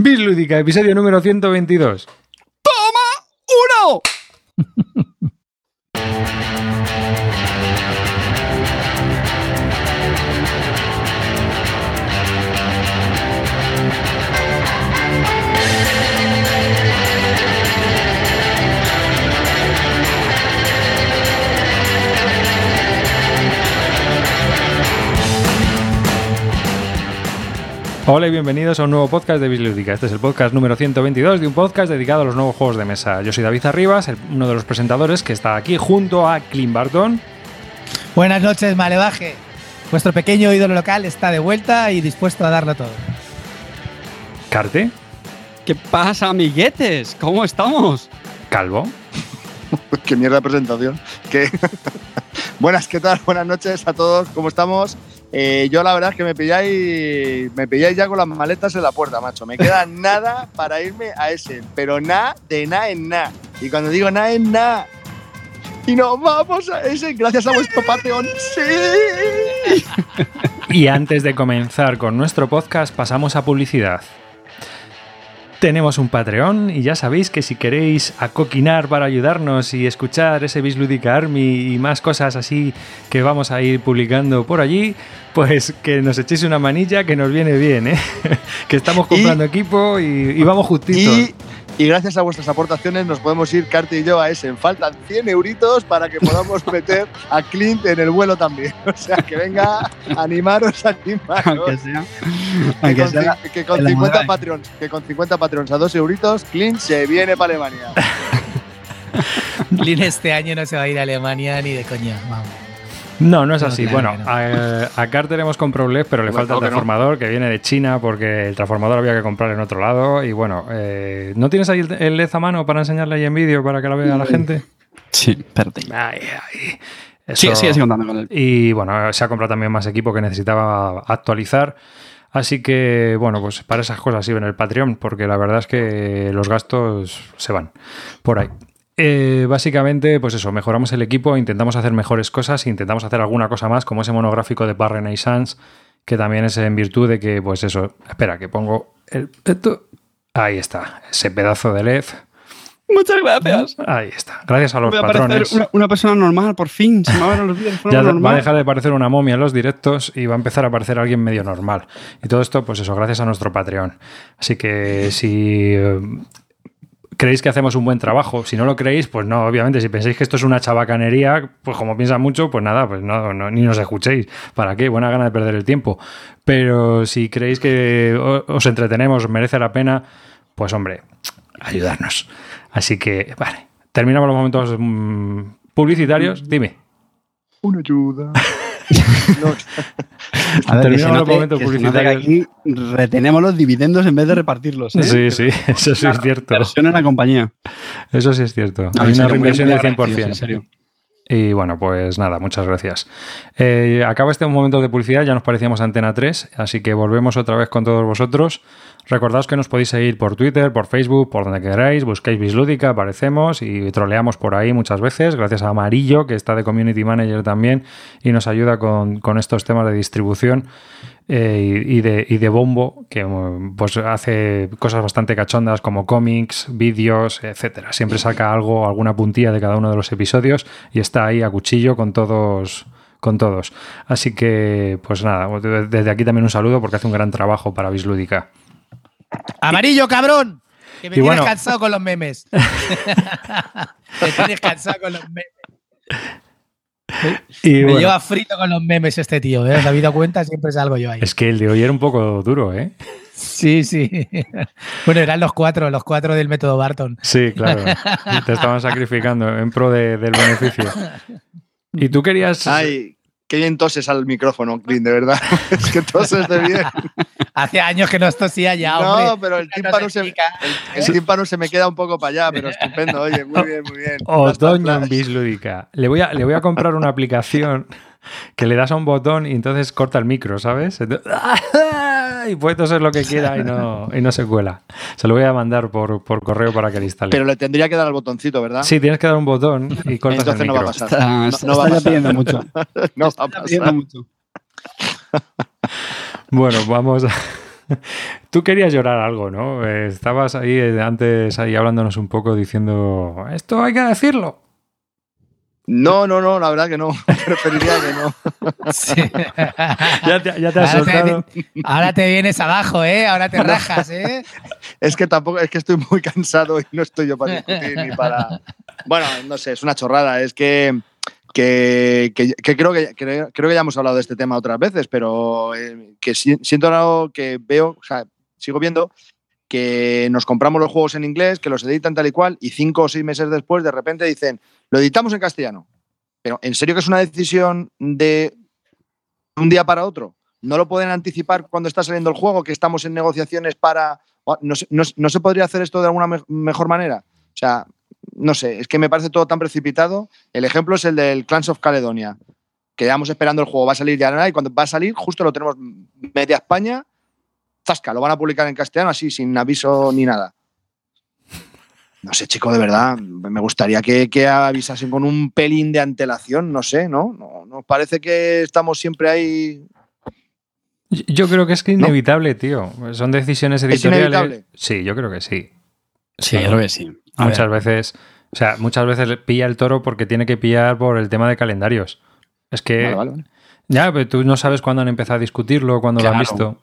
Bislúdica, episodio número 122. ¡Toma! ¡Uno! Hola y bienvenidos a un nuevo podcast de Bislúdica. Este es el podcast número 122 de un podcast dedicado a los nuevos juegos de mesa. Yo soy David Arribas, uno de los presentadores que está aquí junto a Clint Barton. Buenas noches, Malevaje. Vuestro pequeño ídolo local está de vuelta y dispuesto a darlo todo. Carte, ¿Qué pasa, amiguetes? ¿Cómo estamos? Calvo. Qué mierda de presentación. ¿Qué? Buenas, ¿qué tal? Buenas noches a todos, ¿cómo estamos? Eh, yo la verdad es que me pilláis, me pilláis ya con las maletas en la puerta, macho. Me queda nada para irme a ese, pero nada de nada en nada. Y cuando digo nada en nada, y nos vamos a ese gracias a vuestro Patreon. ¡Sí! Y antes de comenzar con nuestro podcast, pasamos a publicidad. Tenemos un Patreon y ya sabéis que si queréis acoquinar para ayudarnos y escuchar ese Bislúdica Army y más cosas así que vamos a ir publicando por allí, pues que nos echéis una manilla que nos viene bien, ¿eh? que estamos comprando equipo y, y vamos justitos. Y, y gracias a vuestras aportaciones nos podemos ir, Carte y yo, a ese. Faltan 100 euritos para que podamos meter a Clint en el vuelo también. O sea, que venga, animaros, animaros. Aunque sea. Que Aunque con, sea. que con en la 50 moneda. Patreons, que con 50 Patreons a 2 euritos, Clint se viene para Alemania. Lin este año no se va a ir a Alemania ni de coña. Vamos. No, no es No, así. claro bueno, que no. a, a Carter hemos comprado LED, pero le Bueno, falta el no. transformador que viene de China porque el transformador había que comprar en otro lado. Y bueno, eh, ¿no tienes ahí el, LED a mano para enseñarle ahí en vídeo para que lo vea la gente? Sí, espérate. Ay, ay. Sigue, Eso- sigue, sigue contando con él. Y bueno, se ha comprado también más equipo que necesitaba actualizar. Así que, bueno, pues para esas cosas sirve en el Patreon, porque la verdad es que los gastos se van por ahí. Eh, básicamente, pues eso, mejoramos el equipo, intentamos hacer mejores cosas, intentamos hacer alguna cosa más, como ese monográfico de Bar Renaissance, que también es en virtud de que, pues eso, espera, que pongo el. Ahí está, ese pedazo de LED. Muchas gracias. Ahí está. Gracias a los Voy a patrones. una, una persona normal, por fin. Se me van a los días Ya va a dejar de parecer una momia en los directos y va a empezar a parecer alguien medio normal. Y todo esto, pues eso, gracias a nuestro Patreon. Así que si eh, creéis que hacemos un buen trabajo, si no lo creéis, pues no, obviamente, si pensáis que esto es una chabacanería, pues como piensan mucho, pues nada, pues no, no, ni nos escuchéis. ¿Para qué? Buena gana de perder el tiempo. Pero si creéis que os entretenemos, os merece la pena, pues hombre, ayudarnos. Así que, vale, terminamos los momentos mm, publicitarios. Dime. Una ayuda. No, A ver, que se note- se aquí retenemos los dividendos en vez de repartirlos. ¿eh? Sí, sí, eso sí es cierto. Inversión en la compañía. Eso sí es cierto. No, Hay una reinversión del agradecidos, 100%. En serio. Y bueno, pues nada, muchas gracias. Eh, acaba este momento de publicidad, ya nos parecíamos Antena 3, así que volvemos otra vez con todos vosotros. Recordaos que nos podéis seguir por Twitter, por Facebook, por donde queráis, busquéis Bislúdica, aparecemos y troleamos por ahí muchas veces, gracias a Amarillo, que está de Community Manager también y nos ayuda con, con estos temas de distribución eh, y, de, y de Bombo, que um, pues hace cosas bastante cachondas como cómics, vídeos, etcétera. Siempre saca algo, alguna puntilla de cada uno de los episodios y está ahí a cuchillo con todos con todos. Así que, pues nada, desde aquí también un saludo porque hace un gran trabajo para Bislúdica. ¡Amarillo, cabrón! Que me Y tienes bueno- cansado con los memes. me tienes cansado con los memes. Y Me bueno, lleva frito con los memes este tío. ¿eh? ¿Te has dado cuenta? Siempre salgo yo ahí. es que el de hoy era un poco duro, ¿eh? Sí, sí. bueno, eran los cuatro, los cuatro del método Barton. Sí, claro. Te estaban sacrificando en pro de- del beneficio. Y tú querías... Ay, qué bien toses al micrófono, Clint, de verdad. es que toses de bien. Hace años que no tosía ya, hombre. No, pero el No tímpano, se se, el, el tímpano se me queda un poco para allá, pero estupendo. Oye, muy bien, muy bien. Otoño en. Bislúdica. Le voy, a, le voy a comprar una aplicación que le das a un botón y entonces corta el micro, ¿sabes? Entonces- y puede toser lo que quiera y no, y no se cuela. Se lo voy a mandar por, por correo para que le instale. Pero le tendría que dar al botoncito, ¿verdad? Sí, tienes que dar un botón y cortas Entonces el no va a pasar. Está, No- está- no va a está pasar. pidiendo mucho. No va a Está pasar. mucho. Bueno, vamos a, Tú querías llorar algo, ¿no? Eh, Estabas ahí eh, antes ahí hablándonos un poco diciendo, esto hay que decirlo. No, no, no, la verdad que no. Preferiría que no. Sí. Ya te, ya te has Ahora te, soltado. ahora te vienes abajo, ¿eh? Ahora te rajas, ¿eh? Es que tampoco, es que estoy muy cansado y no estoy yo para discutir ni para. Bueno, no sé, es una chorrada. Es que, que, que- que creo que creo, creo que ya hemos hablado de este tema otras veces, pero eh, que si- siento algo que veo, o sea, sigo viendo que nos compramos los juegos en inglés, que los editan tal y cual, y cinco o seis meses después de repente dicen, lo editamos en castellano. Pero, ¿en serio que es una decisión de un día para otro? ¿No lo pueden anticipar cuando está saliendo el juego, que estamos en negociaciones para... ¿No, se- no se- podría hacer esto de alguna me- mejor manera? O sea, no sé, es que me parece todo tan precipitado. El ejemplo es el del Clans of Caledonia. Quedamos esperando el juego, va a salir ya nada, y cuando va a salir, justo lo tenemos media España, zasca, lo van a publicar en castellano así, sin aviso ni nada. No sé, chico, de verdad, me gustaría que, que avisasen con un pelín de antelación, no sé, ¿no? ¿no? ¿Nos parece que estamos siempre ahí? Yo creo que es que inevitable, tío. Son decisiones ¿Es editoriales. inevitable? Sí, yo creo que sí. Sí, yo creo que sí. A muchas ver, veces, o sea, muchas veces pilla el toro porque tiene que pillar por el tema de calendarios. Es que Vale, vale, vale. ya, pero tú no sabes cuándo han empezado a discutirlo, cuándo lo han visto.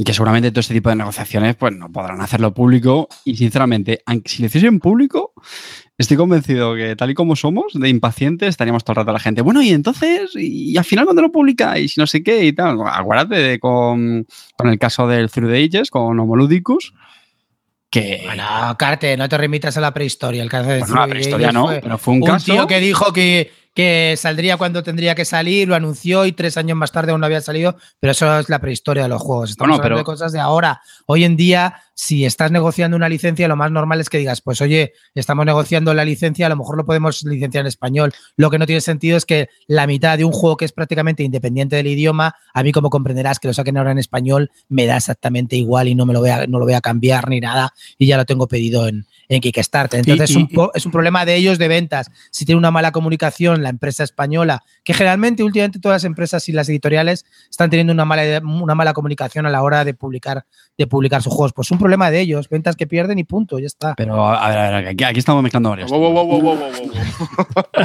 Y que seguramente todo este tipo de negociaciones pues no podrán hacerlo público y sinceramente, aunque si lo hiciesen público, estoy convencido que tal y como somos, de impacientes, estaríamos todo el rato a la gente. Bueno, y entonces, y, al final cuando lo publicáis, no sé qué y tal. Acuérdate de con, con el caso del Through the Ages, con Homoludicus, que... Bueno, Carte, no te remitas a la prehistoria. El caso de Bueno, la prehistoria no, fue pero fue un, un caso... tío que dijo que, que saldría cuando tendría que salir, lo anunció y tres años más tarde aún no había salido, pero eso es la prehistoria de los juegos. Estamos Bueno, hablando de cosas de ahora. Hoy en día, si estás negociando una licencia, lo más normal es que digas, pues oye, estamos negociando la licencia, a lo mejor lo podemos licenciar en español. Lo que no tiene sentido es que la mitad de un juego que es prácticamente independiente del idioma, a mí como comprenderás que lo saquen ahora en español, me da exactamente igual y no me lo voy a, no lo voy a cambiar ni nada y ya lo tengo pedido en, en Kickstarter. Entonces Y- es, un es un problema de ellos de ventas. Si tiene una mala comunicación la empresa española, que generalmente últimamente todas las empresas y las editoriales están teniendo una mala, una mala comunicación a la hora de publicar, de publicar sus juegos. Pues un problema de ellos, ventas que pierden y punto, ya está. Pero a ver, a ver, aquí, aquí estamos mezclando varios. Wow, wow, wow, wow, te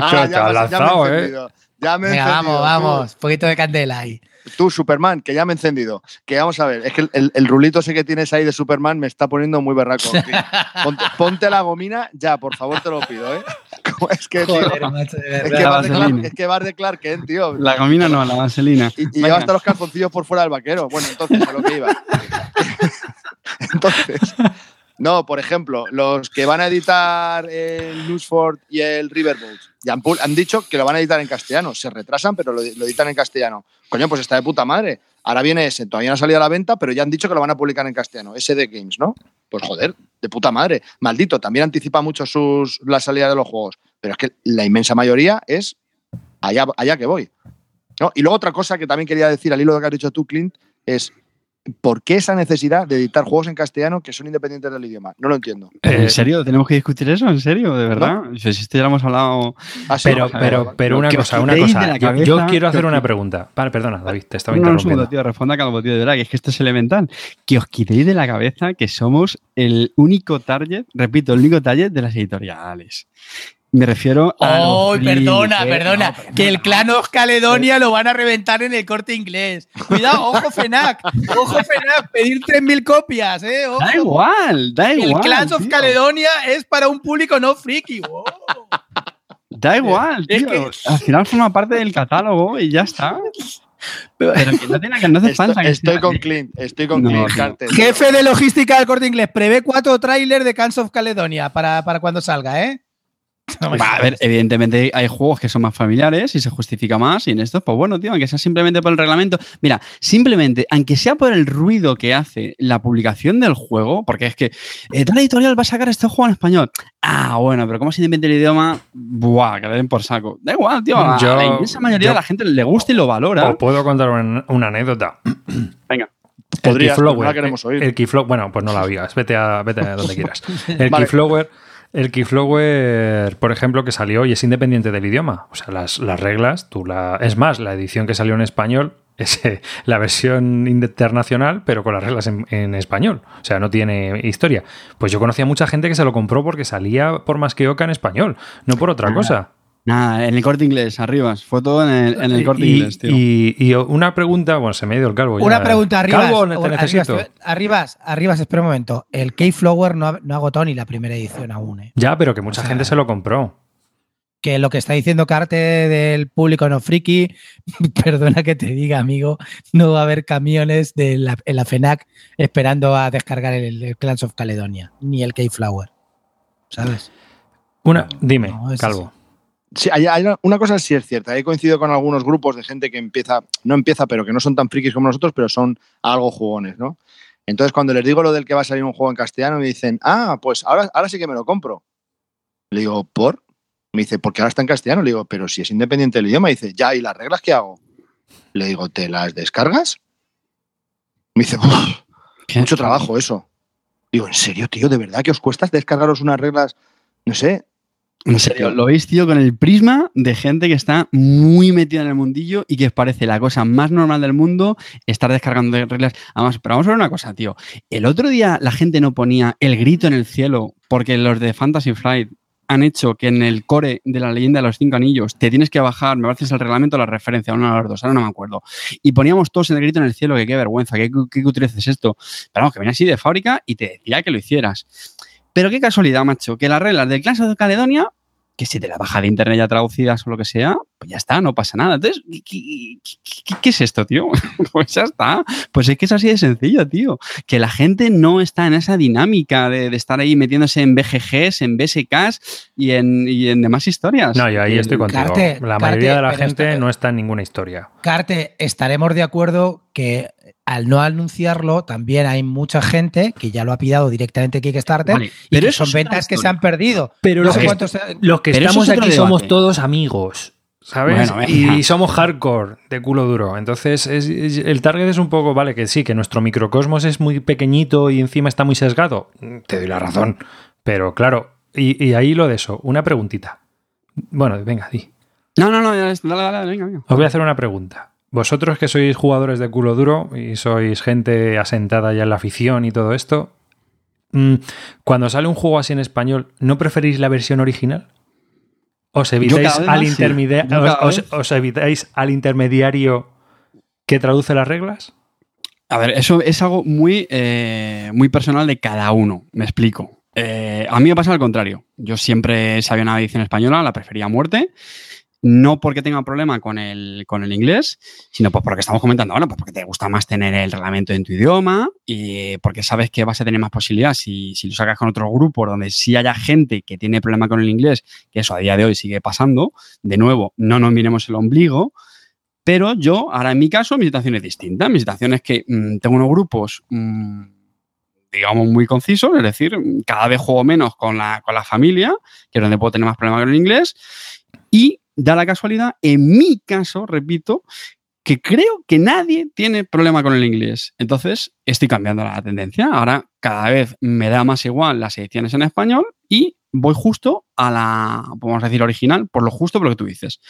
ya, has me- ya me he lanzado, ¿eh? encendido. Ya me he Venga, vamos, vamos, poquito de candela ahí. Tú, Superman, que ya me he encendido. Que vamos a ver, es que el, rulito ese que tienes ahí de Superman me está poniendo muy berraco. Ponte, ponte la gomina ya, por favor, te lo pido, ¿eh? Es que, tío, Joder, macho, de es que, vas de Clark, es que de Clark tío. La gomina no, la vaselina. Y, y lleva hasta los calzoncillos por fuera del vaquero. Bueno, entonces, a lo que iba. entonces, no, por ejemplo, los que van a editar el Newsford y el Riverboat ya han, han dicho que lo van a editar en castellano. Se retrasan, pero lo, lo editan en castellano. Coño, pues está de puta madre. Ahora viene ese, todavía no ha salido a la venta, pero ya han dicho que lo van a publicar en castellano. Ese de Games, ¿no? Pues joder, de puta madre. Maldito, también anticipa mucho sus, la salida de los juegos. Pero es que la inmensa mayoría es allá, allá que voy. ¿no? Y luego otra cosa que también quería decir al hilo de lo que has dicho tú, Clint, es ¿por qué esa necesidad de editar juegos en castellano que son independientes del idioma? No lo entiendo. ¿En Eh, serio? ¿Tenemos que discutir eso? ¿En serio? ¿De verdad? Si esto ya lo hemos hablado. Ah, sí, Pero, pero, pero una cosa, os una cosa. Yo, cabeza, yo quiero hacer una pregunta. Vale, perdona, David, te estaba No, un interrumpiendo. segundo, tío, responda Calvo, tío, de verdad, que es que esto es elemental. Que os quitéis de la cabeza que somos el único target, repito, el único target de las editoriales. Me refiero a. los Oh, perdona, frikis, perdona. no, que el clan of Caledonia lo van a reventar en el corte inglés. Cuidado, ojo Fenac. Ojo Fenac, pedir 3.000 copias, ¿eh? Ojo. Da igual, da el igual. Clans of tío. Caledonia es para un público no friki. wow. Da igual, Es tío. que- Al final forma parte del catálogo y ya está. Pero que no, tiene, que no hace Estoy, falta que estoy con Clint, estoy con No, Clint. Carter. Jefe de logística del corte inglés, prevé cuatro trailers de Clans of Caledonia para, para cuando salga, ¿eh? No a ver, evidentemente hay juegos que son más familiares y se justifica más. Y en estos, pues bueno, tío, aunque sea simplemente por el reglamento. Mira, simplemente, aunque sea por el ruido que hace la publicación del juego, porque es que eh, tal editorial va a sacar este juego en español. Ah, bueno, pero como se inventa el idioma, buah, que le den por saco. Da igual, tío. A Yo- la inmensa mayoría yo- de la gente le gusta y lo valora. Os puedo contar una, una anécdota. Venga. Podrías, no Keyflower, la queremos oír. El Keyflower, bueno, pues no la digas, vete a, vete a donde quieras. El Vale. Keyflower, el Keyflower, por ejemplo, que salió y es independiente del idioma. O sea, las, las reglas, tú la. Es más, la edición que salió en español Es eh, la versión internacional, pero con las reglas en, en español. O sea, no tiene historia. Pues yo conocía mucha gente que se lo compró porque salía por más que Oca en español, no por otra Ah. cosa. Nada, en el corte inglés, arriba. Fue todo en el, en el corte y, inglés, tío. y- y una pregunta, bueno, se me ha ido el calvo. ya. Una pregunta, Arribas. Calvo, te necesito. Arribas, Arribas, Arribas, espera un momento. El Keyflower no ha, no ha agotado ni la primera edición aún, ¿eh? Ya, pero que mucha O sea, gente se lo compró. Que lo que está diciendo Carte del público no friki, perdona que te diga, amigo, no va a haber camiones de la, en la FENAC esperando a descargar el, el Clans of Caledonia, ni el Keyflower. ¿Sabes? Una, dime, No, es calvo. Sí, hay, hay una- una cosa sí es cierta. He coincidido con algunos grupos de gente que empieza, no empieza, pero que no son tan frikis como nosotros, pero son algo jugones, ¿no? Entonces, cuando les digo lo del que va a salir un juego en castellano, me dicen, ah, pues ahora, ahora sí que me lo compro. Le digo, ¿por? Me dice, porque ahora está en castellano. Le digo, pero si es independiente del idioma. dice, ya, ¿y las reglas qué hago? Le digo, ¿te las descargas? Me dice, "Uf, ¿Qué? mucho trabajo eso. Digo, ¿en serio, tío? ¿De verdad que os cuesta descargaros unas reglas? No sé, En serio, lo veis, tío, con el prisma de gente que está muy metida en el mundillo y que os parece la cosa más normal del mundo estar descargando de reglas. Además, pero vamos a ver una cosa, tío. El otro día la gente no ponía el grito en el cielo porque los de Fantasy Flight han hecho que en el core de la leyenda de los cinco anillos te tienes que bajar, me parece el reglamento la referencia, uno de los dos, ahora no me acuerdo. Y poníamos todos el grito en el cielo, que qué vergüenza, qué, qué es esto. Pero vamos, que venía así de fábrica y te decía que lo hicieras. Pero qué casualidad, macho, que las reglas del Clash of Caledonia, que si te la baja de internet ya traducidas o lo que sea, pues ya está, no pasa nada. Entonces, ¿qué, qué- qué- qué es esto, tío? pues ya está. Pues es que es así de sencillo, tío. Que la gente no está en esa dinámica de, de estar ahí metiéndose en BGGs, en BSKs y en, y en demás historias. No, yo ahí estoy contigo. Carte, la Carte, mayoría de la gente no está en ninguna historia. Carte, estaremos de acuerdo que al no anunciarlo, también hay mucha gente que ya lo ha pillado directamente en Kickstarter Vale, y pero que eso son ventas que se han perdido. Pero No los que, cuántos- los que Pero estamos es aquí somos todos amigos. ¿Sabes? Bueno, y somos hardcore de culo duro. Entonces, es- es- el target es un poco, vale, que sí, que nuestro microcosmos es muy pequeñito y encima está muy sesgado. Te doy la razón. Pero claro, y, y ahí lo de eso, una preguntita. Bueno, venga, di. No, no, no, dale, dale, venga, venga. Os voy a hacer una pregunta. Vosotros que sois jugadores de culo duro y sois gente asentada ya en la afición y todo esto, mm, cuando sale un juego así en español, ¿no preferís la versión original? ¿Os evitáis, al sí. os- os evitáis al intermediario que traduce las reglas? A ver, eso es algo muy, eh, muy personal de cada uno. Me explico. Eh, a mí me pasa al contrario. Yo siempre, si había una edición española, la prefería a muerte. No porque tenga problema con el, con el inglés, sino pues porque estamos comentando ahora, pues porque te gusta más tener el reglamento en tu idioma y porque sabes que vas a tener más posibilidades si, si lo sacas con otros grupos donde sí haya gente que tiene problema con el inglés, que eso a día de hoy sigue pasando. De nuevo, no nos miremos el ombligo, pero yo, ahora en mi caso, mi situación es distinta. Mi situación es que mm, tengo unos grupos, mm, digamos, muy concisos, es decir, cada vez juego menos con la, con la familia, que es donde puedo tener más problemas con el inglés, y da la casualidad, en mi caso, repito, que creo que nadie tiene problema con el inglés. Entonces, estoy cambiando la tendencia. Ahora, cada vez me da más igual las ediciones en español y voy justo a la, podemos decir, original, por lo justo por lo que tú dices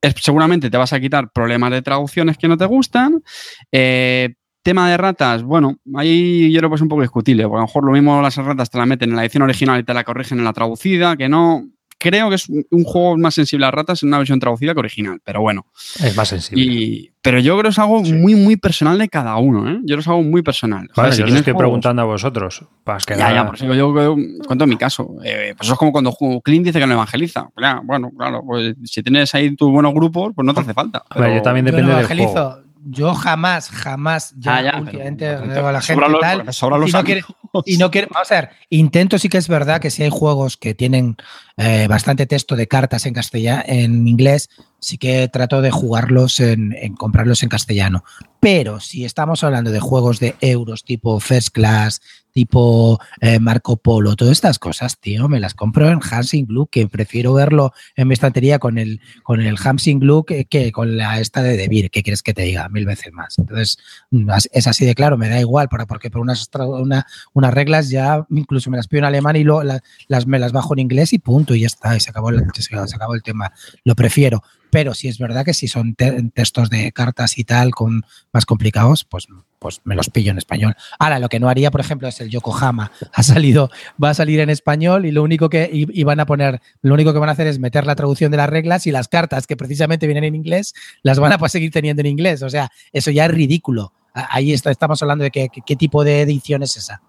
es- seguramente te vas a quitar problemas de traducciones que no te gustan. Eh, tema de ratas, bueno, ahí yo creo que es un poco discutible, porque a lo mejor lo mismo las ratas te la meten en la edición original y te la corrigen en la traducida, que no. Creo que es un juego más sensible a ratas en una versión traducida que original, pero bueno. Es más sensible. Y, pero yo creo que es algo Sí. muy, muy personal de cada uno, ¿eh? Yo creo que es algo muy personal. Joder, Vale, si yo os estoy juegos- preguntando a vosotros. Más que ya, nada. ya, por eso digo, yo, yo cuento mi caso. Eh, pues eso es como cuando Clint dice que no evangeliza. Ya, bueno, claro, pues si tienes ahí tus buenos grupos, pues no te hace falta. Vale, yo Pero- también Yo depende no del evangelizo. juego. Yo jamás, jamás, ya, Ah, ya, pero últimamente digo a la te gente sobran los- tal, y no quiere- y no quiero, vamos a ver, intento sí que es verdad que si hay juegos que tienen eh, bastante texto de cartas en castellano, en inglés, sí que trato de jugarlos en, en comprarlos en castellano. Pero si estamos hablando de juegos de euros tipo First Class, tipo eh, Marco Polo, todas estas cosas, tío, me las compro en Hansing Glue, que prefiero verlo en mi estantería con el, con el Hansing Glue que, que con la esta de Debir, ¿qué quieres que te diga? Mil veces más. Entonces, mm, es así de claro, me da igual, porque por una, una, unas reglas, ya incluso me las pido en alemán y luego la- las, me las bajo en inglés y punto, y ya está, y se acabó, el, se, acabó el tema. Lo prefiero. Pero si es verdad que si son te- textos de cartas y tal, con más complicados, pues, pues me los pillo en español. Ahora, lo que no haría, por ejemplo, es el Yokohama. Ha salido, va a salir en español y lo único que y, van a poner, lo único que van a hacer es meter la traducción de las reglas y las cartas que precisamente vienen en inglés las van a seguir teniendo en inglés. O sea, eso ya es ridículo. Ahí está, estamos hablando de qué- qué tipo de edición es esa.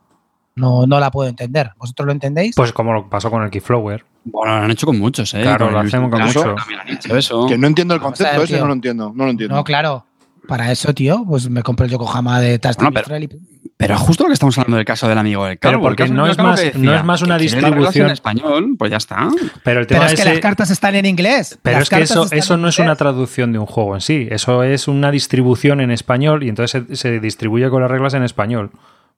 No, no la puedo entender. ¿Vosotros lo entendéis? Pues como lo pasó con el Keyflower. Bueno, lo han hecho con muchos, ¿eh? Claro, Con lo hacemos con Illustrator mucho. también han hecho eso. Que no entiendo el concepto ver, ese, no lo entiendo. No lo entiendo. no, claro. Para eso, tío, pues me compré el Yokohama de Tasty Bueno, pero- Pero justo lo que estamos hablando del caso del amigo del Pero porque no es más- no es más una distribución. en español, pues ya está. Pero el tema Pero es que las cartas están en inglés. Pero Las es que eso, eso no es una traducción de un juego en sí, eso es una distribución en español y entonces se, se distribuye con las reglas en español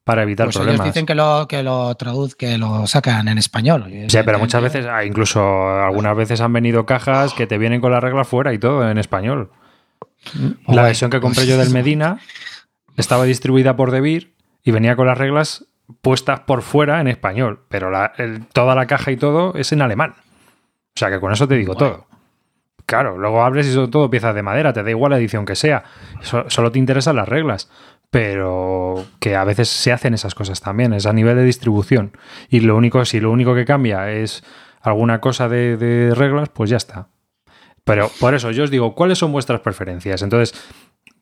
para evitar Pues ellos problemas. dicen que lo, que lo traduz, que lo sacan en español. Sí, pero muchas veces, ah, incluso algunas veces han venido cajas que te vienen con las reglas fuera y todo en español. La Guay. versión que compré yo del Medina estaba distribuida por Debir y venía con las reglas puestas por fuera en español, pero la- el- toda la caja y todo es en alemán. O sea que con eso te digo todo. Claro, luego abres y son todo piezas de madera, te da igual la edición que sea, So- solo te interesan las reglas, pero que a veces se hacen esas cosas también, es a nivel de distribución. Y lo único, si lo único que cambia es alguna cosa de, de reglas, pues ya está. Pero por eso yo os digo, ¿cuáles son vuestras preferencias? Entonces,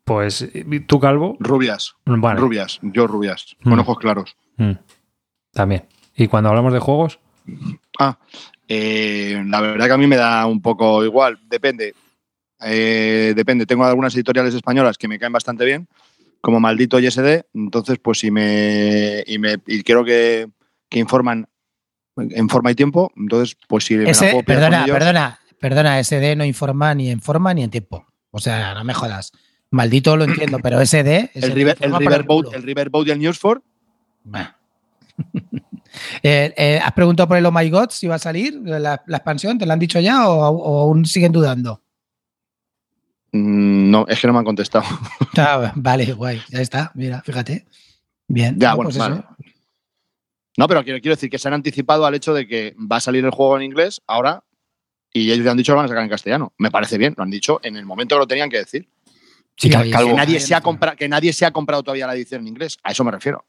pues tú, Calvo, Rubias. vale. Rubias. Yo rubias. Con Mm. ojos claros. Mm, También. Y cuando hablamos de juegos, Ah, eh, la verdad que a mí me da un poco igual. Depende. Eh, depende. Tengo algunas editoriales españolas que me caen bastante bien, como Maldito y SD. Entonces, pues si me. Y, me, y creo que, que informan en forma y tiempo. Entonces, pues si me la Ese, puedo perdona, con ellos- perdona, perdona, SD no informa ni en forma ni en tiempo. O sea, no me jodas. Maldito lo entiendo, pero SD. El, SD River, el, el Riverboat, el Riverboat y el Newsford. Bah. Eh, eh, ¿Has preguntado por el Oh My God si va a salir la, la expansión? ¿Te lo han dicho ya o, o aún siguen dudando? Mm, No, es que no me han contestado. Ah, vale, guay, ya está, mira, fíjate. Bien. Ya, no, bueno, pues vale. No, pero quiero, quiero decir que se han anticipado al hecho de que va a salir el juego en inglés ahora y ellos ya han dicho que lo van a sacar en castellano. Me parece bien, lo han dicho en el momento que lo tenían que decir. Sí, Que sí, nadie, se ha compra- que nadie se ha comprado todavía la edición en inglés. A eso me refiero.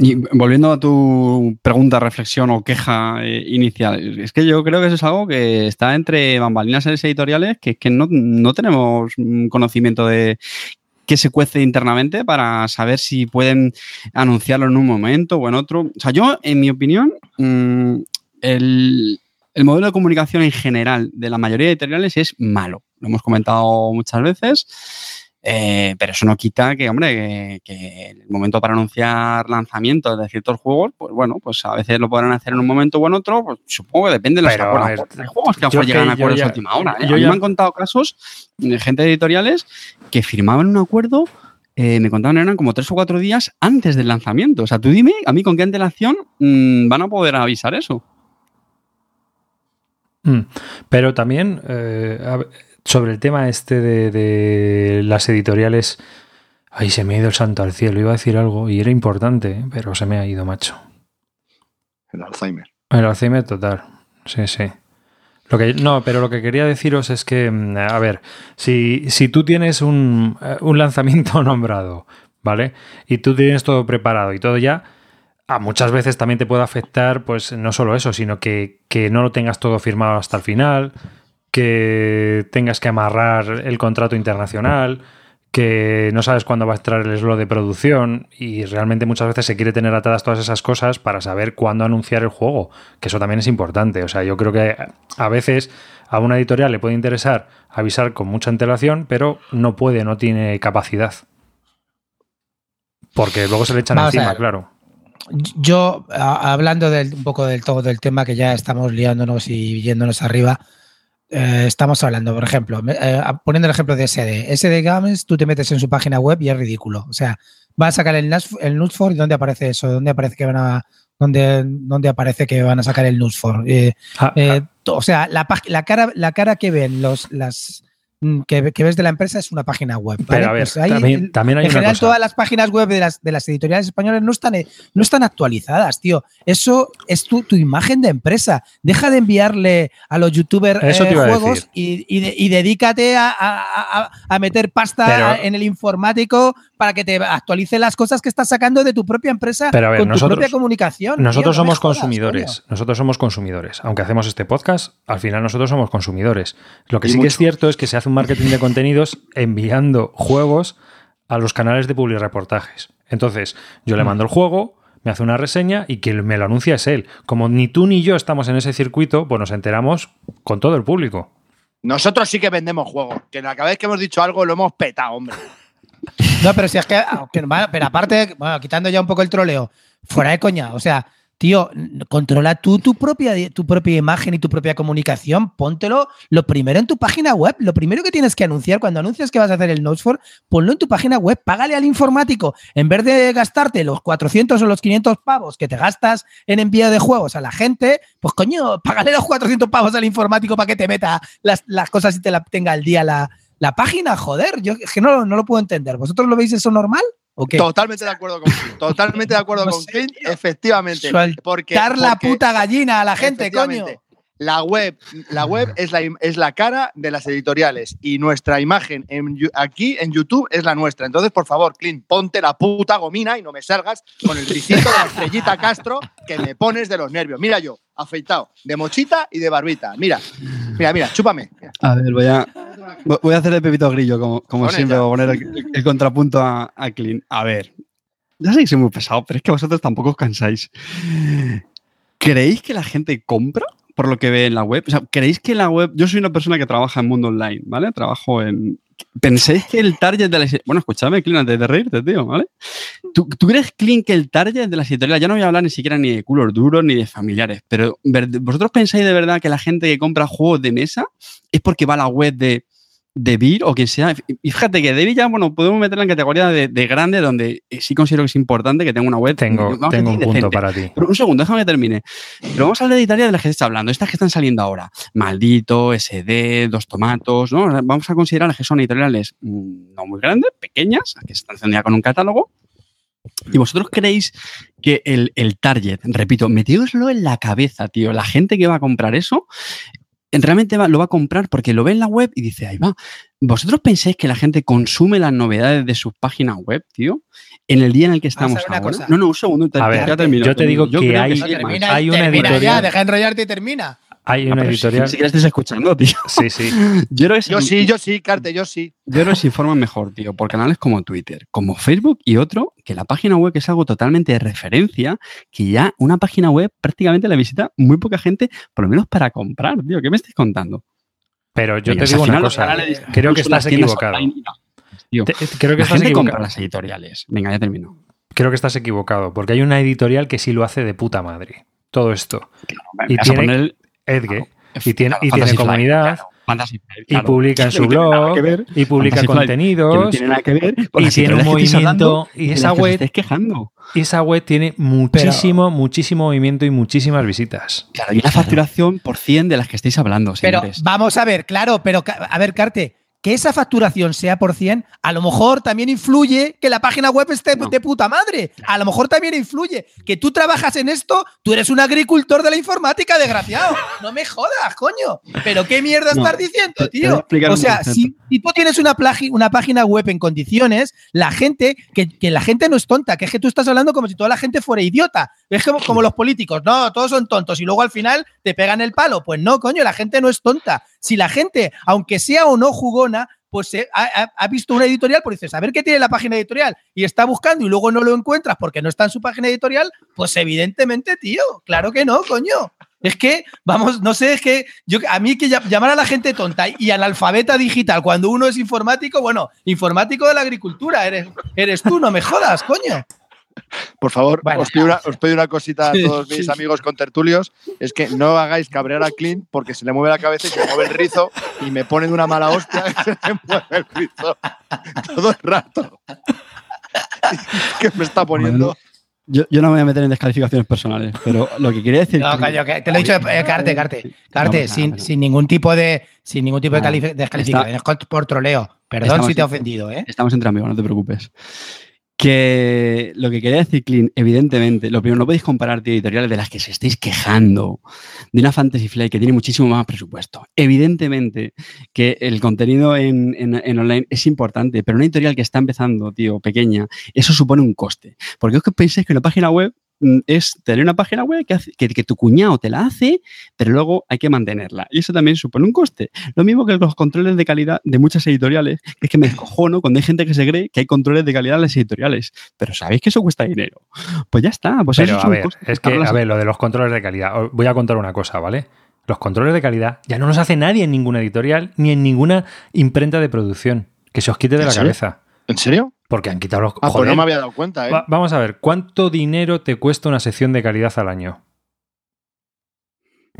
Y volviendo a tu pregunta, reflexión o queja eh, inicial, es que yo creo que eso es algo que está entre bambalinas en editoriales, que es que no, no tenemos conocimiento de qué se cuece internamente para saber si pueden anunciarlo en un momento o en otro. O sea, yo, en mi opinión, mm, el, el modelo de comunicación en general de la mayoría de editoriales es malo. Lo hemos comentado muchas veces. Eh, pero eso no quita que, hombre, que, que el momento para anunciar lanzamientos de ciertos juegos, pues bueno, pues a veces lo podrán hacer en un momento o en otro, pues supongo que depende de los acuerdos. Hay juegos que a lo llegan a acuerdos a última hora. ¿eh? yo a mí ya- me han contado casos de gente de editoriales que firmaban un acuerdo, eh, me contaban eran como tres o cuatro días antes del lanzamiento. O sea, tú dime a mí con qué antelación mm, van a poder avisar eso. Mm. Pero también eh, sobre el tema este de, de las editoriales. Ay, se me ha ido el santo al cielo. Iba a decir algo y era importante, ¿eh? pero se me ha ido, macho. El Alzheimer. El Alzheimer total. Sí, sí. Lo que, no, pero lo que quería deciros es que, mm, a ver, si, si tú tienes un, eh, un lanzamiento nombrado, ¿vale? Y tú tienes todo preparado y todo ya, a muchas veces también te puede afectar, pues no solo eso, sino que, que no lo tengas todo firmado hasta el final, que tengas que amarrar el contrato internacional, que no sabes cuándo va a entrar el slot de producción y realmente muchas veces se quiere tener atadas todas esas cosas para saber cuándo anunciar el juego, que eso también es importante. O sea, yo creo que a veces a una editorial le puede interesar avisar con mucha antelación, pero no puede, no tiene capacidad. Porque luego se le echan Vamos encima, claro. Yo, a- hablando del, un poco del todo del tema que ya estamos liándonos y yéndonos arriba, eh, estamos hablando, por ejemplo, eh, poniendo el ejemplo de SD. SD Games, tú te metes en su página web y es ridículo. O sea, va a sacar el, el Nusfor y ¿dónde aparece eso? ¿Dónde aparece que van a, dónde, dónde aparece que van a sacar el Nusfor? Eh, Ah, to- o sea, la, la, cara, la cara que ven los, las, que, que ves de la empresa es una página web. ¿vale? Pero a ver, Pues ahí, también, hay en una general, cosa. todas las páginas web de las, de las editoriales españolas no están, no están actualizadas, tío. Eso es tu, tu imagen de empresa. Deja de enviarle a los youtubers eh, juegos y, y de- y dedícate a, a- a- a meter pasta Pero- en el informático para que te actualice las cosas que estás sacando de tu propia empresa Pero a ver, con nosotros- tu propia comunicación. Nosotros tío, no me somos jodas, consumidores. coño. Nosotros somos consumidores. Aunque hacemos este podcast, al final nosotros somos consumidores. Lo que Y sí que es cierto es que se hace un marketing de contenidos enviando juegos a los canales de publireportajes. Entonces, yo le mando el juego, me hace una reseña y quien me lo anuncia es él. Como ni tú ni yo estamos en ese circuito, pues nos enteramos con todo el público. Nosotros sí que vendemos juegos. Que cada vez que hemos dicho algo lo hemos petado, hombre. No, pero si es que, pero aparte, bueno, quitando ya un poco el troleo, fuera de coña, o sea, tío, controla tú tu propia, tu propia imagen y tu propia comunicación, póntelo lo primero en tu página web, lo primero que tienes que anunciar cuando anuncias que vas a hacer el Notes for, ponlo en tu página web, págale al informático, en vez de gastarte los 400 o los 500 pavos que te gastas en envío de juegos a la gente, pues coño, págale los 400 pavos al informático para que te meta las, las cosas y te la tenga al día la, la página, joder, yo es que no, no lo puedo entender. ¿Vosotros lo veis eso normal? Totalmente de acuerdo con Clint. Totalmente de acuerdo No con Clint, efectivamente. Sueltar Porque, la porque- puta gallina a la gente, coño. La web, la web es, la, es la cara de las editoriales y nuestra imagen en aquí en YouTube es la nuestra. Entonces, por favor, Clint, ponte la puta gomina y no me salgas con el risito de la estrellita Castro que me pones de los nervios. Mira yo, afeitado, de mochita y de barbita. Mira, mira, mira, chúpame. Mira. A ver, voy a, voy a hacer el pepito grillo, como, como siempre, voy a poner el, el contrapunto a, a Clean. A ver, ya sé que soy muy pesado, pero es que vosotros tampoco os cansáis. ¿Creéis que la gente compra por lo que ve en la web? O sea, ¿creéis que la web... Yo soy una persona que trabaja en mundo online, ¿vale? Trabajo en... ¿Pensáis que el target de las... Bueno, escúchame, Clean, antes de reírte, tío, ¿vale? ¿Tú, tú crees, Clean, que el target de las editoriales... Ya no voy a hablar ni siquiera ni de culos duros ni de familiares, pero ¿vosotros pensáis de verdad que la gente que compra juegos de mesa es porque va a la web de, de Beer o quien sea. Y fíjate que Beer ya, bueno, podemos meterla en categoría de, de grande, donde sí considero que es importante que tenga una web. Tengo, tengo un punto para ti. Pero un segundo, déjame que termine. Pero vamos a hablar de Italia de las que se está hablando, estas que están saliendo ahora. Maldito, SD, Dos Tomatos, ¿no? Vamos a considerar que son editoriales mm, no muy grandes, pequeñas, que están haciendo ya con un catálogo. ¿Y vosotros creéis que el, el target, repito, metíoslo en la cabeza, tío, la gente que va a comprar eso, realmente va- lo va a comprar porque lo ve en la web y dice, ahí va. ¿Vosotros pensáis que la gente consume las novedades de sus páginas web, tío? En el día en el que estamos ahora. cosa. No, no, un segundo. te- A ya ver, termino, yo te termino. digo que hay- más. termina, hay una termina editorial- ya, deja de enrollarte y termina. Hay Ah, una si- editorial. Ni siquiera estés escuchando, tío. Sí, sí. Yo creo que se- Yo sí, yo sí, Carte, yo sí. Yo creo que se informan mejor, tío, por canales como Twitter, como Facebook y otro, que la página web es algo totalmente de referencia, que ya una página web prácticamente la visita muy poca gente, por lo menos para comprar, tío. ¿Qué me estáis contando? Pero yo te si digo una cosa. Creo que estás equivocado. online, tío, Te- creo que la estás gente compra equivocado. las editoriales. Venga, ya termino. Creo que estás equivocado. Porque hay una editorial que sí lo hace de puta madre. Todo esto. Me Y tiene- poner Edge. Y tiene, Claro, y tiene comunidad. claro, Fantasy Flight, Y claro. publica en su no blog. que ver. Y publica que no contenidos. tiene nada que ver y tiene un movimiento. Y esa web, estáis quejando. y esa web tiene muchísimo, muchísimo movimiento y muchísimas visitas. Claro, y una facturación por 100 de las que estáis hablando, Pero señores. vamos a ver, claro, pero a ver, Carte, que esa facturación sea por 100, a lo mejor también influye que la página web esté No. de puta madre. A lo mejor también influye que tú trabajas en esto, tú eres un agricultor de la informática, desgraciado. No me jodas, coño. Pero qué mierda No, estás diciendo, tío. O sea, si, si tú tienes una, página web en condiciones, la gente, que, que la gente no es tonta, que es que tú estás hablando como si toda la gente fuera idiota. Es como, como los políticos, no, todos son tontos y luego al final te pegan el palo. Pues no, coño, la gente no es tonta. Si la gente, aunque sea o no jugona, pues eh, ha, visto una editorial, pues dices, a ver qué tiene la página editorial y está buscando y luego no lo encuentras porque no está en su página editorial, pues evidentemente, tío, claro que no, coño. Es que, vamos, no sé, es que yo a mí que lla- llamar a la gente tonta y analfabeta digital cuando uno es informático, bueno, informático de la agricultura, eres, eres tú, no me jodas, coño. Por favor, Bueno. os, pido una, os pido una cosita a todos mis sí. amigos contertulios. Es que no hagáis cabrear a Clint porque se le mueve la cabeza y se le mueve el rizo y me pone de una mala hostia y se le mueve el rizo todo el rato. que me está poniendo. Yo, yo no me voy a meter en descalificaciones personales, pero lo que quería decir. No, que- coño, que te lo he dicho, eh, Carte, Carte. Carte, No, sin, no. sin ningún tipo de, sin ningún tipo de No, califi- descalificaciones con- por troleo. Perdón si te he en- ofendido, ¿eh? Estamos entre amigos, no te preocupes. Que lo que quería decir, Clean, evidentemente, lo primero, no podéis comparar tío, editoriales de las que se estáis quejando de una Fantasy Flight que tiene muchísimo más presupuesto. Evidentemente que el contenido en, en- online es importante, pero una editorial que está empezando, tío, pequeña, eso supone un coste. Porque es que pensáis que una página web es tener una página web que, hace- que, que tu cuñado te la hace, pero luego hay que mantenerla. Y eso también supone un coste. Lo mismo que los controles de calidad de muchas editoriales, que es que me descojono cuando hay gente que se cree que hay controles de calidad en las editoriales. Pero sabéis que eso cuesta dinero. Pues ya está. Pues Pero eso es a ver, es que, a ver, lo de los controles de calidad. Os voy a contar una cosa, ¿vale? Los controles de calidad ya no los hace nadie en ninguna editorial ni en ninguna imprenta de producción. Que se os quite de ¿En la serio? cabeza. ¿En serio? Porque han quitado los. Ah, pues no me había dado cuenta, ¿eh? Va- vamos a ver, ¿cuánto dinero te cuesta una sección de calidad al año?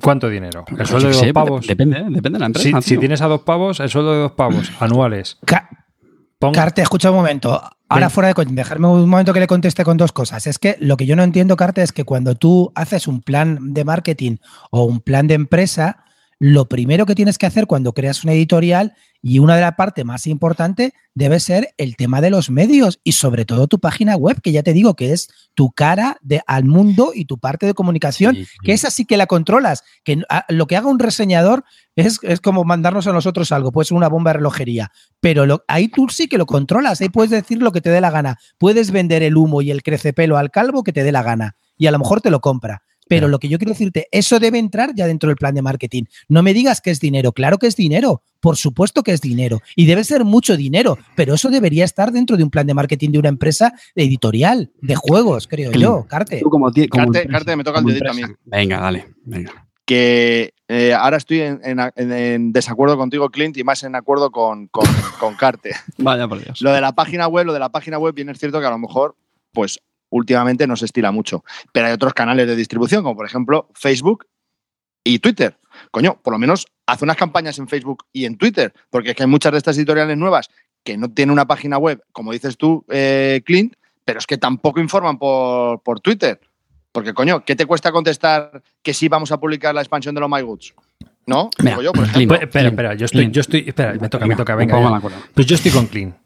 ¿Cuánto dinero? El Pues sueldo yo de dos sé, pavos. Depende, ¿eh? depende de la empresa. Si, tienes a dos pavos, el sueldo de dos pavos anuales. Ca- Pon- Carte, escucha un momento. Ahora Ven. fuera de dejarme un momento que le conteste con dos cosas. Es que lo que yo no entiendo, Carte, es que cuando tú haces un plan de marketing o un plan de empresa, lo primero que tienes que hacer cuando creas una editorial y una de las partes más importantes debe ser el tema de los medios y sobre todo tu página web, que ya te digo que es tu cara de, al mundo y tu parte de comunicación, Sí, sí. que esa sí que la controlas. Que n- a- lo que haga un reseñador es, es como mandarnos a nosotros algo, puede ser una bomba de relojería. Pero lo- ahí tú sí que lo controlas, ahí puedes decir lo que te dé la gana. Puedes vender el humo y el crecepelo al calvo que te dé la gana. Y a lo mejor te lo compra. Pero Claro. lo que yo quiero decirte, eso debe entrar ya dentro del plan de marketing. No me digas que es dinero. Claro que es dinero. Por supuesto que es dinero. Y debe ser mucho dinero. Pero eso debería estar dentro de un plan de marketing de una empresa editorial, de juegos, creo yo, Carte. Tú como ti- como Carte- empresa, Carte, me toca el dedito a. Venga, dale. Venga. que eh, ahora estoy en, en- en- en desacuerdo contigo, Clint, y más en acuerdo con, con, con Carte. Vaya por Dios. Lo de la página web, lo de la página web, bien es cierto que a lo mejor, pues últimamente no se estila mucho. Pero hay otros canales de distribución, como por ejemplo Facebook y Twitter. Coño, por lo menos haz unas campañas en Facebook y en Twitter, porque es que hay muchas de estas editoriales nuevas que no tienen una página web, como dices tú, eh, Clint, pero es que tampoco informan por, por Twitter. Porque, coño, ¿qué te cuesta contestar que sí vamos a publicar la expansión de los My Goods? ¿No? Mira, Digo yo, por Clint, ejemplo. Espera, espera, yo estoy, Clean. yo estoy. Espera, me toca, me toca, venga. Pues yo estoy con Clean.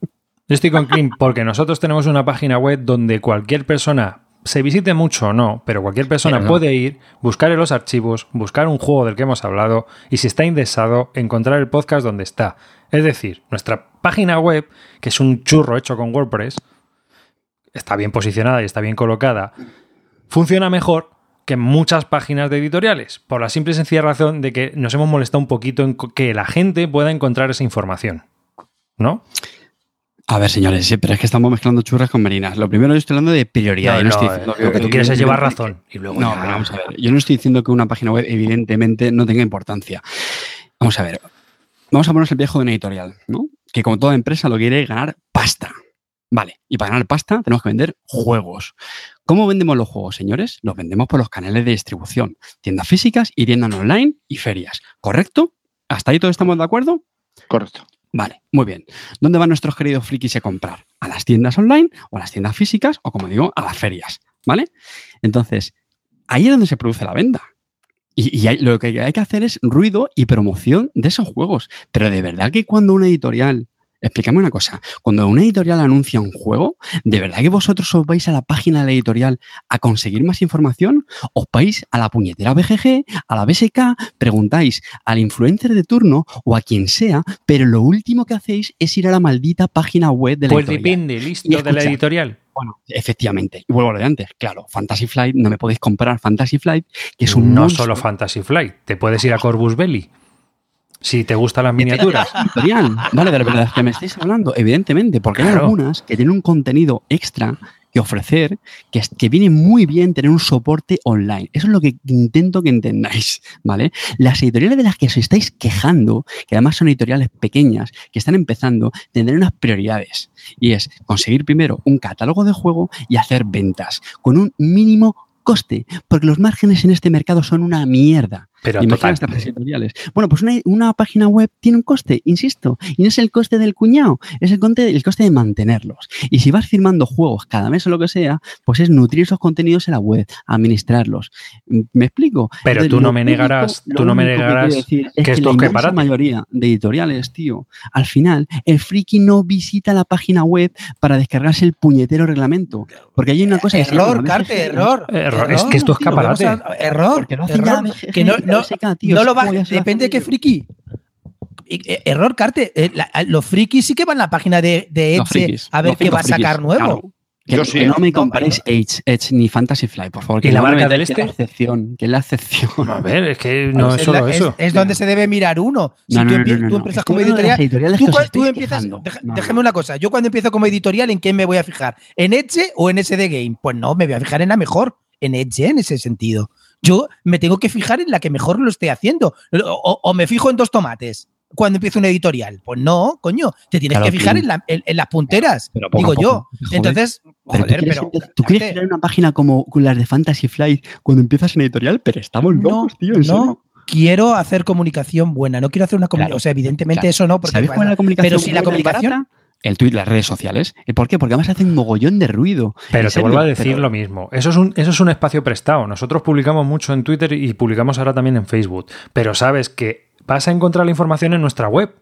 Yo estoy con Clean porque nosotros tenemos una página web donde cualquier persona, se visite mucho o no, pero cualquier persona Pero no. puede ir, buscar en los archivos, buscar un juego del que hemos hablado y si está indexado, encontrar el podcast donde está. Es decir, nuestra página web, que es un churro hecho con WordPress, está bien posicionada y está bien colocada, funciona mejor que muchas páginas de editoriales, por la simple y sencilla razón de que nos hemos molestado un poquito en que la gente pueda encontrar esa información. ¿No? A ver, señores, sí, pero es que estamos mezclando churras con merinas. Lo primero, yo estoy hablando de prioridad. No, yo no no, estoy eh, diciendo lo que tú quieres es llevar razón. Y luego No, vamos a ver. Yo no estoy diciendo que una página web, evidentemente, no tenga importancia. Vamos a ver. Vamos a ponernos el viejo de una editorial, ¿no? Que como toda empresa lo quiere es ganar pasta. Vale. Y para ganar pasta tenemos que vender juegos. ¿Cómo vendemos los juegos, señores? Los vendemos por los canales de distribución. Tiendas físicas y tiendas online y ferias. ¿Correcto? ¿Hasta ahí todos estamos de acuerdo? Correcto. Vale, muy bien. ¿Dónde van nuestros queridos frikis a comprar? ¿A las tiendas online o a las tiendas físicas o, como digo, a las ferias? ¿Vale? Entonces, ahí es donde se produce la venta. Y, lo que hay que hacer es ruido y promoción de esos juegos. Pero de verdad que cuando una editorial, explícame una cosa, cuando una editorial anuncia un juego, ¿de verdad que vosotros os vais a la página de la editorial a conseguir más información? ¿Os vais a la puñetera BGG, a la BSK, preguntáis al influencer de turno o a quien sea, pero lo último que hacéis es ir a la maldita página web de la Pues editorial? depende, listo, de la editorial. Bueno, efectivamente. Y vuelvo a lo de antes. Claro, Fantasy Flight, no me podéis comprar Fantasy Flight, que es un no monstruo solo Fantasy Flight, te puedes ir a Corvus Belli. Si te gustan las miniaturas. editorial. Vale, de la verdad que me estáis hablando, evidentemente, porque hay algunas que tienen un contenido extra que ofrecer, que, que viene muy bien tener un soporte online. Eso es lo que intento que entendáis, ¿vale? Las editoriales de las que os estáis quejando, que además son editoriales pequeñas, que están empezando, tendrán unas prioridades. Y es conseguir primero un catálogo de juego y hacer ventas con un mínimo coste, porque los márgenes en este mercado son una mierda. Pero Imagina total. estas editoriales. Bueno, pues una, una página web tiene un coste, insisto, y no es el coste del cuñado, es el coste, el coste de mantenerlos. Y si vas firmando juegos cada mes o lo que sea, pues es nutrir esos contenidos en la web, administrarlos. ¿Me explico? Pero Entonces, tú no me único- negarás- tú no me que negarás quiero decir es que que esto la es inmensa escaparate. mayoría de editoriales, tío, al final, el friki no visita la página web para descargarse el puñetero reglamento. Porque hay una cosa que Error, la Carte, BGG. error. Error, es que esto es a- Error, no error. la Que no, ni la no, tío, no lo va, depende de qué friki. Eh, Error, Carte. eh, la- los frikis sí que van a la página de, Edge frikis, a ver qué va a sacar frikis, nuevo. claro. Que, Yo sí, que no ¿eh? me No, comparéis Edge, Edge ni Fantasy Fly, por favor. que ¿Y la no marca del que este? es la excepción, que es la excepción. A ver, es que no Pues es es, solo es- eso. es donde se debe mirar uno. Si No, no, tú, no, empie- no, tú no. empiezas como editorial, tú, empiezas. deja- No, no. Déjame una cosa. Yo cuando empiezo como editorial, ¿en qué me voy a fijar? ¿En Edge o en SD Game? Pues no, me voy a fijar en la mejor. En Edge, en ese sentido. Yo me tengo que fijar en la que mejor lo esté haciendo. O, o me fijo en dos tomates cuando empiezo una editorial. Pues no, coño. Te tienes Claro, que fijar tío. en, la- en- en las punteras. Pero digo yo. joder. Entonces, Pero joder, tú quieres, pero. tú quieres crear una página como las de Fantasy Flight cuando empiezas en editorial, pero estamos No, locos, tío, en serio. no quiero hacer comunicación buena. No quiero hacer una comunicación. Claro, o sea, evidentemente claro. eso no. Porque ¿Sabes cuál es la comunicación? pero si la buena comunicación. El tweet, las redes sociales. ¿Y ¿Por qué? Porque además hacen un mogollón de ruido. Pero te vuelvo a decir pero- lo mismo. Eso es, un, eso es un espacio prestado. Nosotros publicamos mucho en Twitter y publicamos ahora también en Facebook. Pero sabes que vas a encontrar la información en nuestra web.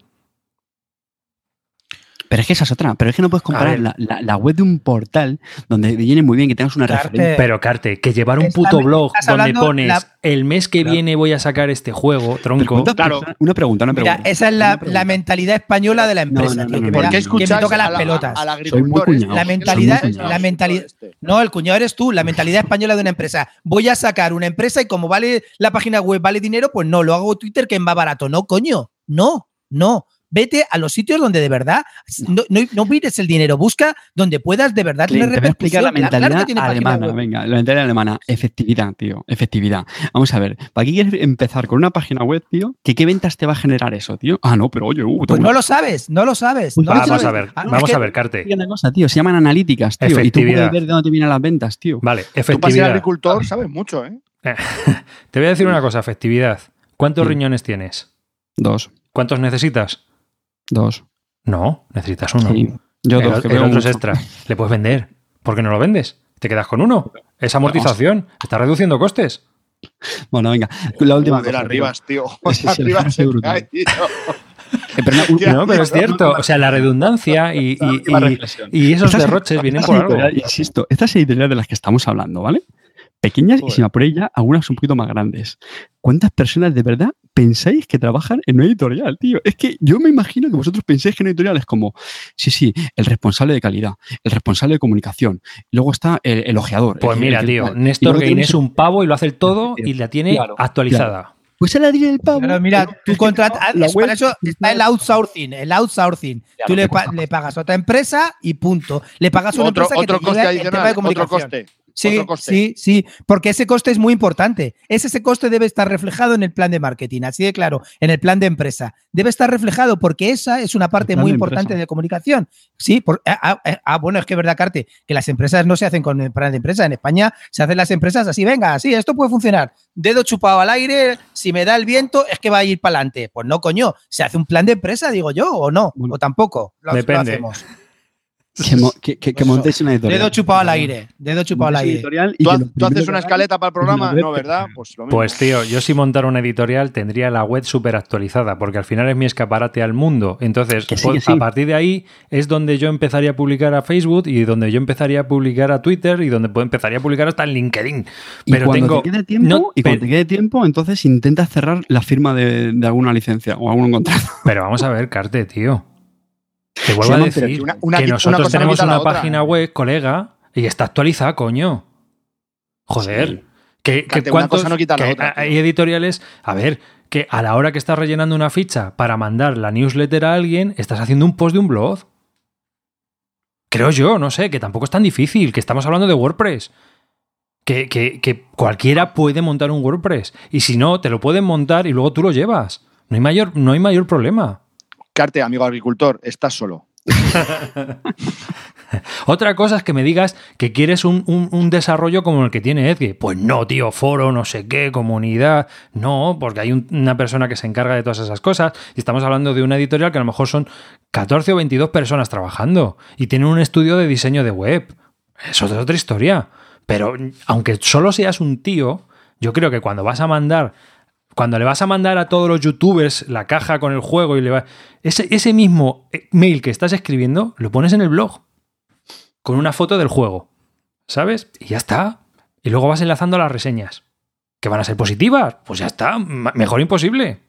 Pero es que esa es otra. Pero es que no puedes A comparar la, la- la web de un portal donde viene muy bien que tengas una Carte, referencia. Pero, Carte, que llevar un puto blog donde pones la- el mes que Claro. viene voy a sacar este juego, tronco. ¿cuántas Claro. Una pregunta, una Mira, pregunta. esa es la, mentalidad española de la empresa, no, no, no, que, no. me da- ¿Por qué que me escuchas toca las a la- pelotas. al Soy muy cuñado. La soy muy mentalidad- la mentalidad- Este. No, el cuñado eres tú, la mentalidad española de una empresa. Voy a sacar una empresa y como vale la página web, vale dinero, pues no, lo hago Twitter que es más barato. No, coño, no, no. Vete a los sitios donde de verdad no, no, no mires el dinero, busca donde puedas de verdad Clint, tener te voy a explicar la repercusión. Claro- mentalidad claro tiene alemana. web. Venga, la mentalidad alemana. Efectividad, tío. Efectividad. Vamos a ver. ¿Para qué quieres empezar con una página web, tío? ¿Que ¿Qué ventas te va a generar eso, tío? Ah, no, pero oye, uh, Pues no lo sabes, no lo sabes. No lo Vamos sabes. a ver, Ah, es vamos que- a ver, Carte. Hay una cosa, tío. Se llaman analíticas, tío. Y tú Efectividad. puedes ver de dónde vienen las ventas, tío. Vale, Tú para ser efectividad. agricultor sabes mucho, ¿eh? Te voy a decir una cosa, efectividad. ¿Cuántos Sí. riñones tienes? Dos. ¿Cuántos necesitas? Dos. No, necesitas uno. Sí. Yo el, dos. que el veo otro es extra. Le puedes vender. ¿Por qué no lo vendes? Te quedas con uno. Es amortización. Estás reduciendo costes. Bueno, venga. La última cosa. Arribas, tío. Brutal. tío. Eh, pero No, pero es cierto. O sea, la redundancia y, y- esos derroches vienen por algo. Insisto, estas editoriales de las que estamos hablando, ¿vale? Pequeñas y si me apuráis ya, algunas un poquito más grandes. ¿Cuántas personas de verdad pensáis que trabajan en una editorial, tío? Es que yo me imagino que vosotros pensáis que una editorial es como, sí, sí, el responsable de calidad, el responsable de comunicación, luego está el, el ojeador. Pues el- mira, el- tío, el- Néstor Gain es un pavo y lo hace el todo y la tiene Claro, actualizada. Pues el ladrillo del pavo. Claro, mira, tú contratas. web- Para eso está el outsourcing. El outsourcing. Claro, tú le, pa- le pagas a otra empresa y punto. Le pagas a una Otro, empresa que otro te coste el tema adicional, de comunicación. otro coste. Sí, sí, porque ese coste es muy importante. Ese, ese coste debe estar reflejado en el plan de marketing, así de claro, en el plan de empresa. Debe estar reflejado porque esa es una parte muy de importante empresa. de comunicación. Sí, por- ah, ah, ah, ah, bueno, es que es verdad, Carte, que las empresas no se hacen con el plan de empresa. En España se hacen las empresas así, venga, sí, esto puede funcionar. Dedo chupado al aire, si me da el viento, es que va a ir para adelante. Pues no, coño, se hace un plan de empresa, digo yo, o no, o tampoco. Lo, lo Depende. hacemos. Que, mo- que, que- que Eso. montéis una editorial. Dedo chupado al aire, dedo chupado al aire. editorial y ¿Tú, haces una escaleta para el programa? No, ¿verdad? Pues lo mismo. Pues tío, yo si montara una editorial tendría la web súper actualizada, porque al final es mi escaparate al mundo. Entonces, Que sí, pues, que sí. a partir de ahí es donde yo empezaría a publicar a Facebook y donde yo empezaría a publicar a Twitter y donde pues, empezaría a publicar hasta en LinkedIn. Y Pero cuando tengo... te quede tiempo, no, y cuando te quede tiempo, entonces intentas cerrar la firma de, de alguna licencia o algún contrato. Pero vamos a ver, Carte, tío. Te vuelvo Sí, a decir pero una- una- que nosotros tenemos una página web, colega, y está actualizada, coño. Joder. Sí. Que, que cuántos- cosa no quita la que otra, tío. hay editoriales, a ver, que a la hora que estás rellenando una ficha para mandar la newsletter a alguien, estás haciendo un post de un blog. Creo yo, no sé, que tampoco es tan difícil, que estamos hablando de WordPress. Que, que- que cualquiera puede montar un WordPress. Y si no, te lo pueden montar y luego tú lo llevas. No hay mayor, no hay mayor problema. Carte, amigo agricultor, estás solo. Otra cosa es que me digas que quieres un, un- desarrollo como el que tiene Edge. Pues no, tío, foro, no sé qué, comunidad. No, porque hay un- una persona que se encarga de todas esas cosas. Y estamos hablando de una editorial que a lo mejor son 14 o 22 personas trabajando y tienen un estudio de diseño de web. Eso es otra historia. Pero aunque solo seas un tío, yo creo que cuando vas a mandar cuando le vas a mandar a todos los youtubers la caja con el juego y le va... Ese, ese mismo mail que estás escribiendo lo pones en el blog con una foto del juego, ¿sabes? Y ya está. Y luego vas enlazando las reseñas. ¿Que van a ser positivas? Pues ya está. Mejor imposible.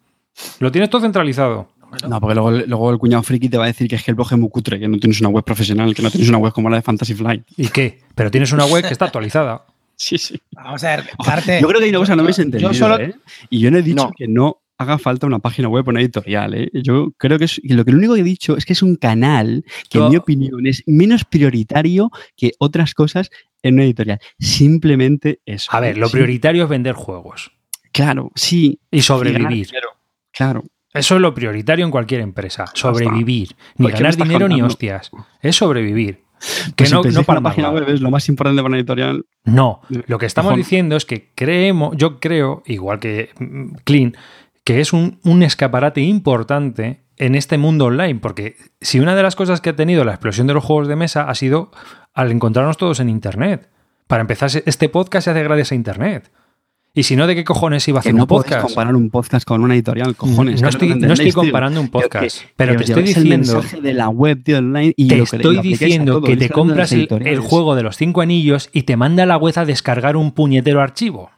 Lo tienes todo centralizado. No, porque luego, luego el cuñado friki te va a decir que es que el blog es muy cutre, que no tienes una web profesional, que no tienes una web como la de Fantasy Flight. ¿Y qué? Pero tienes una web que está actualizada. Sí, sí. Vamos a ver, Carte. Yo creo que hay una cosa no me habéis entendido, Yo solo- ¿eh? Y yo no he dicho No. que no haga falta una página web o una editorial, ¿eh? Yo creo que, es, que lo que lo único que he dicho es que es un canal que, Yo- en mi opinión, es menos prioritario que otras cosas en una editorial. Simplemente eso. A ver, lo Sí, prioritario es vender juegos Claro, sí. y y ganar sobrevivir. Claro. Eso es lo prioritario en cualquier empresa. Sobrevivir. Ni Pues, ¿qué me ganar dinero ni hostias. Es sobrevivir. Que Pues si no, que para una página web es lo más importante para una editorial. No, lo que estamos diciendo es que creemos, yo creo, igual que mm, Clean, que es un, un escaparate importante en este mundo online, porque si una de las cosas que ha tenido la explosión de los juegos de mesa ha sido al encontrarnos todos en Internet. Para empezar, este podcast se hace gracias a Internet. Y si no, ¿de qué cojones iba a Que hacer no un podcast? comparar un podcast con una editorial, cojones. no, estoy, no tío. comparando un podcast, que- pero te estoy el diciendo... mensaje de la web de online y Te lo que- lo estoy a diciendo todo. que te compras el, juego de los cinco anillos y te manda la web a descargar un puñetero archivo.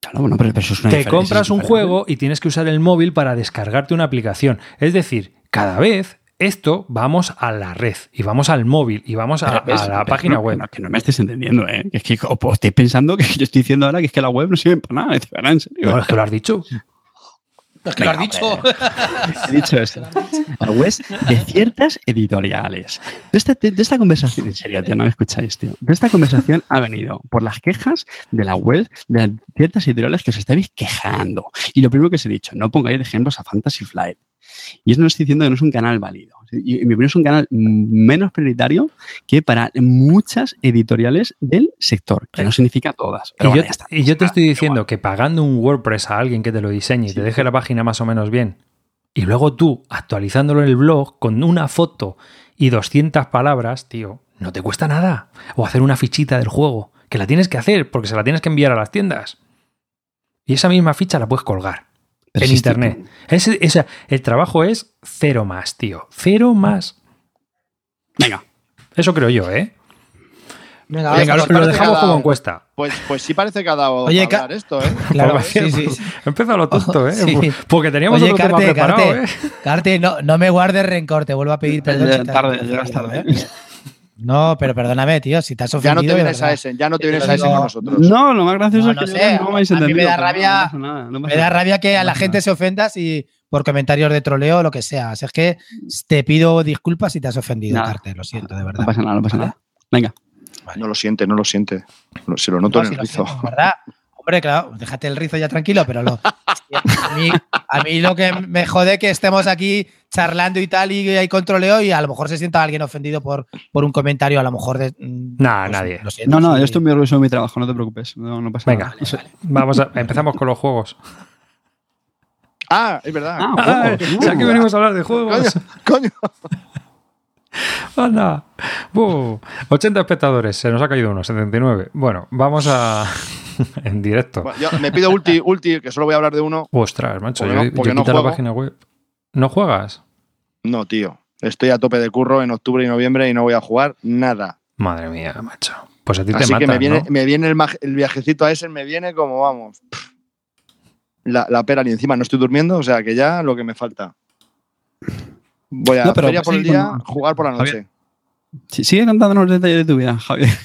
Claro, bueno, pero, pero eso es una te compras es un juego y tienes que usar el móvil para descargarte una aplicación. Es decir, cada vez esto vamos a la red y vamos al móvil y vamos a, Pero ves, a la página no, web. no, que no me estés entendiendo, ¿eh? Que es que o- o estáis pensando que yo estoy diciendo ahora que es que la web no sirve para nada. En serio. No, es que lo has dicho. Es que lo has dicho. He dicho eso. La web de ciertas editoriales. De esta, de esta conversación, en serio, tío, no me escucháis, tío. De esta conversación ha venido por las quejas de la web de ciertas editoriales que os estáis quejando. Y lo primero que os he dicho, no pongáis de ejemplos a Fantasy Flight. Y eso no estoy diciendo que no es un canal válido. Y en mi opinión es un canal menos prioritario que para muchas editoriales del sector, que no significa todas. Pero y, bueno, yo, ya está. y yo te estoy diciendo que pagando un WordPress a alguien que te lo diseñe y Sí. te deje la página más o menos bien, y luego tú actualizándolo en el blog con una foto y 200 palabras, tío, no te cuesta nada. O hacer una fichita del juego, que la tienes que hacer porque se la tienes que enviar a las tiendas. Y esa misma ficha la puedes colgar en internet. Ese- esa- el trabajo es cero más, tío. Cero más. Venga, Eso creo yo, ¿eh? Venga, Oye, lo, dejamos cada- como encuesta. Pues, pues sí parece que ha dado Oye, para hablar esto, ¿eh? Claro, Por sí, sí. Empieza lo tonto, ¿eh? Sí. Porque teníamos Oye, otro tema Carte, preparado, Carte, ¿eh? Carte, no, no me guardes rencor, te vuelvo a pedir perdón. Ya tarde, llegas tarde. ¿eh? No, pero perdóname, tío, si te has Ya ofendido. no te vienes a ese, ya no te vienes a ese digo- con nosotros. No, lo más gracioso No, es que sé, no me mí me entendido. da rabia- no pasa nada, no pasa Me da rabia que a la gente nada. se ofenda si por comentarios de troleo o lo que sea. O sea, es que te pido disculpas si te has ofendido, Nada. Carte, lo siento, de verdad. No pasa nada, no pasa nada. Venga. No lo siente, no lo siente. Se lo noto No, en si el rizo. siento, ¿verdad? Hombre, claro, déjate el rizo ya tranquilo, pero lo, a, mí, a mí lo que me jode que estemos aquí charlando y tal y hay controleo y a lo mejor se sienta alguien ofendido por, por un comentario, a lo mejor de... mm, Nah, nadie. lo siento, No, no, sí. yo estoy muy orgulloso de mi trabajo, no te preocupes. No, no pasa Venga, nada. vamos a, empezamos con los juegos. Ah, es verdad. Ah, venimos a hablar de coño, juegos. coño. Anda. Buh. 80 espectadores, se nos ha caído uno, 79. Bueno, vamos a. en directo. Bueno, yo me pido ulti, ulti, que solo voy a hablar de uno. Ostras, macho, Porque yo, no- porque yo no quito la página web. ¿No juegas? No, tío. Estoy a tope de curro en octubre y noviembre y no voy a jugar nada. Madre mía, macho. Pues a ti te Así mata, que me viene, ¿no? me viene el, viajecito a ese, me viene como vamos. La, la pera ni encima no estoy durmiendo, o sea que ya lo que me falta. Voy a No, pero feria por el día, jugar por la noche. Javier. Sí, sigue contándonos los detalles de tu vida, Javier.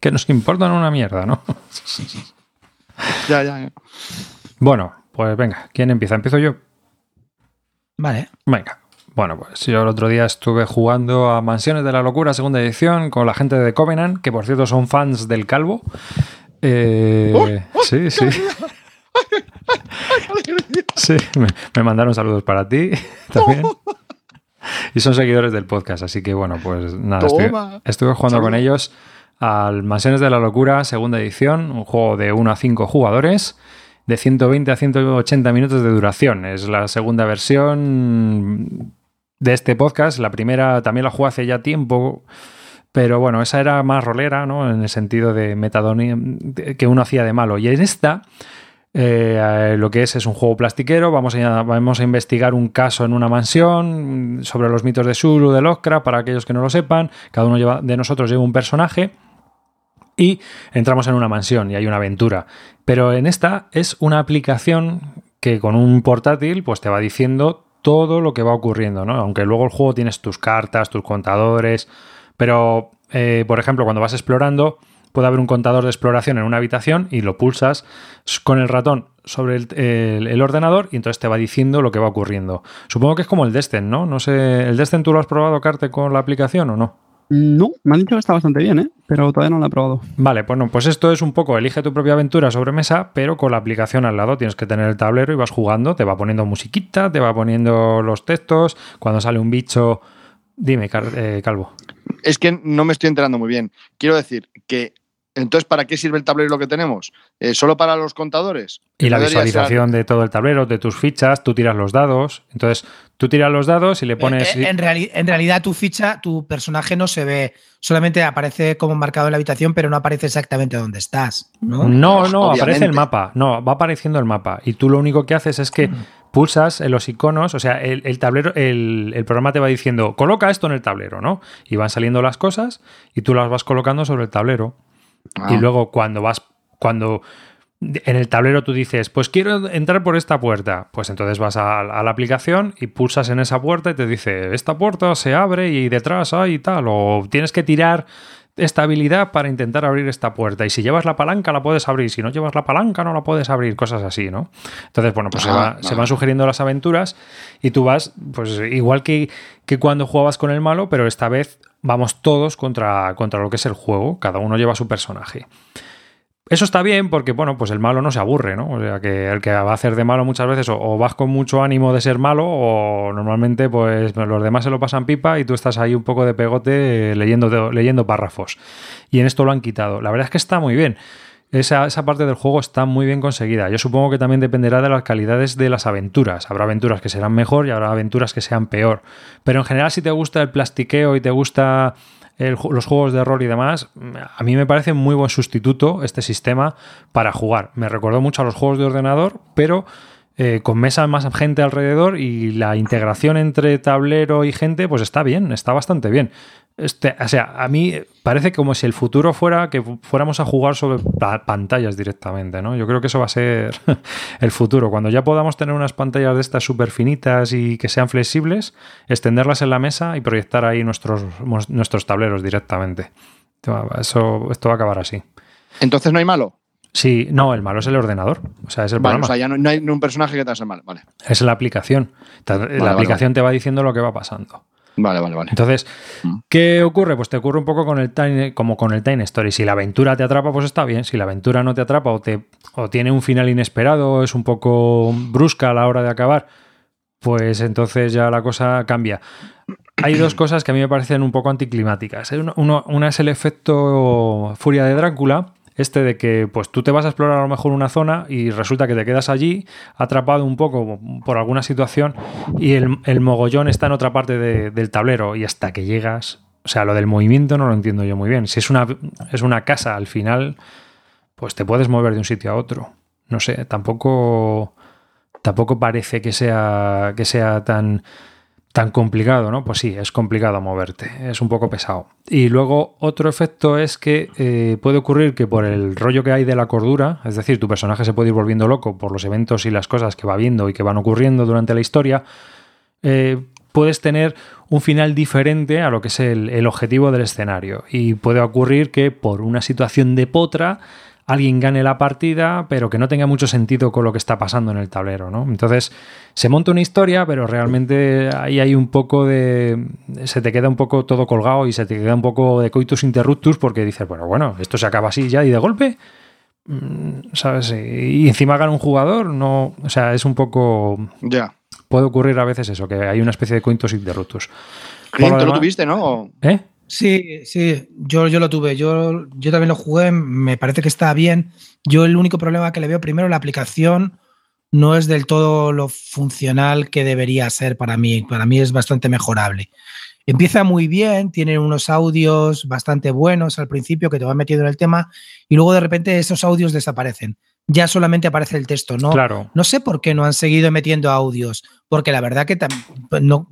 Que nos importan una mierda, ¿no? Ya, ya, ya. Bueno, pues venga, ¿quién empieza? ¿Empiezo yo? Vale. Venga. Bueno, pues yo el otro día estuve jugando a Mansiones de la Locura, segunda edición, con la gente de Covenant, que por cierto son fans del Calvo. Eh, sí, sí. Sí, me, me mandaron saludos para ti también. Y son seguidores del podcast, así que bueno, pues nada, estuve jugando con ellos al Mansiones de la Locura, segunda edición, un juego de 1 a 5 jugadores, de 120 a 180 minutos de duración. Es la segunda versión de este podcast. La primera también la jugué hace ya tiempo, pero bueno, esa era más rolera, ¿no? En el sentido de metadonía que uno hacía de malo. Y en esta, eh, lo que es es un juego plastiquero. Vamos a, investigar un caso en una mansión sobre los mitos de Zulu, de Lovecraft, para aquellos que no lo sepan. Cada uno de nosotros lleva un personaje. Y entramos en una mansión y hay una aventura. Pero en esta es una aplicación que con un portátil pues te va diciendo todo lo que va ocurriendo, ¿no? Aunque luego el juego tienes tus cartas, tus contadores, pero, eh, por ejemplo, cuando vas explorando, puede haber un contador de exploración en una habitación y lo pulsas con el ratón sobre el, el, el, ordenador y entonces te va diciendo lo que va ocurriendo. Supongo que es como el Destin, ¿no? No sé, ¿el Destin tú lo has probado, Carte, con la aplicación o no? No, me han dicho que está bastante bien, ¿eh? pero todavía no lo he probado. Vale, bueno, pues esto es un poco, elige tu propia aventura sobre mesa, pero con la aplicación al lado tienes que tener el tablero y vas jugando, te va poniendo musiquita, te va poniendo los textos, cuando sale un bicho... Dime, eh, Calvo. Es que no me estoy enterando muy bien. Quiero decir que entonces, ¿para qué sirve el tablero que tenemos? ¿Eh, ¿Solo para los contadores? Y la visualización ser... de todo el tablero, de tus fichas, tú tiras los dados. Entonces, tú tiras los dados y le pones. Eh, en, reali en, realidad, tu ficha, tu personaje no se ve. Solamente aparece como marcado en la habitación, pero no aparece exactamente dónde estás. No, no, no aparece el mapa. No, va apareciendo el mapa. Y tú lo único que haces es que mm. pulsas en los iconos. O sea, el, el tablero, el, el programa te va diciendo, coloca esto en el tablero, ¿no? Y van saliendo las cosas y tú las vas colocando sobre el tablero. Ah. Y luego cuando vas, cuando en el tablero tú dices, pues quiero entrar por esta puerta, pues entonces vas a, a, la aplicación y pulsas en esa puerta y te dice, esta puerta se abre y detrás hay tal, o tienes que tirar esta habilidad para intentar abrir esta puerta. Y si llevas la palanca la puedes abrir, si no llevas la palanca no la puedes abrir, cosas así, ¿no? Entonces, bueno, pues se, va, se, van sugiriendo las aventuras y tú vas, pues igual que, que cuando jugabas con el malo, pero esta vez vamos todos contra, contra lo que es el juego, cada uno lleva su personaje. Eso está bien porque, bueno, pues el malo no se aburre, ¿no? O sea, que el que va a hacer de malo muchas veces o, vas con mucho ánimo de ser malo o normalmente pues los demás se lo pasan pipa y tú estás ahí un poco de pegote eh, leyendo, leyendo párrafos. Y en esto lo han quitado. La verdad es que está muy bien. Esa, esa, parte del juego está muy bien conseguida. Yo supongo que también dependerá de las calidades de las aventuras. Habrá aventuras que serán mejor y habrá aventuras que sean peor. Pero en general, si te gusta el plastiqueo y te gusta los juegos de rol y demás, a mí me parece muy buen sustituto este sistema para jugar. Me recordó mucho a los juegos de ordenador, pero eh, con mesa más gente alrededor y la integración entre tablero y gente, pues está bien, está bastante bien. Este, o sea, a mí parece como si el futuro fuera que fuéramos a jugar sobre pantallas directamente, ¿no? Yo creo que eso va a ser el futuro. Cuando ya podamos tener unas pantallas de estas súper finitas y que sean flexibles, extenderlas en la mesa y proyectar ahí nuestros, nuestros tableros directamente. Eso, esto va a acabar así. Entonces no hay malo. Sí, no, el malo es el ordenador. O sea, es el vale, programa. O sea, ya no, no, hay un personaje que te hace mal. Vale. Es la aplicación. La vale, aplicación vale, te va diciendo lo que va pasando. Vale, vale, vale. Entonces, ¿qué ocurre? Pues te ocurre un poco con el time, como con el Time Story. Si la aventura te atrapa, pues está bien. Si la aventura no te atrapa o, te, o tiene un final inesperado, es un poco brusca a la hora de acabar, pues entonces ya la cosa cambia. Hay dos cosas que a mí me parecen un poco anticlimáticas. Uno, una es el efecto furia de Drácula, este de que pues tú te vas a explorar a lo mejor una zona y resulta que te quedas allí atrapado un poco por alguna situación y el, el mogollón está en otra parte de, del tablero y hasta que llegas, o sea, lo del movimiento no lo entiendo yo muy bien. Si es una, es una casa al final, pues te puedes mover de un sitio a otro. No sé, tampoco, tampoco parece que sea, que sea tan tan complicado, ¿no? Pues sí, es complicado moverte, es un poco pesado. Y luego otro efecto es que eh, puede ocurrir que por el rollo que hay de la cordura, es decir, tu personaje se puede ir volviendo loco por los eventos y las cosas que va viendo y que van ocurriendo durante la historia, eh, puedes tener un final diferente a lo que es el, el objetivo del escenario. Y puede ocurrir que por una situación de potra, alguien gane la partida, pero que no tenga mucho sentido con lo que está pasando en el tablero, ¿no? Entonces, se monta una historia, pero realmente ahí hay un poco de. Se te queda un poco todo colgado y se te queda un poco de coitus interruptus porque dices, bueno, bueno, esto se acaba así ya y de golpe. ¿Sabes? Y encima gana un jugador, no. O sea, es un poco. Ya. puede ocurrir a veces eso, que hay una especie de cointus interruptus. Tú lo tuviste, ¿no? ¿Eh? Sí, sí, yo, yo lo tuve, yo, yo también lo jugué, me parece que está bien. Yo el único problema que le veo primero, la aplicación no es del todo lo funcional que debería ser para mí, para mí es bastante mejorable. Empieza muy bien, tiene unos audios bastante buenos al principio que te van metiendo en el tema y luego de repente esos audios desaparecen. Ya solamente aparece el texto, ¿no? Claro. No sé por qué no han seguido metiendo audios, porque la verdad que no,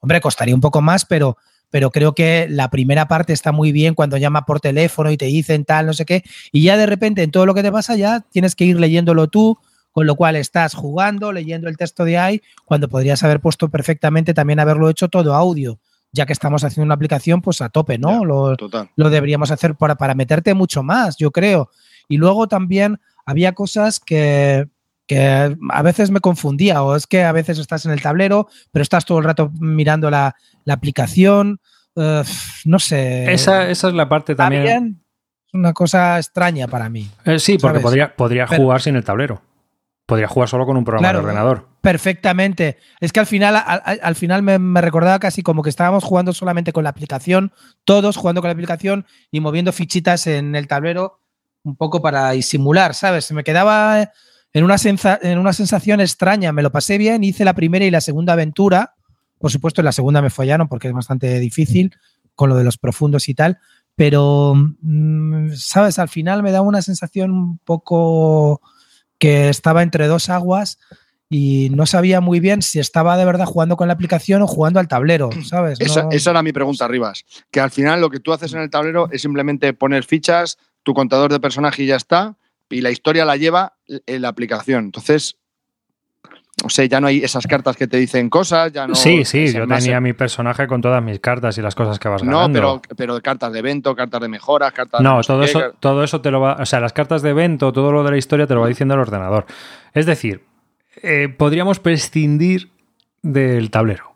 hombre, costaría un poco más, pero, pero creo que la primera parte está muy bien cuando llama por teléfono y te dicen tal, no sé qué, y ya de repente en todo lo que te pasa ya tienes que ir leyéndolo tú, con lo cual estás jugando, leyendo el texto de ahí, cuando podrías haber puesto perfectamente también haberlo hecho todo audio ya que estamos haciendo una aplicación, pues a tope, ¿no? lo, lo, deberíamos hacer para, para meterte mucho más, yo creo. Y luego también había cosas que, que a veces me confundía, o es que a veces estás en el tablero, pero estás todo el rato mirando la, la aplicación. no sé. Esa, esa, es la parte también. Es una cosa extraña para mí. Eh, sí, porque podría, podría jugar sin el tablero. Podría jugar solo con un programa de ordenador. Perfectamente. Es que al final, al, final me, recordaba casi como que estábamos jugando solamente con la aplicación, todos jugando con la aplicación y moviendo fichitas en el tablero un poco para disimular, ¿sabes? Se me quedaba en una, en una sensación extraña. Me lo pasé bien, hice la primera y la segunda aventura. Por supuesto, en la segunda me follaron porque es bastante difícil con lo de los profundos y tal. Pero, mm, ¿sabes? Al final me da una sensación un poco que estaba entre dos aguas y no sabía muy bien si estaba de verdad jugando con la aplicación o jugando al tablero, ¿sabes? Esa, era mi pregunta, Rivas. Que al final lo que tú haces en el tablero es simplemente poner fichas, tu contador de personaje y ya está, y la historia la lleva en la aplicación. Entonces, o sea, ya no hay esas cartas que te dicen cosas, ya no. Sí, sí, yo tenía mi personaje con todas mis cartas y las cosas que vas ganando. No, pero, pero cartas de evento, cartas de mejoras, cartas no, todo eso, todo eso te lo va. O sea, las cartas de evento, todo lo de la historia te lo va diciendo el ordenador. Es decir, eh, podríamos prescindir del tablero.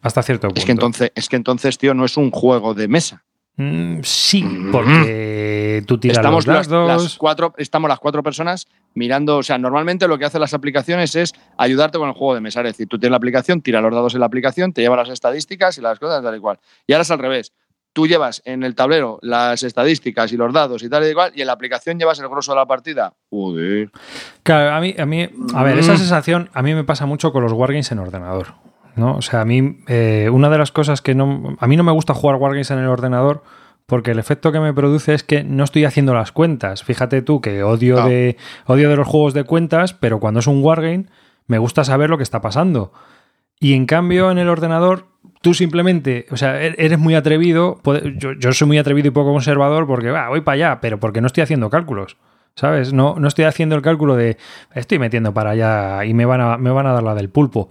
Hasta cierto punto. Es que entonces, es que entonces, tío, no es un juego de mesa. Mm, sí, porque tú tiras estamos los Las, cuatro, estamos las cuatro personas mirando, o sea, normalmente lo que hacen las aplicaciones es ayudarte con el juego de mesa, es decir, tú tienes la aplicación, tira los dados en la aplicación, te lleva las estadísticas y las cosas tal y cual. Y ahora es al revés. Tú llevas en el tablero las estadísticas y los dados y tal y igual, y en la aplicación llevas el grosso de la partida. Claro, a mí, a mí, a ver, esa mm. sensación a mí me pasa mucho con los wargames en ordenador. ¿No? O sea, a mí, eh, una de las cosas que no. A mí no me gusta jugar Wargames en el ordenador porque el efecto que me produce es que no estoy haciendo las cuentas. Fíjate tú que odio, de, odio de los juegos de cuentas, pero cuando es un Wargame me gusta saber lo que está pasando. Y en cambio, en el ordenador, tú simplemente, o sea, e-, eres muy atrevido. Yo, yo soy muy atrevido y poco conservador porque va, voy para allá, pero porque no estoy haciendo cálculos. ¿Sabes? No, no estoy haciendo el cálculo de estoy metiendo para allá y me van a, me van a dar la del pulpo.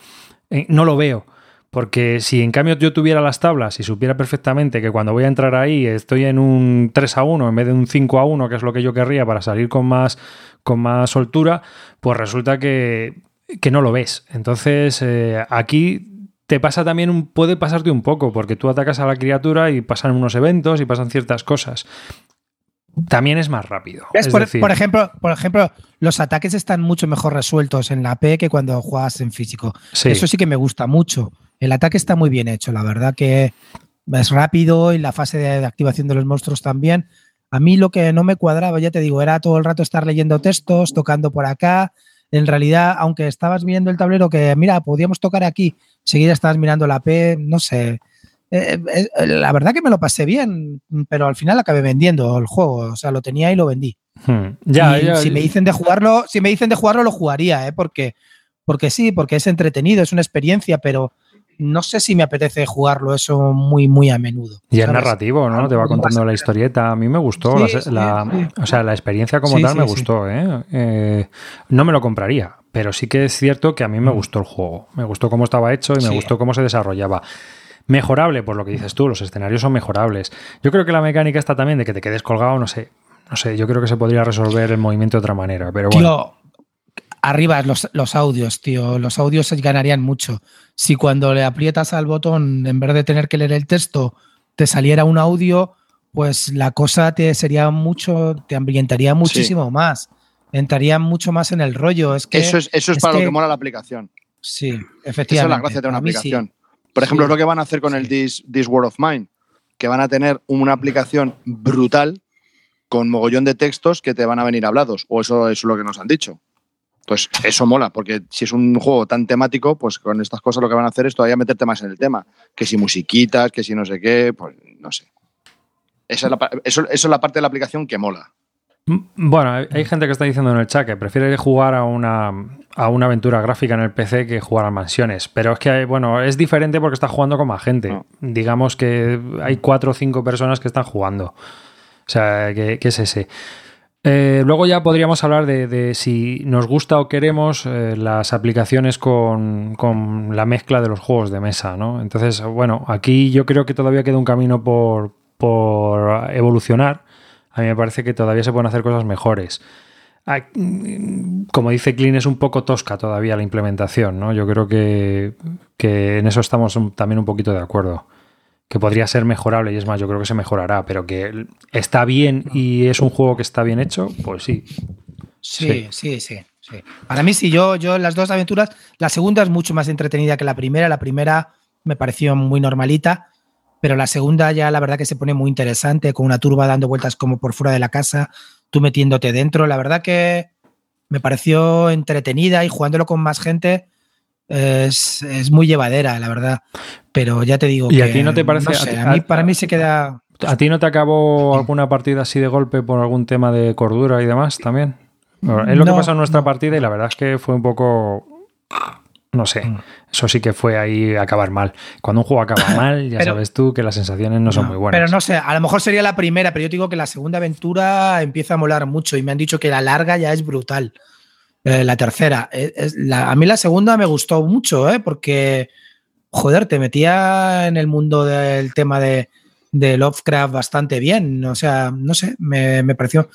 Eh, no lo veo. Porque si en cambio yo tuviera las tablas y supiera perfectamente que cuando voy a entrar ahí estoy en un 3 a 1 en vez de un 5 a 1, que es lo que yo querría para salir con más, con más soltura, pues resulta que, que no lo ves. Entonces eh, aquí te pasa también, un, puede pasarte un poco, porque tú atacas a la criatura y pasan unos eventos y pasan ciertas cosas también es más rápido. por, ejemplo, por ejemplo, los ataques están mucho mejor resueltos en la P que cuando juegas en físico. Eso sí que me gusta mucho. El ataque está muy bien hecho, la verdad que es rápido y la fase de activación de los monstruos también. A mí lo que no me cuadraba, ya te digo, era todo el rato estar leyendo textos, tocando por acá. En realidad, aunque estabas viendo el tablero que, mira, podíamos tocar aquí, seguida estabas mirando la P, no sé eh, eh, la verdad que me lo pasé bien, pero al final acabé vendiendo el juego. O sea, lo tenía y lo vendí. Hmm. Ya, si me dicen de jugarlo, si me dicen de jugarlo, lo jugaría, ¿eh? porque, porque sí, porque es entretenido, es una experiencia, pero no sé si me apetece jugarlo eso muy, muy a menudo. Y es narrativo, ¿no? Te va contando la historieta. A mí me gustó. la, O sea, la experiencia como tal me gustó, ¿eh? ¿eh? No me lo compraría, pero sí que es cierto que a mí me mm. gustó el juego. Me gustó cómo estaba hecho y me gustó cómo se desarrollaba. Mejorable, por lo que dices tú, los escenarios son mejorables. Yo creo que la mecánica está también de que te quedes colgado, no sé. No sé, yo creo que se podría resolver el movimiento de otra manera, pero bueno. Tío, arriba los, los audios, tío. Los audios ganarían mucho. Si cuando le aprietas al botón, en vez de tener que leer el texto, te saliera un audio, pues la cosa te sería mucho, te ambientaría muchísimo más. Entraría mucho más en el rollo. Es que, eso es, eso es para lo que mola la aplicación. Sí, Esa efectivamente. es la gracia de una A mí sí. Por ejemplo, Sí. es lo que van a hacer con el This, This World of Mine, que van a tener una aplicación brutal con mogollón de textos que te van a venir hablados. O eso, es lo que nos han dicho. Pues eso mola, porque si es un juego tan temático, pues con estas cosas lo que van a hacer es todavía meterte más en el tema. Que si musiquitas, que si no sé qué, pues no sé. Esa es la, eso, eso es la parte de la aplicación que mola. Bueno, hay hay gente que está diciendo en el chat que prefiere jugar a una, a una aventura gráfica en el PC que jugar a mansiones. Pero es que, bueno, es diferente porque está jugando con más gente. No. Digamos que hay cuatro o cinco personas que están jugando. O sea, que, que es ese. Eh, luego ya podríamos hablar de, de si nos gusta o queremos eh, las aplicaciones con, con la mezcla de los juegos de mesa, ¿no? Entonces, bueno, aquí yo creo que todavía queda un camino por, por evolucionar. A mí me parece que todavía se pueden hacer cosas mejores. Como dice Clean, es un poco tosca todavía la implementación, ¿no? Yo creo que, que en eso estamos también un poquito de acuerdo. Que podría ser mejorable y es más, yo creo que se mejorará, pero que está bien y es un juego que está bien hecho, pues sí. Sí, sí, sí, sí. Para mí sí, yo, yo las dos aventuras, la segunda es mucho más entretenida que la primera, la primera me pareció muy normalita, pero la segunda ya la verdad que se pone muy interesante, con una turba dando vueltas como por fuera de la casa, tú metiéndote dentro, la verdad que me pareció entretenida y jugándolo con más gente es, es muy llevadera, la verdad. Pero ya te digo ¿Y que a ti no te parece- sé, a ti- a mí, para mí se queda ¿A ti no te acabó alguna partida así de golpe por algún tema de cordura y demás también? Es lo que pasó en nuestra partida y la verdad es que fue un poco... No sé, Mm. eso sí que fue ahí acabar mal. Cuando un juego acaba mal, ya Pero- sabes tú que las sensaciones no son muy buenas. Pero no sé, a lo mejor sería la primera, pero yo digo que la segunda aventura empieza a molar mucho y me han dicho que la larga ya es brutal. Eh, la tercera. eh, es la- a mí la segunda me gustó mucho, ¿eh? porque, joder, te metía en el mundo del tema de, de Lovecraft bastante bien. O sea, no sé, me, me pareció.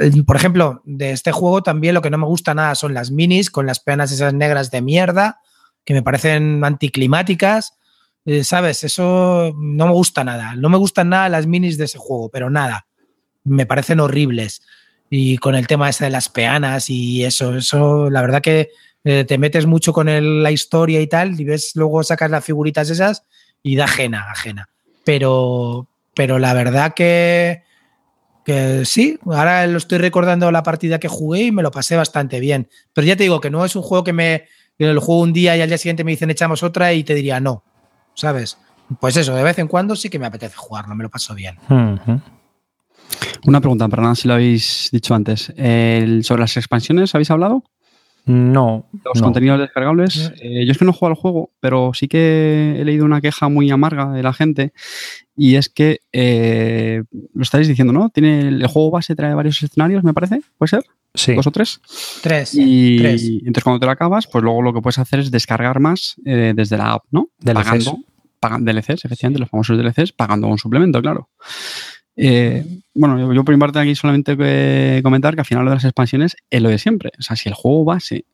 Eh, Por ejemplo, de este juego también lo que no me gusta nada son las minis con las penas esas negras de mierda, que me parecen anticlimáticas. Eh, ¿Sabes? Eso no me gusta nada. No me gustan nada las minis de ese juego, pero nada. Me parecen horribles. Y con el tema ese de las peanas y eso, eso, la verdad que eh, te metes mucho con la historia y tal, y ves, luego sacas las figuritas esas y da ajena, ajena. Pero, pero la verdad que, sí, ahora lo estoy recordando la partida que jugué y me lo pasé bastante bien. Pero ya te digo que no es un juego que me que lo juego un día y al día siguiente me dicen echamos otra y te diría no, ¿sabes? Pues eso, de vez en cuando sí que me apetece jugarlo, me lo paso bien. Una pregunta, perdón si lo habéis dicho antes. Sobre las expansiones, ¿habéis hablado? No. Los no. contenidos descargables. Eh, yo es que no he jugado al juego, pero sí que he leído una queja muy amarga de la gente. Y es que eh, lo estáis diciendo, ¿no? Tiene el juego base trae varios escenarios, me parece. ¿Puede ser? Sí. ¿Dos o tres? Tres. Y tres. entonces cuando te lo acabas, pues luego lo que puedes hacer es descargar más eh, desde la app, ¿no? DLCs. Pagando, pagan DLCs, efectivamente, los famosos DLCs, pagando un suplemento, claro. Eh, bueno, yo, por mi parte aquí solamente comentar que al final lo de las expansiones es lo de siempre. O sea, si el juego base,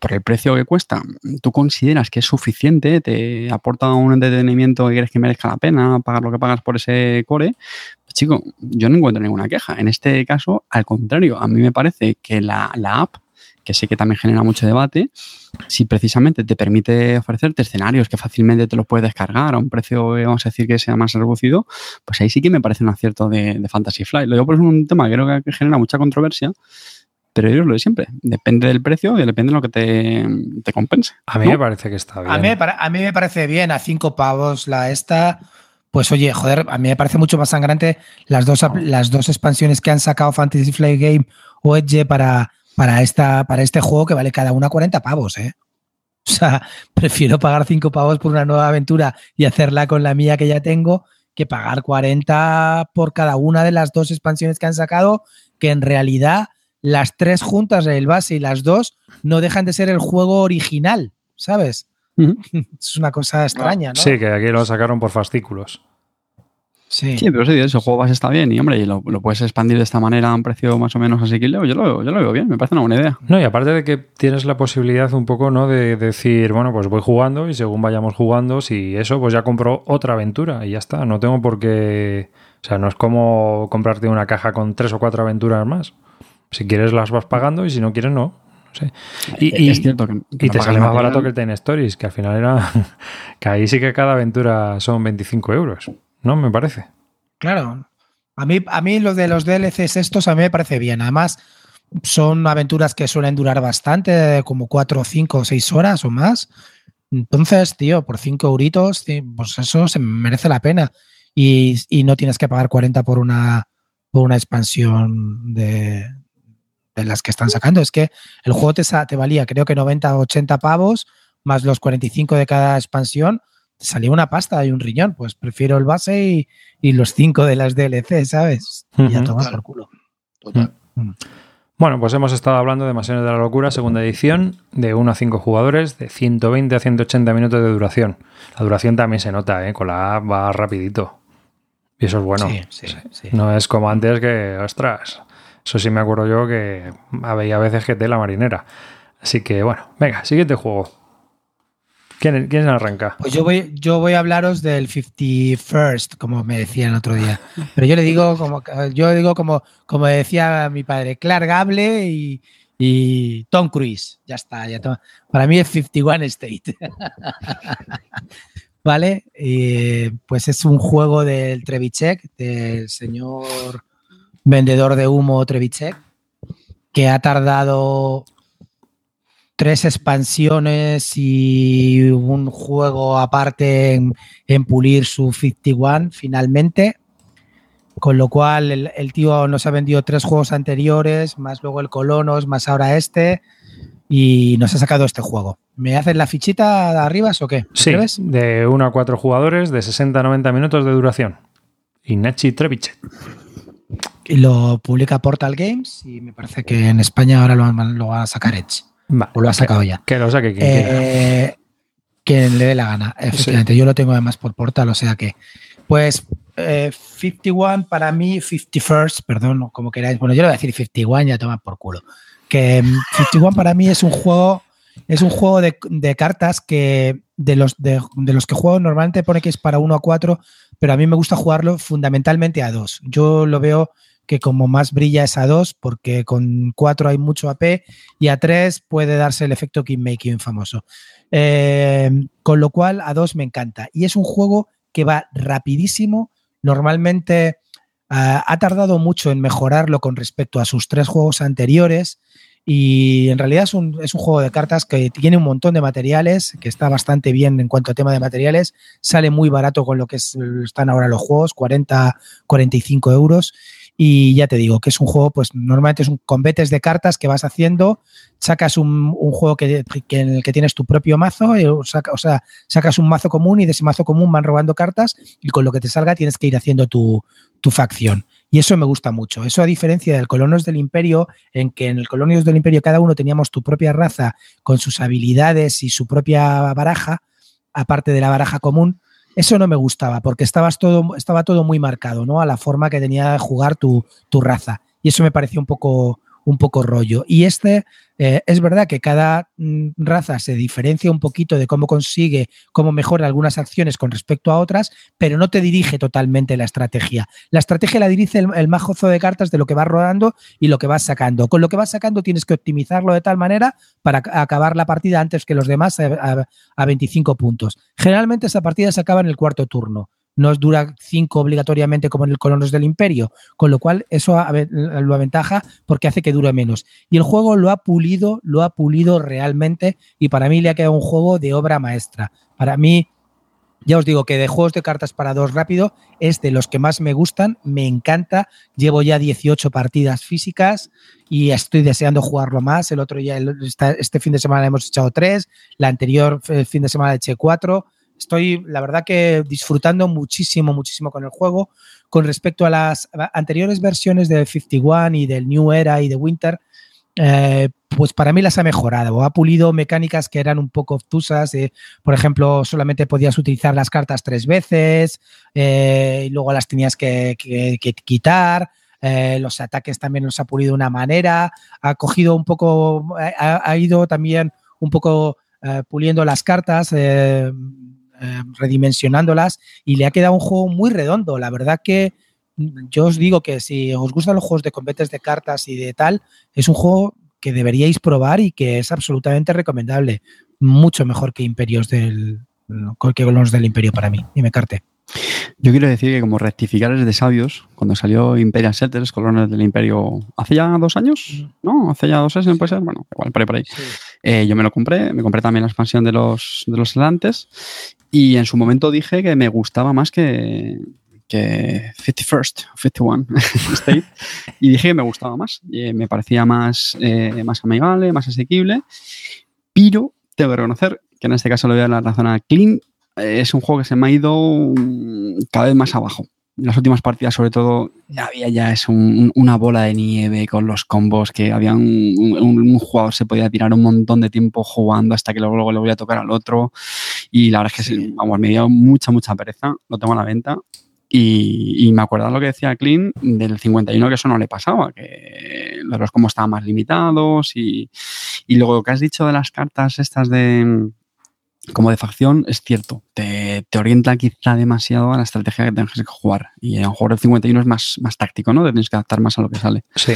por el precio que cuesta, tú consideras que es suficiente, te aporta un entretenimiento que crees que merezca la pena, pagar lo que pagas por ese core, pues chico, yo no encuentro ninguna queja. En este caso, al contrario, a mí me parece que la, la app, que sé que también genera mucho debate, si precisamente te permite ofrecerte escenarios que fácilmente te los puedes descargar a un precio, eh, vamos a decir, que sea más reducido, pues ahí sí que me parece un acierto de, de Fantasy Flight. Lo digo es un tema que creo que genera mucha controversia, pero yo lo de siempre. Depende del precio y depende de lo que te, te compense. A mí ¿no? me parece que está bien. A mí, a mí me parece bien, a cinco pavos la esta. Pues oye, joder, a mí me parece mucho más sangrante las dos, las dos expansiones que han sacado Fantasy Flight Game o Edge para, para, esta, para este juego que vale cada una 40 pavos, ¿eh? O sea, prefiero pagar cinco pavos por una nueva aventura y hacerla con la mía que ya tengo que pagar 40 por cada una de las dos expansiones que han sacado, que en realidad las tres juntas, el base y las dos, no dejan de ser el juego original, ¿sabes? Es una cosa extraña, ¿no? Sí, que aquí lo sacaron por fascículos. Sí. Sí, pero sí, ese juego base está bien y, hombre, y lo, lo puedes expandir de esta manera a un precio más o menos asequible. Yo lo, veo- yo lo veo bien, me parece una buena idea. No, y aparte de que tienes la posibilidad un poco, ¿no? De decir, bueno, pues voy jugando y según vayamos jugando, si eso, pues ya compro otra aventura y ya está. No tengo por qué. O sea, no es como comprarte una caja con tres o cuatro aventuras más. Si quieres las vas pagando y si no quieres, no. No sé. Y, es cierto que, que y no te sale más barato que el Ten Stories, que al final era. que ahí sí que cada aventura son 25 euros, ¿no? Me parece. Claro. A mí, a mí de los DLCs estos a mí me parece bien. Además, son aventuras que suelen durar bastante, como 4, 5 o 6 horas o más. Entonces, tío, por 5 euritos, pues eso se merece la pena. Y, y no tienes que pagar 40 por una, por una expansión de, de las que están sacando. Es que el juego te, te valía, creo que 90 o 80 pavos, más los 45 de cada expansión. Salía una pasta y un riñón. Pues prefiero el base y, y los 5 de las DLC, ¿sabes? Y a Ujú. tomar Claro. por culo. Total. Bueno, pues hemos estado hablando de de la Locura, segunda edición, de 1 a 5 jugadores, de 120 a 180 minutos de duración. La duración también se nota, ¿eh? Con la app va rapidito. Y eso es bueno. sí, sí, sí. No es como antes que, ostras, eso sí me acuerdo yo que había veces que tela marinera. Así que bueno, venga, siguiente juego. ¿Quién, quién arranca? Pues yo voy, yo voy a hablaros del 51st, como me decía el otro día. Pero yo le digo como yo digo como, como decía mi padre, Clark Gable y, y Tom Cruise. Ya está, ya to- Para mí es 51 State. ¿Vale? Y, pues es un juego del Trevichek, del señor vendedor de humo Trevichek, que ha tardado tres expansiones y un juego aparte en, en pulir su 51 finalmente. Con lo cual el, el tío nos ha vendido tres juegos anteriores, más luego el Colonos, más ahora este, y nos ha sacado este juego. ¿Me haces la fichita de arriba o qué? Sí, ¿Crees? de 1 a 4 jugadores, de 60 a 90 minutos de duración. Ignachi Treviche. Y lo publica Portal Games y me parece que en España ahora lo, lo va a sacar Edge. O lo ha sacado ya. Que lo saque quien. Eh, quien le dé la gana, efectivamente. Yo lo tengo además por portal, o sea que. Pues eh, 51 para mí, 51st, perdón, como queráis. Bueno, yo le voy a decir 51, ya toma por culo. Que mm, 51 para mí es un juego. Es un juego de, de cartas que de los, de, de los que juego normalmente pone que es para 1 a 4, pero a mí me gusta jugarlo fundamentalmente a 2. Yo lo veo que como más brilla es a 2, porque con 4 hay mucho AP y a 3 puede darse el efecto Kingmaking famoso. Eh, con lo cual, a 2 me encanta. Y es un juego que va rapidísimo. Normalmente uh, ha tardado mucho en mejorarlo con respecto a sus tres juegos anteriores. Y en realidad es un, es un, juego de cartas que tiene un montón de materiales, que está bastante bien en cuanto a tema de materiales. Sale muy barato con lo que es, están ahora los juegos, 40, 45 euros. Y ya te digo que es un juego, pues normalmente es un combates de cartas que vas haciendo, sacas un, un juego que, en el que tienes tu propio mazo, o, saca, o, sea, sacas un mazo común y de ese mazo común van robando cartas y con lo que te salga tienes que ir haciendo tu, tu facción. Y eso me gusta mucho. Eso a diferencia del Colonos del Imperio, en que en el Colonios del Imperio cada uno teníamos tu propia raza con sus habilidades y su propia baraja, aparte de la baraja común, eso no me gustaba porque todo, estaba todo muy marcado, ¿no? A la forma que tenía de jugar tu, tu raza. Y eso me pareció un poco, un poco rollo. Y este eh, es verdad que cada mm, raza se diferencia un poquito de cómo consigue, cómo mejora algunas acciones con respecto a otras, pero no te dirige totalmente la estrategia. La estrategia la dirige el, el majozo de cartas de lo que vas rodando y lo que vas sacando. Con lo que vas sacando tienes que optimizarlo de tal manera para acabar la partida antes que los demás a, a, a 25 puntos. Generalmente esa partida se acaba en el cuarto turno no dura 5 obligatoriamente como en el Colonos del Imperio, con lo cual eso lo aventaja porque hace que dure menos. Y el juego lo ha pulido, lo ha pulido realmente y para mí le ha quedado un juego de obra maestra. Para mí, ya os digo que de juegos de cartas para dos rápido es de los que más me gustan, me encanta. Llevo ya 18 partidas físicas y estoy deseando jugarlo más. El otro ya, este fin de semana hemos echado 3, la anterior fin de semana eché 4 estoy, la verdad que disfrutando muchísimo, muchísimo con el juego. Con respecto a las anteriores versiones de 51 y del New Era y de Winter, eh, pues para mí las ha mejorado. Ha pulido mecánicas que eran un poco obtusas. Eh, por ejemplo, solamente podías utilizar las cartas tres veces eh, y luego las tenías que, quitar. Eh, los ataques también los ha pulido de una manera. Ha cogido un poco, ha, ido también un poco puliendo las cartas. Eh, redimensionándolas y le ha quedado un juego muy redondo. La verdad que yo os digo que si os gustan los juegos de combates de cartas y de tal, es un juego que deberíais probar y que es absolutamente recomendable. Mucho mejor que Imperios del que los del Imperio para mí. Dime, Carte. Yo quiero decir que como rectificares de sabios, cuando salió Imperial Settlers, Colones del Imperio, hace ya dos años, ¿no? Hace ya dos años, puede ser, bueno, igual por ahí, por ahí. Eh, yo me lo compré, me compré también la expansión de los, de los y en su momento dije que me gustaba más que, que 51st, 51 State, y dije que me gustaba más, y me parecía más, eh, más amigable, más asequible, pero tengo que reconocer que en este caso le voy a dar la razón a Clean, es un juego que se me ha ido mm, cada vez más abajo. En las últimas partidas, sobre todo, había ya es una bola de nieve con los combos que había un, jugador se podía tirar un montón de tiempo jugando hasta que luego, le voy a tocar al otro. Y la verdad es que vamos, me dio mucha, mucha pereza. Lo tengo a la venta. Y, me acuerdo lo que decía Clean del 51, que eso no le pasaba, que los combos estaban más limitados. Y, y luego lo que has dicho de las cartas estas de como de facción es cierto, te, orienta quizá demasiado a la estrategia que tengas que jugar. Y en un juego de 51 es más, más táctico, ¿no? Te tienes que adaptar más a lo que sale. Sí.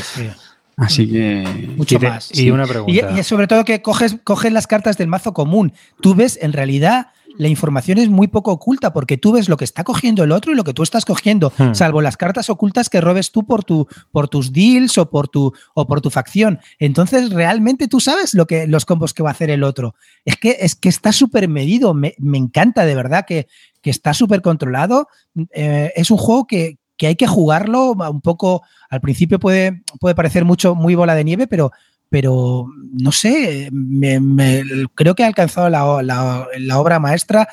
Así que. Mucho más. Y una pregunta. Y, sobre todo que coges, coges las cartas del mazo común. Tú ves, en realidad, la información es muy poco oculta porque tú ves lo que está cogiendo el otro y lo que tú estás cogiendo, hmm. salvo las cartas ocultas que robes tú por, tu, por tus deals o por, tu, o por tu facción. Entonces, realmente tú sabes lo que, los combos que va a hacer el otro. Es que, es que está súper medido. Me, encanta de verdad que, que está súper controlado. Eh, es un juego que, que hay que jugarlo un poco. Al principio puede, puede parecer mucho, muy bola de nieve, pero pero no sé, me, creo que ha alcanzado la, obra maestra.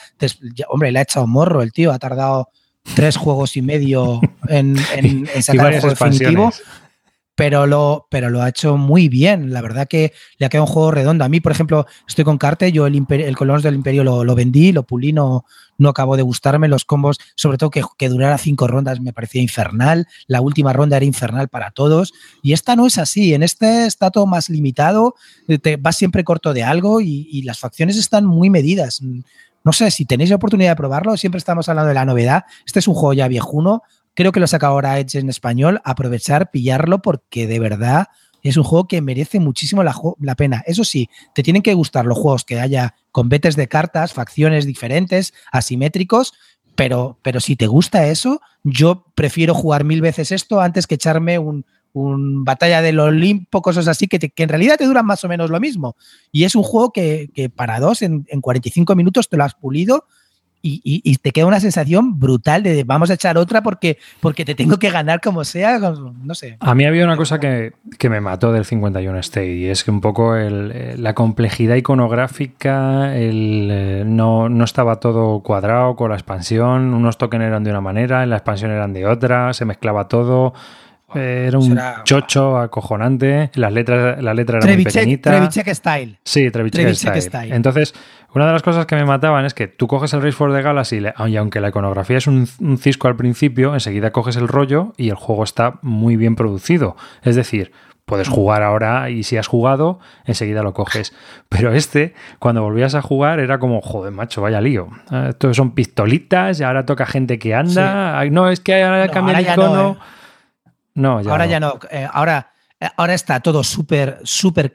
hombre, le ha echado morro el tío, ha tardado tres juegos y medio en, sacar el juego definitivo. Pero lo, pero lo ha hecho muy bien. La verdad que le ha quedado un juego redondo. A mí, por ejemplo, estoy con Carte, yo el, el Colonos del Imperio lo, lo vendí, lo pulí, no, no acabó de gustarme. Los combos, sobre todo que, que, durara cinco rondas, me parecía infernal. La última ronda era infernal para todos. Y esta no es así. En este está todo más limitado, eh, te vas siempre corto de algo y, las facciones están muy medidas. No sé, si tenéis la oportunidad de probarlo, siempre estamos hablando de la novedad. Este es un juego ya viejuno. Creo que lo saca ahora Edge en español. Aprovechar, pillarlo, porque de verdad es un juego que merece muchísimo la, pena. Eso sí, te tienen que gustar los juegos que haya combates de cartas, facciones diferentes, asimétricos, pero, pero si te gusta eso, yo prefiero jugar mil veces esto antes que echarme un, un batalla del Olimpo, cosas así, que, en realidad te duran más o menos lo mismo. Y es un juego que, que para dos, en, en 45 minutos te lo has pulido y, te queda una sensación brutal de vamos a echar otra porque, porque te tengo que ganar como sea, no sé. A mí había una cosa que, me mató del 51 State y es que un poco la complejidad iconográfica, el, eh, no, no, estaba todo cuadrado con la expansión, unos tokens eran de una manera, en la expansión eran de otra, se mezclaba todo. Era un chocho acojonante. Las letras, la letra era muy pequeñita. Trevichek Style. Sí, Trevichek, style. Entonces, una de las cosas que me mataban es que tú coges el Race for the Galaxy y aunque la iconografía es un, cisco al principio, enseguida coges el rollo y el juego está muy bien producido. Es decir, puedes jugar ahora y si has jugado, enseguida lo coges. Pero este, cuando volvías a jugar, era como, joder, macho, vaya lío. Estos son pistolitas y ahora toca gente que anda. No, es que ahora cambia el icono. No, ¿eh? Ahora ya no. Eh, ahora Ahora está todo súper, súper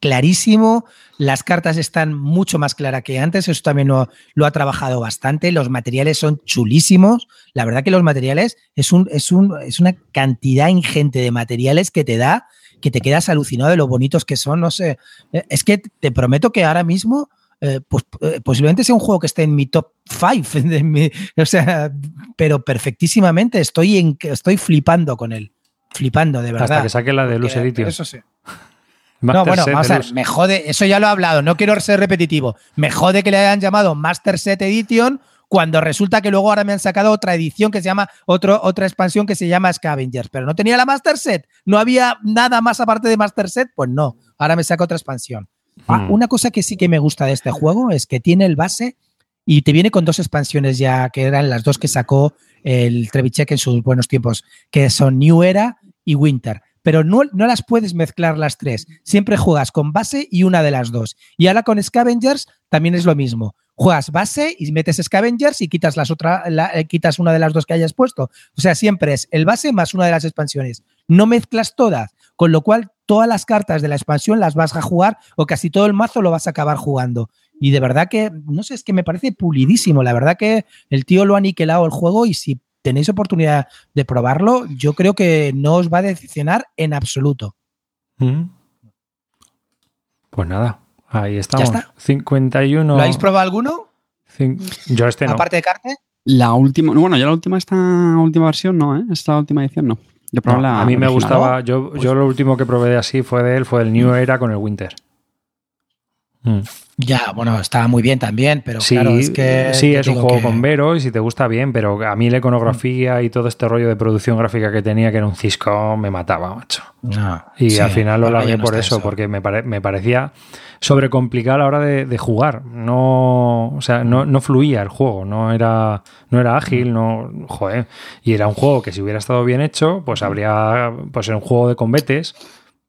clarísimo. Las cartas están mucho más claras que antes. Eso también lo, ha trabajado bastante. Los materiales son chulísimos. La verdad que los materiales es, un, es, un, es una cantidad ingente de materiales que te da que te quedas alucinado de lo bonitos que son. No sé. Eh, es que te prometo que ahora mismo. Eh, pues, eh, posiblemente sea un juego que esté en mi top 5, o sea, pero perfectísimamente estoy, en, estoy flipando con él flipando, de verdad. Hasta que saque la de Luz Edition. Eso sí. no, bueno, vamos a ver, me jode, eso ya lo he hablado, no quiero ser repetitivo. Me jode que le hayan llamado Master Set Edition cuando resulta que luego ahora me han sacado otra edición que se llama, otro, otra expansión que se llama Scavengers, pero no tenía la Master Set, no había nada más aparte de Master Set, pues no, ahora me saca otra expansión. Ah, hmm. una cosa que sí que me gusta de este juego es que tiene el base y te viene con dos expansiones ya, que eran las dos que sacó el Trevichek en sus buenos tiempos, que son New Era y Winter. Pero no, no las puedes mezclar las tres. Siempre juegas con base y una de las dos. Y ahora con Scavengers también es lo mismo. Juegas base y metes Scavengers y quitas, las otra, eh, quitas una de las dos que hayas puesto. O sea, siempre es el base más una de las expansiones. No mezclas todas con lo cual todas las cartas de la expansión las vas a jugar o casi todo el mazo lo vas a acabar jugando. Y de verdad que, no sé, es que me parece pulidísimo. La verdad que el tío lo ha aniquilado el juego y si tenéis oportunidad de probarlo, yo creo que no os va a decepcionar en absoluto. Mm. Pues nada, ahí estamos. está. 51. ¿Lo habéis probado alguno? Cin- Yo este no. Aparte de Carte. La última, bueno, ya la última, esta última versión no, ¿eh? Esta última edición no. Yo probé No, la a mí me original. gustaba, yo, yo lo último que probé de así fue de él, fue el New Era con el Winter. Mm. Ya, bueno, estaba muy bien también, pero Sí, claro, es que. sí, ya es un juego que- con Vero y si te gusta bien, pero a mí la iconografía y todo este rollo de producción gráfica que tenía, que era un Cisco, me mataba, macho. No, Y sí, al final lo largué no por está eso, porque me, pare- me parecía sobrecomplicado a la hora de, de jugar. No, o sea, no, no fluía el juego, no era, no era ágil, no, joder. Y era un juego que si hubiera estado bien hecho, pues habría, pues era un juego de combates,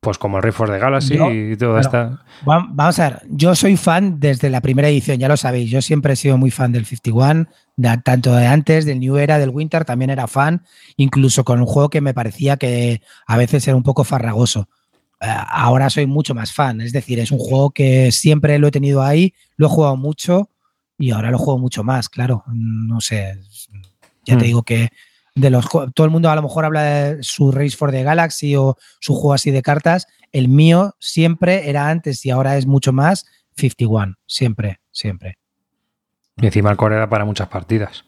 pues como el the Galaxy Yo- y toda bueno, esta. Vamos a ver, yo soy fan desde la primera edición, ya lo sabéis. Yo siempre he sido muy fan del 51, de- tanto de antes, del New Era, del Winter, también era fan, incluso con un juego que me parecía que a veces era un poco farragoso. Eh, ahora soy mucho más fan, es decir, es un juego que siempre lo he tenido ahí, lo he jugado mucho y ahora lo juego mucho más, claro. No sé, ya te Hmm. digo que de los todo el mundo a lo mejor habla de su Race for the Galaxy o su juego así de cartas. El mío siempre era antes y ahora es mucho más 51. Siempre, siempre. Y encima el core da para muchas partidas.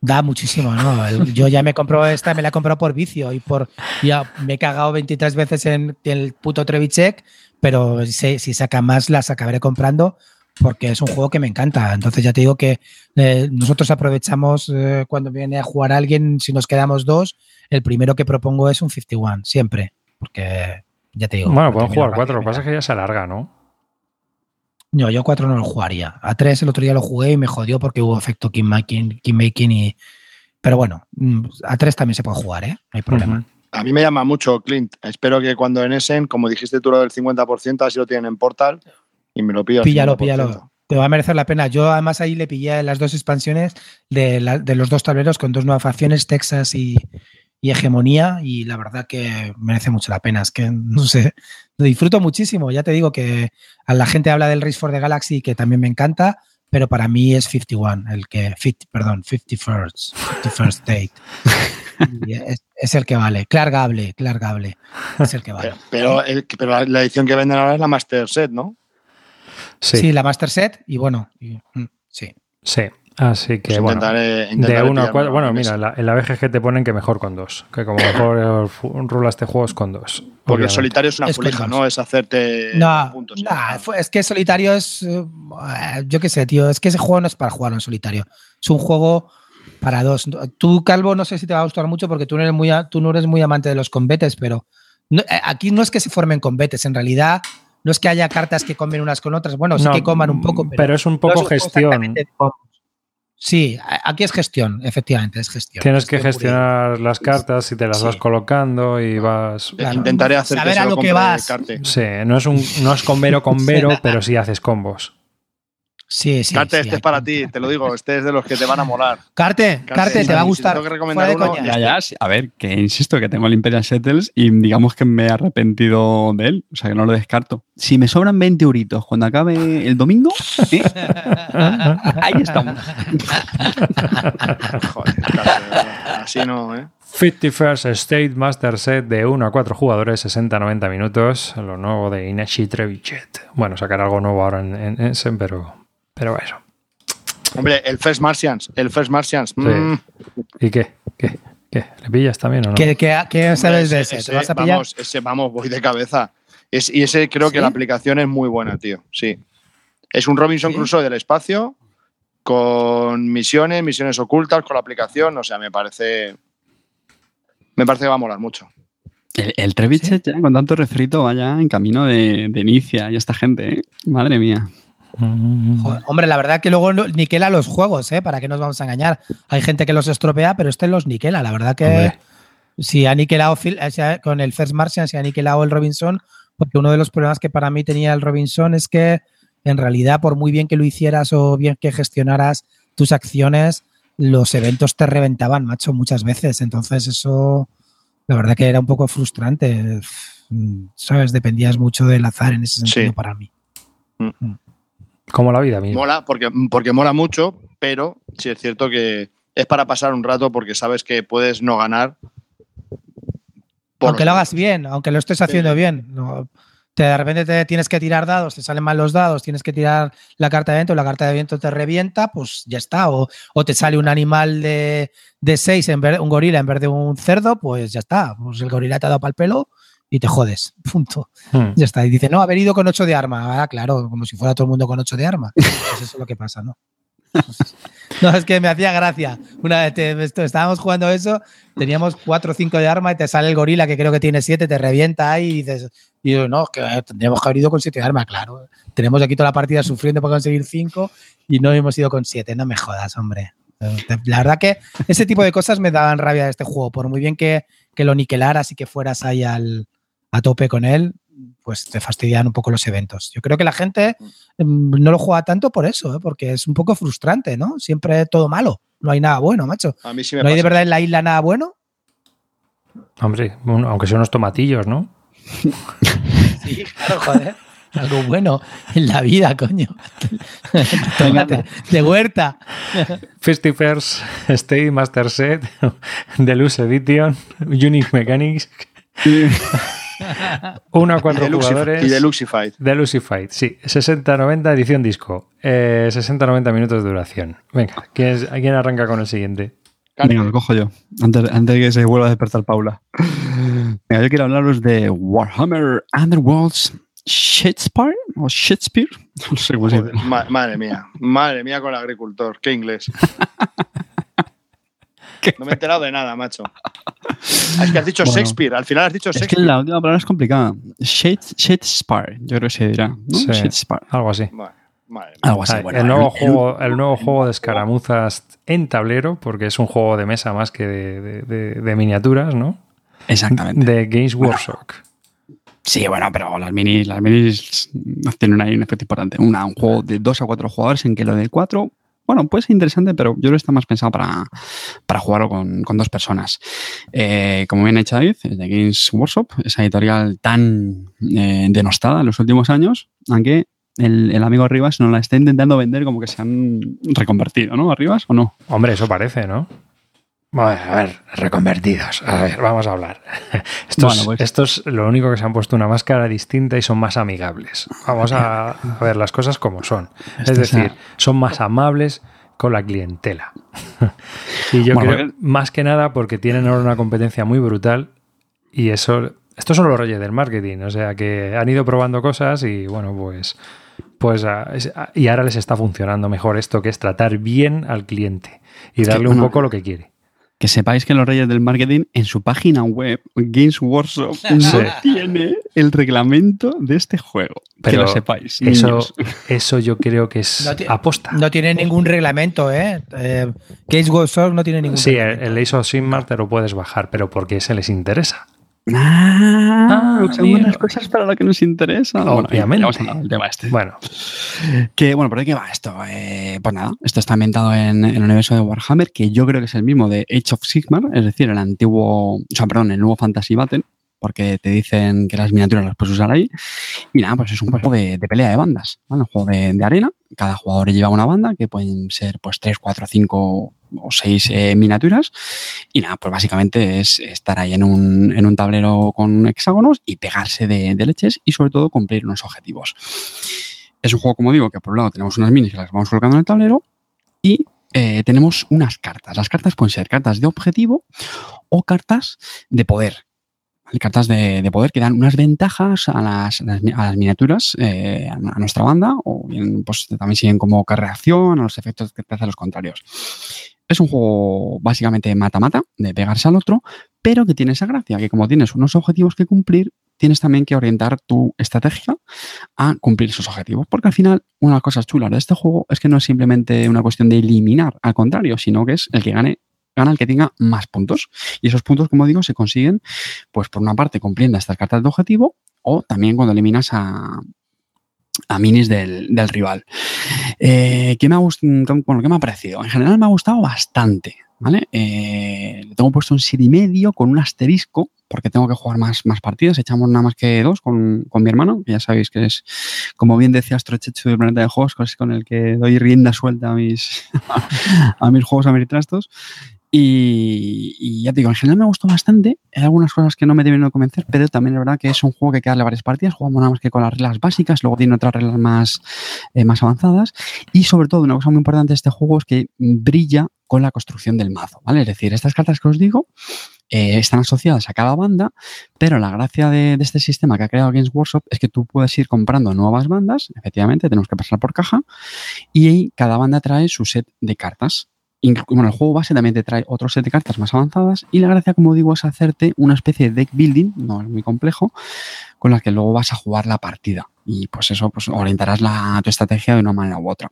Da muchísimo, ¿no? El- Yo ya me compro esta, me la he comprado por vicio y por. Ya me he cagado 23 veces en el puto Trevichek, pero si, si saca más las acabaré comprando porque es un juego que me encanta. Entonces ya te digo que eh, nosotros aprovechamos eh, cuando viene a jugar alguien, si nos quedamos dos, el primero que propongo es un 51, siempre. Porque ya te digo. Bueno, pueden jugar cuatro, lo que pasa es que ya se alarga, ¿no? No, yo cuatro no lo jugaría. A tres el otro día lo jugué y me jodió porque hubo efecto kingmaking, kingmaking y. Pero bueno, mm, a tres también se puede jugar, ¿eh? No hay problema. A mí me llama mucho, Clint. Espero que cuando en Essen, como dijiste tú lo del 50%, así lo tienen en Portal y me lo pillo. al Píllalo, 50%. píllalo. Te va a merecer la pena. Yo además ahí le pillé las dos expansiones de, la- de los dos tableros con dos nuevas facciones, Texas y, y Hegemonía, y la verdad que merece mucho la pena. Es que, no sé, lo disfruto muchísimo. Ya te digo que a la gente habla del Race for the Galaxy, que también me encanta, pero para mí es 51, el que, 50, perdón, 51st, 51st Date. Es, es el que vale. Clark Gable, Clark Gable. Es el que vale. Pero, pero, el- pero la edición que venden ahora es la Master Set, ¿no? Sí, Sí, sí. la Master Set, y bueno, y- mm, sí. Así que Pues bueno. intentaré, De intentaré 1 a pillarme 4. Bueno, en mira, la, en la BGG te ponen que mejor con dos. Que como mejor fu- rula este juego es con dos. Porque el solitario es una Es ¿no? Es hacerte No, puntos. nah, fue- es que solitario es. eh, yo qué sé, tío. Es que ese juego no es para jugarlo en solitario. Es un juego para dos. Tú, Calvo, no sé si te va a gustar mucho porque tú no eres muy, a- tú no eres muy amante de los combates, pero no- eh, aquí no es que se formen combates. En realidad, no es que haya cartas que comen unas con otras. Bueno, sí No, que coman un poco, pero, es un no poco gestión. Sí, aquí es gestión, efectivamente, es gestión. Tienes que pura gestionar las cartas y te las Sí. vas colocando y vas. Claro. Intentaré hacer Saber que a lo que vas. Sí, no es, un, no es con Vero con Vero, pero sí haces combos. Sí, sí. Carte, sí, este es para ti, te lo digo, este es de los que te van a molar. Carte, Carte, te va a si gustar. tengo que recomendar uno, coña. Ya, ya, sí. A ver, que insisto, que tengo el Imperial Settles y digamos que me he arrepentido de él. O sea, que no lo descarto. Si me sobran 20 euritos cuando acabe el domingo, ¿eh? ahí estamos. Joder, así no, ¿eh? 51st State Master Set de 1 a 4 jugadores, 60-90 minutos. Lo nuevo de Ineshi Trevichet. Bueno, sacar algo nuevo ahora en, en Essen, pero, pero eso. Hombre, el First Martians, el First Martians. mm, ¿Y qué? ¿Qué? ¿Qué? ¿Le pillas también o no? ¿Qué, qué, qué sabes de ese- ese? ¿Te ese, vas a pillar? Vamos, ese, vamos, voy de cabeza. Es, y ese creo que la aplicación es muy buena, tío. Sí. Es un Robinson ¿Sí? Crusoe del espacio con misiones, misiones ocultas, con la aplicación. O sea, me parece. Me parece que va a molar mucho. El, el Trevichet ya con tanto refrito vaya en camino de, de Inicia y esta gente, ¿eh? Madre mía. Mm. Joder, hombre, la verdad que luego niquela los juegos, ¿eh? ¿Para qué nos vamos a engañar? Hay gente que los estropea, pero este los niquela. La verdad que Hombre. si ha niquelado sea, con el First Martian, si ha niquelado el Robinson, porque uno de los problemas que para mí tenía el Robinson es que en realidad, por muy bien que lo hicieras o bien que gestionaras tus acciones, los eventos te reventaban, macho, muchas veces. Entonces, eso La verdad que era un poco frustrante. ¿Sabes? Dependías mucho del azar en ese sentido Sí. para mí. Como la vida misma. Mola, porque, porque mola mucho, pero sí es cierto que es para pasar un rato porque sabes que puedes no ganar. aunque lo hagas bien, aunque lo estés haciendo bien. No, te, de repente te tienes que tirar dados, te salen mal los dados, tienes que tirar la carta de viento, la carta de viento te revienta, pues ya está. O, o te sale un animal de, de seis, en vez, un gorila en vez de un cerdo, pues ya está. Pues el gorila te ha dado para el pelo y te jodes. Punto. Hmm. Ya está. Y dice, no, haber ido con 8 de arma. Ah, claro, como si fuera todo el mundo con 8 de arma. Pues eso es lo que pasa, ¿no? No, es que me hacía gracia. Una vez te- esto- estábamos jugando eso, teníamos 4 o 5 de arma y te sale el gorila que creo que tiene 7, te revienta ahí y dices, y yo, no, que tendríamos que haber ido con 7 de arma, claro. Tenemos aquí toda la partida sufriendo para conseguir 5 y no hemos ido con 7. No me jodas, hombre. La verdad que ese tipo de cosas me daban rabia de este juego. Por muy bien que, que lo niquelaras y que fueras ahí al, a tope con él, pues te fastidian un poco los eventos. Yo creo que la gente mm, no lo juega tanto por eso, ¿eh? porque es un poco frustrante, ¿no? Siempre todo malo. No hay nada bueno, macho. A mí sí me ¿No hay de verdad en la isla nada bueno? Hombre, bueno, aunque sean unos tomatillos, ¿no? Sí, claro, joder. Algo bueno en la vida, coño. Tómate, de huerta. Festifers, Stay, Master Set, Deluxe Edition, Unique Mechanics, uno a cuatro Y de Luxif- jugadores. Y de Luxified. Deluxified, sí. 60-90 edición disco. Eh, 60-90 minutos de duración. Venga, ¿quién, es- ¿quién arranca con el siguiente? Venga, lo cojo yo. Antes, antes de que se vuelva a despertar Paula. Venga, yo quiero hablaros de Warhammer Underworlds Shakespeare o Shakespeare. No sé cómo se Joder, dice. ma- madre mía, madre mía con el agricultor. Qué inglés. No me he enterado de nada, macho. Es que has dicho Bueno. Shakespeare. Al final has dicho Es que Shakespeare. la última palabra es complicada. Shakes- Shakespeare, yo creo que se dirá. ¿no? Sí. Shakespeare. Algo así. Madre, madre mía. Algo así. Bueno, el, nuevo el- juego, el nuevo juego de escaramuzas en tablero, porque es un juego de mesa más que de, de- de- de miniaturas, ¿no? Exactamente. De Games Workshop. Sí, bueno, pero las minis, las minis tienen ahí un efecto importante. Una, un juego de dos a cuatro jugadores en que lo de cuatro, bueno, puede ser interesante, pero yo que está más pensado para, para jugarlo con, con dos personas. Eh, como bien ha dicho David, es de Games Workshop, esa editorial tan eh, denostada en los últimos años, aunque el, el amigo Rivas nos la está intentando vender como que se han reconvertido, ¿no? ¿Arribas o no? Hombre, eso parece, ¿no? A ver, reconvertidos. A ver, vamos a hablar. Estos, Bueno, pues- estos lo único que se han puesto una máscara distinta y son más amigables. Vamos a, a ver las cosas como son. Es decir, sea- son más amables con la clientela. y yo Bueno, creo, porque- más que nada porque tienen ahora una competencia muy brutal y eso... Estos son los reyes del marketing, o sea que han ido probando cosas y bueno, pues pues ah, ah, y ahora les está funcionando mejor esto que es tratar bien al cliente y que, darle un bueno, poco lo que quiere. Que sepáis que los reyes del marketing en su página web, Games Workshop, no Sí. tiene el reglamento de este juego. que Pero lo sepáis. Eso, eso yo creo que es No aposta. No tiene ningún reglamento, ¿eh? eh Case Workshop no tiene ningún sí, el, reglamento. el Ace of Sigmar te lo puedes bajar, pero porque se les interesa. Ah, Ah, amigo. las cosas para lo que nos interesa. Bueno, ya- Obviamente. tema este. Bueno, Que, bueno, ¿por qué va esto? Eh, pues nada, esto está ambientado en, en el universo de Warhammer, que yo creo que es el mismo de Age of Sigmar, es decir, el antiguo, o sea, perdón, el nuevo Fantasy Battle, porque te dicen que las miniaturas las puedes usar ahí. Y nada, pues es un juego de, de pelea de bandas, ¿vale? Un juego de, de arena. Cada jugador lleva una banda, que pueden ser pues 3, 4, 5 o 6 miniaturas. Y nada, pues básicamente es estar ahí en un, en un tablero con hexágonos y pegarse de, leches y sobre todo cumplir unos objetivos. Es un juego, como digo, que por un lado tenemos unas minis que las vamos colocando en el tablero y eh, tenemos unas cartas. Las cartas pueden ser cartas de objetivo o cartas de poder. Cartas de, de poder que dan unas ventajas a las, a las miniaturas, eh, a, nuestra banda, o bien pues, también siguen como reacción a los efectos que te hacen los contrarios. Es un juego básicamente mata-mata, de pegarse al otro, pero que tiene esa gracia, que como tienes unos objetivos que cumplir, tienes también que orientar tu estrategia a cumplir esos objetivos. Porque al final, una de las cosas chulas de este juego es que no es simplemente una cuestión de eliminar, al contrario, sino que es el que gane, gana el que tenga más puntos. Y esos puntos, como digo, se consiguen, pues por una parte, cumpliendo estas cartas de objetivo, o también cuando eliminas a, a minis del, del rival. Eh, ¿qué, me ha bueno, ¿Qué me ha parecido? En general me ha gustado bastante. ¿Vale? Eh, tengo puesto un 7 y medio con un asterisco, porque tengo que jugar más, más partidos. Echamos nada más que dos con, con mi hermano, que ya sabéis que es, como bien decía Astrochechu de Planeta de Juegos, con el que doy rienda suelta a mis, a mis juegos ameritrastos. Y, ya te digo, en general me gustó bastante. Hay algunas cosas que no me deben de convencer, pero también es verdad que es un juego que hay que darle varias partidas. Jugamos nada más que con las reglas básicas, luego tiene otras reglas más, eh, más avanzadas. Y sobre todo, una cosa muy importante de este juego es que brilla con la construcción del mazo, ¿vale? Es decir, estas cartas que os digo eh, están asociadas a cada banda, pero la gracia de, de este sistema que ha creado Games Workshop es que tú puedes ir comprando nuevas bandas, efectivamente, tenemos que pasar por caja, y ahí cada banda trae su set de cartas. Bueno, el juego base también te trae otro set de cartas más avanzadas y la gracia, como digo, es hacerte una especie de deck building, no es muy complejo, con la que luego vas a jugar la partida. Y pues eso, pues orientarás la, tu estrategia de una manera u otra.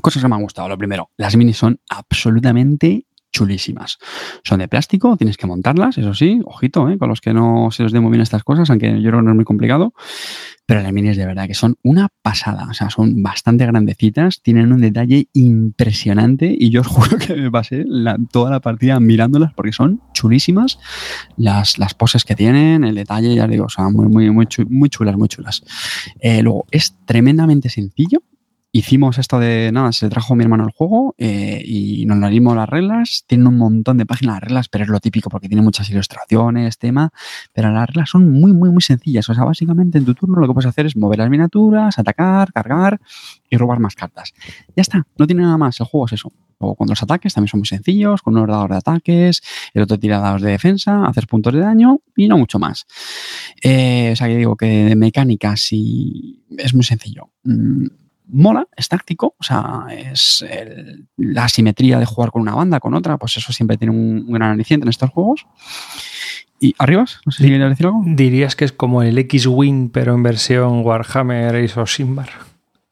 Cosas que me han gustado. Lo primero, las minis son absolutamente chulísimas. Son de plástico, tienes que montarlas, eso sí, ojito, ¿eh? con los que no se les dé muy bien estas cosas, aunque yo creo que no es muy complicado. Pero las minis de verdad que son una pasada, o sea, son bastante grandecitas, tienen un detalle impresionante y yo os juro que me pasé la- toda la partida mirándolas porque son chulísimas las, las poses que tienen, el detalle, ya digo, o sea, muy, muy, muy chulas, muy chulas. Eh, luego, es tremendamente sencillo. Hicimos esto de, nada, se trajo mi hermano el juego eh, y nos leímos las reglas. Tienen un montón de páginas de reglas, pero es lo típico porque tiene muchas ilustraciones, tema. Pero las reglas son muy, muy, muy sencillas. O sea, básicamente en tu turno lo que puedes hacer es mover las miniaturas, atacar, cargar y robar más cartas. Ya está, no tiene nada más. El juego es eso. O con los ataques también son muy sencillos, con un dador de ataques, el otro tira dados de defensa, haces puntos de daño y no mucho más. Eh, o sea, que digo que de mecánicas y es muy sencillo. Mm, mola, es táctico, o sea, es el- la simetría de jugar con una banda, con otra, pues eso siempre tiene un, un gran aliciente en estos juegos. Y arribas, no sé si querías decir algo. ¿Dirías que es como el X-Wing, pero en versión Warhammer Ace of Simbar?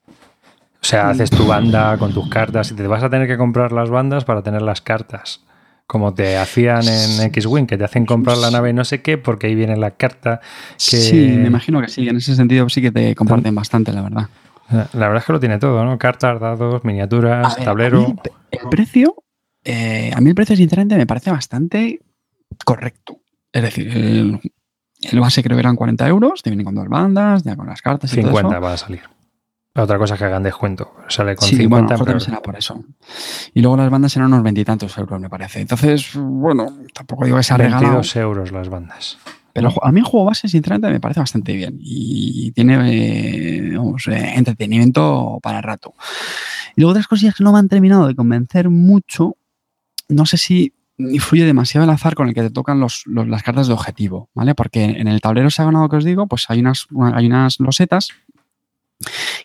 O sea, haces tu banda con tus cartas y te vas a tener que comprar las bandas para tener las cartas. Como te hacían en X-Wing, que te hacen comprar la nave no sé qué porque ahí viene la carta. Que... Sí, me imagino que sí, en ese sentido sí que te comparten bastante, la verdad. La verdad es que lo tiene todo, ¿no? Cartas, dados, miniaturas, ver, tablero. El, el precio, eh, a mí el precio sinceramente me parece bastante correcto. Es decir, el, el base creo que eran 40 euros, te viene con dos bandas, ya con las cartas y todo 50 eso. va a salir. Otra cosa es que hagan descuento. Sale con sí, 50 bueno, pero- será por eso. Y luego las bandas eran unos veintitantos euros, me parece. Entonces, bueno, tampoco digo que se ha regalado. 22 euros las bandas. Pero a mí el juego base, sinceramente, me parece bastante bien. Y tiene eh, eh, entretenimiento para el rato. Y luego otras cosillas que no me han terminado de convencer mucho. No sé si influye demasiado el azar con el que te tocan los, los- las cartas de objetivo, ¿vale? Porque en el tablero hexagonado que os digo, pues hay unas, hay unas losetas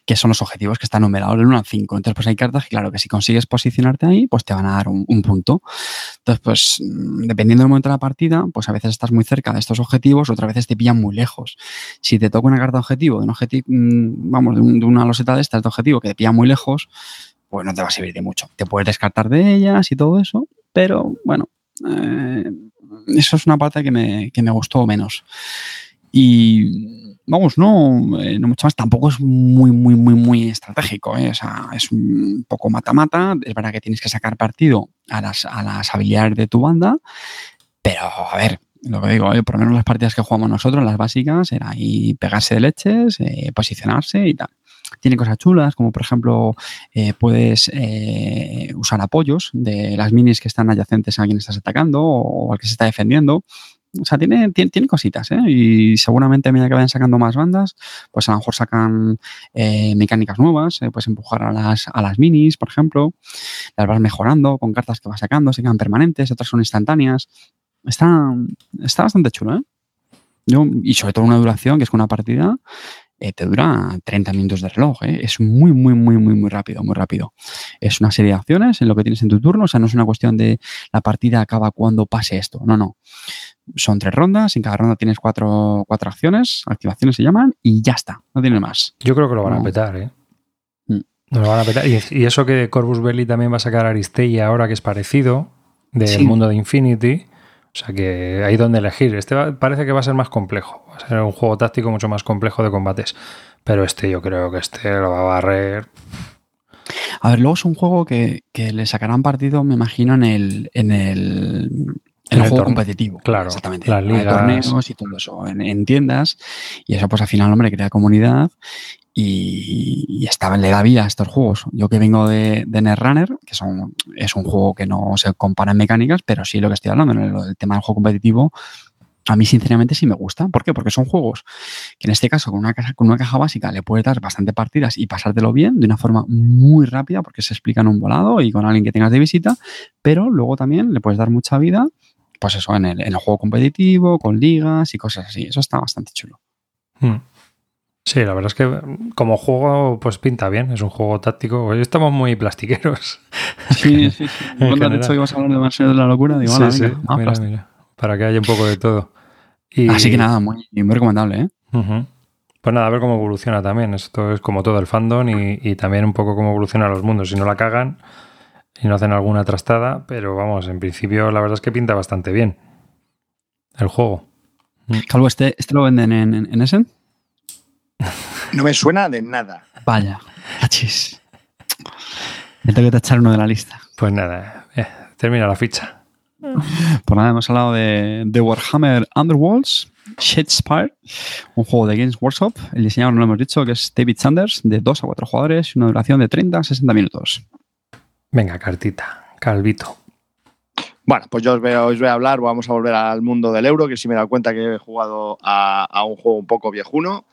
que son los objetivos que están numerados del 1 al 5. Entonces, pues hay cartas que, claro, que si consigues posicionarte ahí, pues te van a dar un, un punto. Entonces, pues mm, dependiendo del momento de la partida, pues a veces estás muy cerca de estos objetivos, otras veces te pillan muy lejos. Si te toca una carta objetivo, de un objetivo, vamos, de, un- de una loseta de estas de objetivo que te pilla muy lejos, pues no te va a servir de mucho. Te puedes descartar de ellas y todo eso, pero bueno, eh, eso es una parte que me, que me gustó menos. Y vamos, no, eh, no mucho más. Tampoco es muy, muy, muy, muy estratégico. ¿eh? O sea, es un poco mata-mata. Es verdad que tienes que sacar partido a las, a las habilidades de tu banda, pero a ver. Lo que digo, ¿eh? por lo menos las partidas que jugamos nosotros, las básicas, era ahí pegarse de leches, eh, posicionarse y tal. Tiene cosas chulas, como por ejemplo, puedes usar apoyos de las minis que están adyacentes a quien estás atacando o al que se está defendiendo. O sea, tiene, tiene, cositas, ¿eh? Y seguramente a medida que vayan sacando más bandas, pues a lo mejor sacan eh, mecánicas nuevas, eh, puedes empujar a las, a las minis, por ejemplo, las vas mejorando con cartas que vas sacando, se quedan permanentes, otras son instantáneas. Está, está bastante chulo, ¿eh? Y sobre todo una duración, que es una partida eh, te dura 30 minutos de reloj, ¿eh? Es muy, muy, muy, muy, muy rápido, muy rápido. Es una serie de acciones en lo que tienes en tu turno, o sea, no es una cuestión de la partida acaba cuando pase esto, no, no son tres rondas, en cada ronda tienes cuatro, cuatro acciones, activaciones se llaman, y ya está, no tiene más. Yo creo que lo van a petar, ¿eh? Mm. Lo van a petar. Y, y eso que Corvus Belli también va a sacar Aristei ahora, que es parecido, del Sí. mundo de Infinity. O sea que hay donde elegir. Este va- parece que va a ser más complejo. Va a ser un juego táctico mucho más complejo de combates. Pero este yo creo que este lo va a barrer. A ver, luego es un juego que, que le sacarán partido, me imagino, en el, en el, en En el el juego competitivo. Claro, exactamente. las Hay ligas. torneos y todo eso en, en tiendas. Y eso, pues al final, hombre, crea comunidad y, y está, le da vida a estos juegos. Yo que vengo de, de Netrunner, que son, es un juego que no se compara en mecánicas, pero sí lo que estoy hablando, en el, el tema del juego competitivo, a mí sinceramente sí me gusta. ¿Por qué? Porque son juegos que en este caso con una caja, con una caja básica le puedes dar bastante partidas y pasártelo bien de una forma muy rápida porque se explica en un volado y con alguien que tengas de visita, pero luego también le puedes dar mucha vida, pues eso, en el, en el juego competitivo, con ligas y cosas así. Eso está bastante chulo. Hmm. Sí, la verdad es que como juego, pues pinta bien. Es un juego táctico. Hoy estamos muy plastiqueros. Sí, sí, sí. Cuando que ibas a hablar de Marcelo de la locura, digo, Sí, "Hala, sí, mira, plástico". mira. Para que haya un poco de todo. Y- Así que nada, muy, muy recomendable, ¿eh? Pues nada, a ver cómo evoluciona también. Esto es como todo el fandom y, y también un poco cómo evolucionan los mundos. Si no la cagan y no hacen alguna trastada, pero vamos, en principio la verdad es que pinta bastante bien el juego. Calvo, ¿este, este lo venden en, en, en Essen? No me suena de nada. Vaya, achis. Me tengo que tachar uno de la lista. Pues nada, eh, termina la ficha. Por nada, hemos hablado de, de Warhammer Underworlds, Shadespire, un juego de Games Workshop. El diseñador no lo hemos dicho, que es David Sanders, de 2 a 4 jugadores y una duración de 30 a 60 minutos. Venga, cartita, Calvito. Bueno, pues yo os voy, a, hablar, vamos a volver al mundo del euro, que sí me he dado cuenta que he jugado a, a un juego un poco viejuno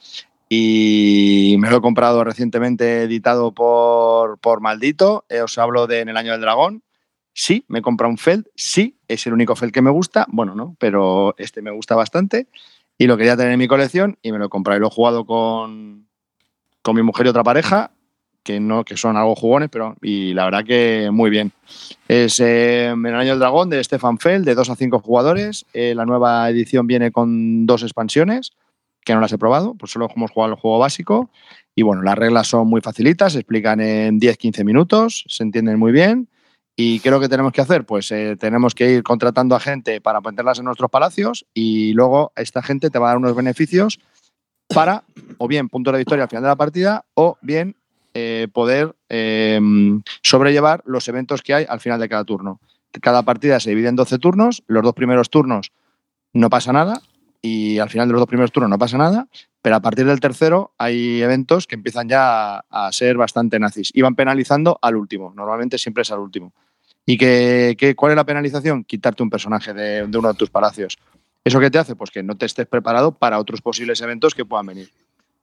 y me lo he comprado recientemente editado por, por Maldito. Eh, os hablo de En el Año del Dragón. Sí, me he comprado un Feld, sí, es el único Feld que me gusta, bueno, no, pero este me gusta bastante y lo quería tener en mi colección y me lo he comprado y lo he jugado con, con mi mujer y otra pareja que no que son algo jugones, pero y la verdad que muy bien. Es eh, el año del dragón de Stefan Feld, de 2 a 5 jugadores. Eh, la nueva edición viene con dos expansiones, que no las he probado, pues solo hemos jugado el juego básico. Y bueno, las reglas son muy facilitas, se explican en 10-15 minutos, se entienden muy bien. ¿Y qué es lo que tenemos que hacer? Pues eh, tenemos que ir contratando a gente para meterlas en nuestros palacios y luego esta gente te va a dar unos beneficios para, o bien puntos de victoria al final de la partida, o bien eh, poder eh, sobrellevar los eventos que hay al final de cada turno. Cada partida se divide en 12 turnos, los dos primeros turnos no pasa nada y al final de los dos primeros turnos no pasa nada, pero a partir del tercero hay eventos que empiezan ya a, ser bastante nazis y van penalizando al último, normalmente siempre es al último. ¿Y que, que, cuál es la penalización? Quitarte un personaje de, de uno de tus palacios. ¿Eso qué te hace? Pues que no te estés preparado para otros posibles eventos que puedan venir.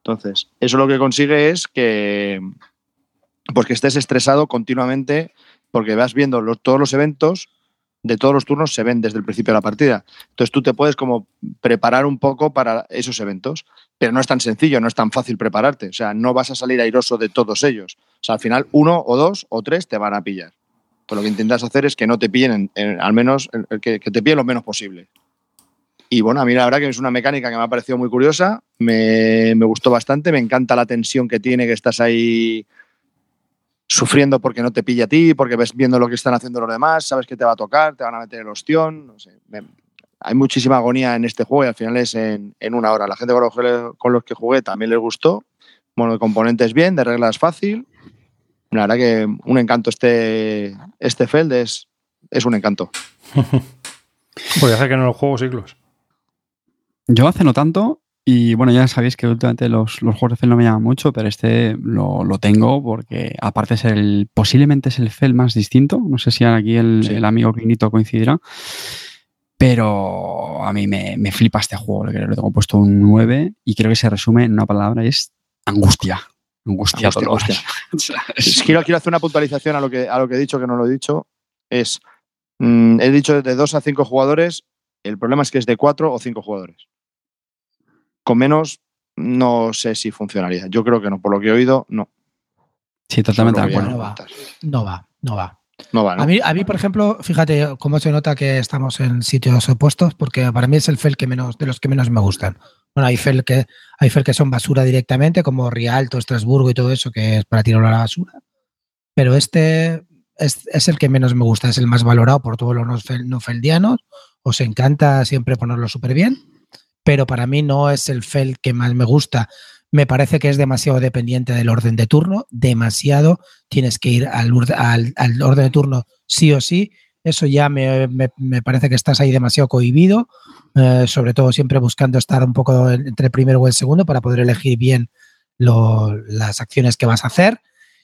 Entonces, eso lo que consigue es que, pues que estés estresado continuamente porque vas viendo todos los eventos de todos los turnos se ven desde el principio de la partida. Entonces tú te puedes como preparar un poco para esos eventos, pero no es tan sencillo, no es tan fácil prepararte. O sea, no vas a salir airoso de todos ellos. O sea, al final uno o dos o tres te van a pillar. Pues lo que intentas hacer es que no te pillen, en, en, al menos que, que, te pillen lo menos posible. Y bueno, a mí la verdad que es una mecánica que me ha parecido muy curiosa, me, me gustó bastante, me encanta la tensión que tiene, que estás ahí sufriendo porque no te pilla a ti, porque ves viendo lo que están haciendo los demás, sabes que te va a tocar, te van a meter el ostión, no hay muchísima agonía en este juego y al final es en, en una hora. La gente con los, con los, que jugué también les gustó. Bueno, de componentes bien, de reglas fácil. La verdad que un encanto este, este Feld es, un encanto. Pues hace que no lo juego siglos. Yo hace no tanto y bueno, ya sabéis que últimamente los, los juegos de Fel no me llaman mucho, pero este lo, lo, tengo porque aparte es el, posiblemente es el Fel más distinto. No sé si aquí el, sí. el amigo Clinito coincidirá. Pero a mí me, me flipa este juego, le, tengo puesto un 9 y creo que se resume en una palabra, es angustia. Angustia, angustia, angustia. quiero, quiero hacer una puntualización a lo, que, a lo que he dicho, que no lo he dicho. Es, mmm, he dicho de 2 a 5 jugadores, el problema es que es de 4 o 5 jugadores con menos no sé si funcionaría. Yo creo que no, por lo que he oído, no. Sí, totalmente de acuerdo. No va, no va, no va. No va ¿no? A, mí, a mí, por ejemplo, fíjate cómo se nota que estamos en sitios opuestos, porque para mí es el FEL que menos, de los que menos me gustan. Bueno, hay FEL que, hay FEL que son basura directamente, como Rialto, Estrasburgo y todo eso, que es para tirarlo a la basura. Pero este es, es, el que menos me gusta, es el más valorado por todos los no feldianos os encanta siempre ponerlo súper bien, pero para mí no es el Fel que más me gusta. Me parece que es demasiado dependiente del orden de turno, demasiado. Tienes que ir al, orden de turno sí o sí. Eso ya me, me, parece que estás ahí demasiado cohibido, eh, sobre todo siempre buscando estar un poco entre el primero o el segundo para poder elegir bien las acciones que vas a hacer.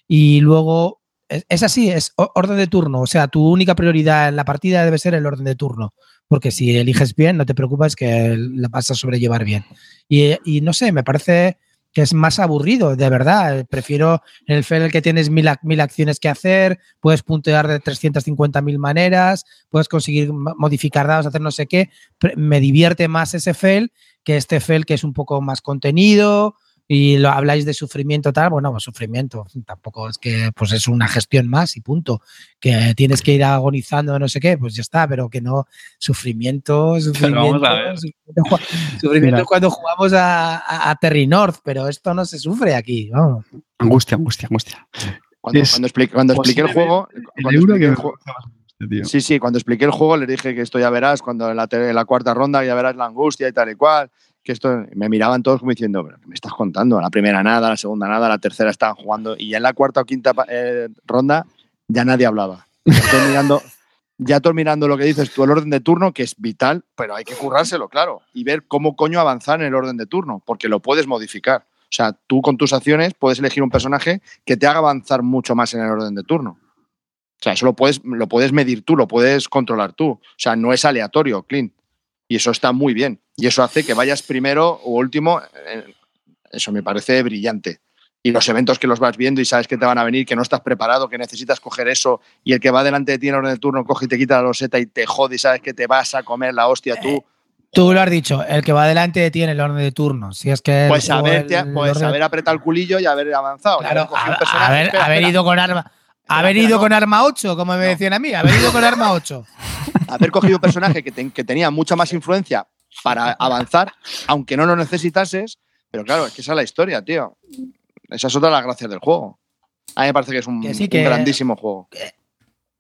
Y luego, es, así, es orden de turno. O sea, tu única prioridad en la partida debe ser el orden de turno. Porque si eliges bien, no te preocupes que la vas a sobrellevar bien. Y, no sé, me parece que es más aburrido, de verdad. Prefiero en el FEL que tienes mil, mil acciones que hacer, puedes puntear de 350 mil maneras, puedes conseguir modificar dados, hacer no sé qué. Me divierte más ese FEL que este FEL que es un poco más contenido, y lo habláis de sufrimiento tal, bueno, pues sufrimiento, tampoco es que pues es una gestión más y punto, que tienes que ir agonizando no sé qué, pues ya está, pero que no, sufrimiento, sufrimiento, sufrimiento, es cuando jugamos a, Terry North, pero esto no se sufre aquí, vamos. Angustia, angustia, angustia. Cuando, expliqué, cuando expliqué el juego, Sí, sí, cuando expliqué el juego le dije que esto ya verás, cuando en la, en la cuarta ronda ya verás la angustia y tal y cual que esto me miraban todos como diciendo, pero ¿qué me estás contando? La primera nada, la segunda nada, la tercera estaban jugando y ya en la cuarta o quinta eh, ronda ya nadie hablaba. Ya estoy mirando, ya estoy mirando lo que dices tú, el orden de turno, que es vital, pero hay que currárselo, claro, y ver cómo coño avanzar en el orden de turno, porque lo puedes modificar. O sea, tú con tus acciones puedes elegir un personaje que te haga avanzar mucho más en el orden de turno. O sea, eso lo puedes, lo puedes medir tú, lo puedes controlar tú. O sea, no es aleatorio, Clint. Y eso está muy bien. Y eso hace que vayas primero o último. Eh, eso me parece brillante. Y los eventos que los vas viendo y sabes que te van a venir, que no estás preparado, que necesitas coger eso, y el que va delante de ti en orden de turno coge y te quita la loseta y te jode y sabes que te vas a comer la hostia tú. Tú lo has dicho, el que va delante de ti en el orden de turno. Si es que pues haber, pues haber apretado el culillo y haber avanzado. Claro, haber, ido con arma. Haber ido con arma 8, como me decían a mí, haber ido con arma 8. haber cogido un personaje que, que, tenía mucha más influencia para avanzar, aunque no lo necesitases. Pero claro, es que esa es la historia, tío. Esa es otra de las gracias del juego. A mí me parece que es un, grandísimo juego.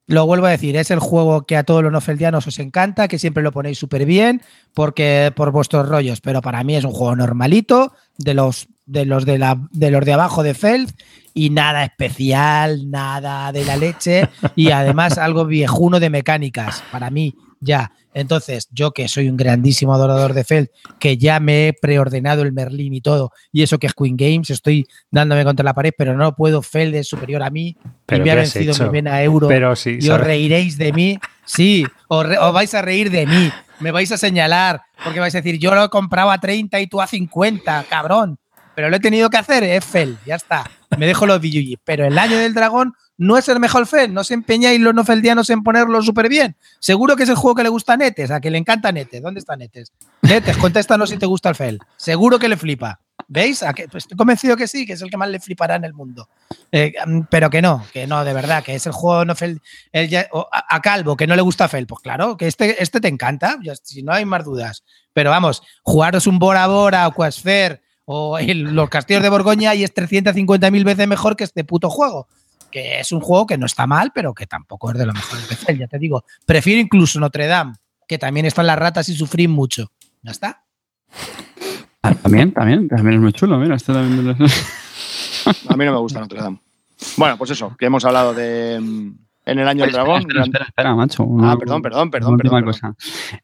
Lo vuelvo a decir, es el juego que a todos los nofeldianos os encanta, que siempre lo ponéis súper bien, porque por vuestros rollos, pero para mí es un juego normalito, de los de los de, la, de los de abajo de Feld y nada especial, nada de la leche y además algo viejuno de mecánicas, para mí ya. Entonces, yo que soy un grandísimo adorador de Feld, que ya me he preordenado el Merlin y todo, y eso que es Queen Games, estoy dándome contra la pared, pero no puedo, Feld es superior a mí, y me ha vencido mi vena euro, pero sí, y os reiréis de mí, sí, os, os vais a reír de mí, me vais a señalar, porque vais a decir, yo lo he comprado a 30 y tú a 50, cabrón pero lo he tenido que hacer, es Fel, ya está. Me dejo los BGG. Pero el año del dragón no es el mejor Fel, no se empeñáis los no feldianos en ponerlo súper bien. Seguro que es el juego que le gusta a Netes, a que le encanta Netes. ¿Dónde está Netes? Netes, contéstanos si te gusta el Fel. Seguro que le flipa. ¿Veis? Pues estoy convencido que sí, que es el que más le flipará en el mundo. Eh, mm, pero que no, que no, de verdad, que es el juego no Fel. a, Calvo, que no le gusta Fel. Pues claro, que este, este te encanta, si no hay más dudas. Pero vamos, jugaros un Bora Bora o Quasfer o los castillos de Borgoña y es 350.000 veces mejor que este puto juego. Que es un juego que no está mal, pero que tampoco es de lo mejor de ya te digo. Prefiero incluso Notre Dame, que también están las ratas y sufrí mucho. ¿Ya está? Ah, también, también, también es muy chulo, mira, este también... A mí no me gusta Notre Dame. Bueno, pues eso, que hemos hablado de, mm, en el año del dragón. Espera, espera, macho. ah, perdón, perdón, perdón. perdón, cosa.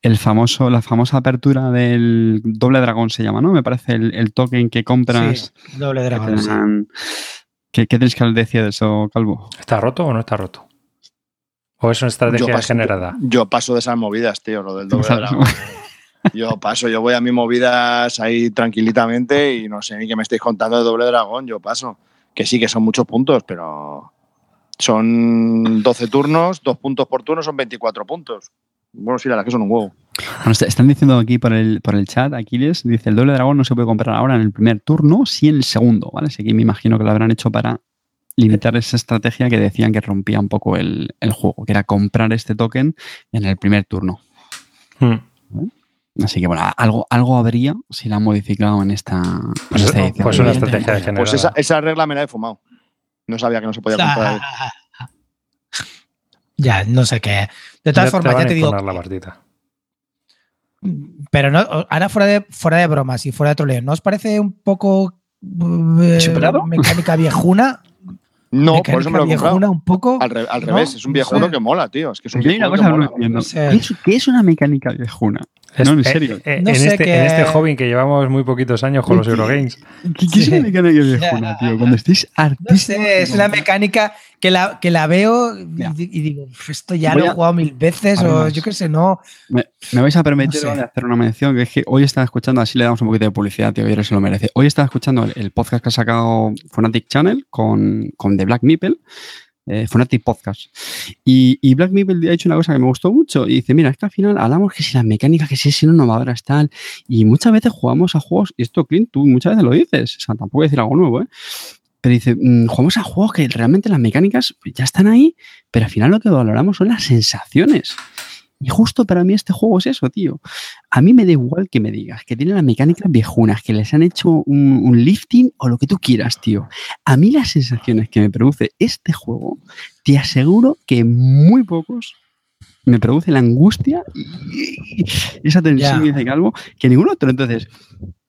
El famoso, la famosa apertura del doble dragón se llama, ¿no? Me parece el, token que compras. Sí, doble dragón. ¿Qué, que decir de eso, Calvo? ¿Está roto o no está roto? ¿O es una estrategia generada? Yo, paso de esas movidas, tío, lo del doble dragón. Yo paso, yo voy a mis movidas ahí tranquilitamente y no sé ni qué me estáis contando de doble dragón, yo paso. Que sí, que son muchos puntos, pero son 12 turnos, dos puntos por turno, son 24 puntos. Bueno, sí, la verdad que son un huevo. Bueno, están diciendo aquí por el, por el chat, Aquiles, dice, el doble dragón no se puede comprar ahora en el primer turno, sí en el segundo, ¿vale? Así que me imagino que lo habrán hecho para limitar esa estrategia que decían que rompía un poco el, juego, que era comprar este token en el primer turno. Hmm. Así que bueno, algo, algo habría si la han modificado en esta, pues, edición. Pues una estrategia de Pues esa, esa regla me la he fumado. No sabía que no se podía comprar. Ya, no sé qué. De todas formas, ya te digo. La partida. Pero no, ahora fuera de, fuera de bromas y fuera de troleo, ¿no os parece un poco eh, ¿Superado? mecánica viejuna? No, Mecánica por eso me lo he viejuna un poco. Al, re- al ¿no? revés, es un No viejuno sé. que mola, tío. Es que es un una cosa que mola. entiendo. No sé. ¿Qué es, qué es una mecánica viejuna? Es- no, en eh, serio. eh, No en, sé este, en este hobby que llevamos muy poquitos años con los Eurogames. ¿Qué, qué es Sí. una mecánica viejuna, tío? Cuando estéis No artistas. sé, es una mecánica que la, que la veo y, digo, "Uf, esto ya Voy lo he a- jugado mil veces o yo qué sé, no. Me, me vais a permitir No hacer una mención que es que hoy estaba escuchando, así le damos un poquito de publicidad, tío, y ahora se lo merece. Hoy estaba escuchando el, el podcast que ha sacado Fnatic Channel con, con The Black Meeple, eh, Fnatic Podcast. Y, y Black Meeple ha dicho una cosa que me gustó mucho. Y dice: Mira, es que al final hablamos que si las mecánicas, que si son innovadoras, tal. Y muchas veces jugamos a juegos, y esto, Clint, tú muchas veces lo dices, o sea, tampoco voy a decir algo nuevo, ¿eh? Pero dice, mm, jugamos a juegos que realmente las mecánicas pues, ya están ahí, pero al final lo que valoramos son las sensaciones. Y justo para mí este juego es eso, tío. A mí me da igual que me digas que tiene las mecánicas viejunas, que les han hecho un, un lifting o lo que tú quieras, tío. A mí las sensaciones que me produce este juego, te aseguro que muy pocos me produce la angustia y esa tensión que dice Calvo que ningún otro. Entonces,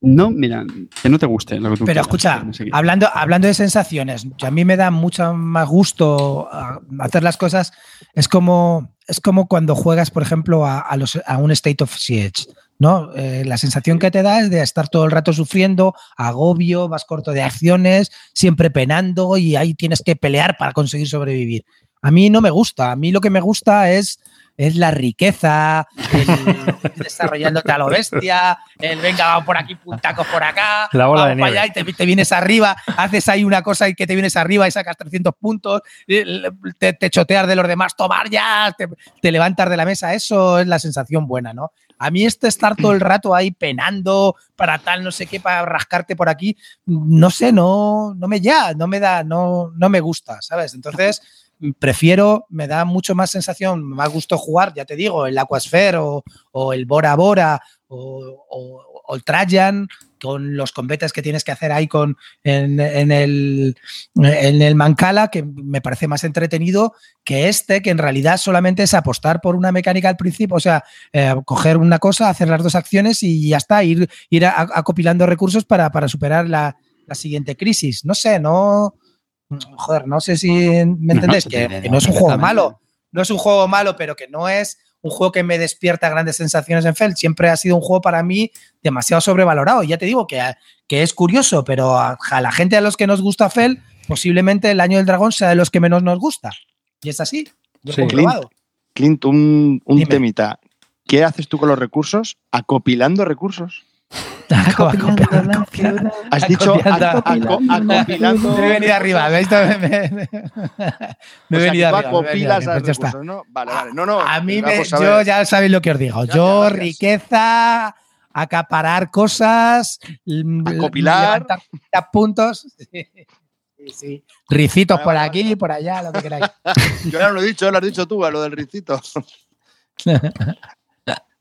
no, mira, que no te guste lo que tú Pero quieras, escucha, no sé qué. hablando, hablando de sensaciones, a mí me da mucho más gusto ah, hacer las cosas. Es como, es como cuando juegas, por ejemplo, a, a los, a un State of Siege. ¿no? Eh, la sensación que te da es de estar todo el rato sufriendo, agobio, vas corto de acciones, siempre penando y ahí tienes que pelear para conseguir sobrevivir. A mí no me gusta, a mí lo que me gusta es, es la riqueza, el desarrollándote a lo bestia, el venga, vamos por aquí, puntacos por acá, La bola vamos de para allá y te, te vienes arriba, haces ahí una cosa y que te vienes arriba y sacas 300 puntos, y te, te choteas de los demás, tomar ya, te, te levantas de la mesa, eso es la sensación buena, ¿no? A mí este estar todo el rato ahí penando para tal, no sé qué, para rascarte por aquí, no sé, no, no me ya, no me da, no, no me gusta, ¿sabes? Entonces, prefiero, me da mucho más sensación, más gusto jugar, ya te digo, el Aquasphere o, o el Bora Bora o, el Trajan con los combates que tienes que hacer ahí con, en, el, en el Mancala, que me parece más entretenido que este, que en realidad solamente es apostar por una mecánica al principio, o sea, eh, coger una cosa, hacer las dos acciones y ya está, ir, ir acopilando recursos para, para superar la, la siguiente crisis. No sé, no... Joder, no sé si me entendéis, No, que, no es un juego malo, no es un juego malo, pero que no es un juego que me despierta grandes sensaciones en Feld. Siempre ha sido un juego para mí demasiado sobrevalorado. Y ya te digo que, que es curioso, pero a, a la gente a los que nos gusta Feld, posiblemente el año del dragón sea de los que menos nos gusta. Y es así. Sí. comprobado. Clint, un, un temita. ¿Qué haces tú con los recursos? Acopilando recursos. Has dicho acopilando. Me he venido arriba. Me, he venido arriba, acopilas a pues ya está. recursos, ¿no? Vale, vale. No, no. A mí, me, yo ya sabéis lo que os digo. Yo, riqueza, acaparar cosas, l- Acopilar. levantar 30 puntos. Sí. Ricitos por aquí, por allá, lo que queráis. Yo ya lo he dicho, lo has dicho tú, a lo del rincito.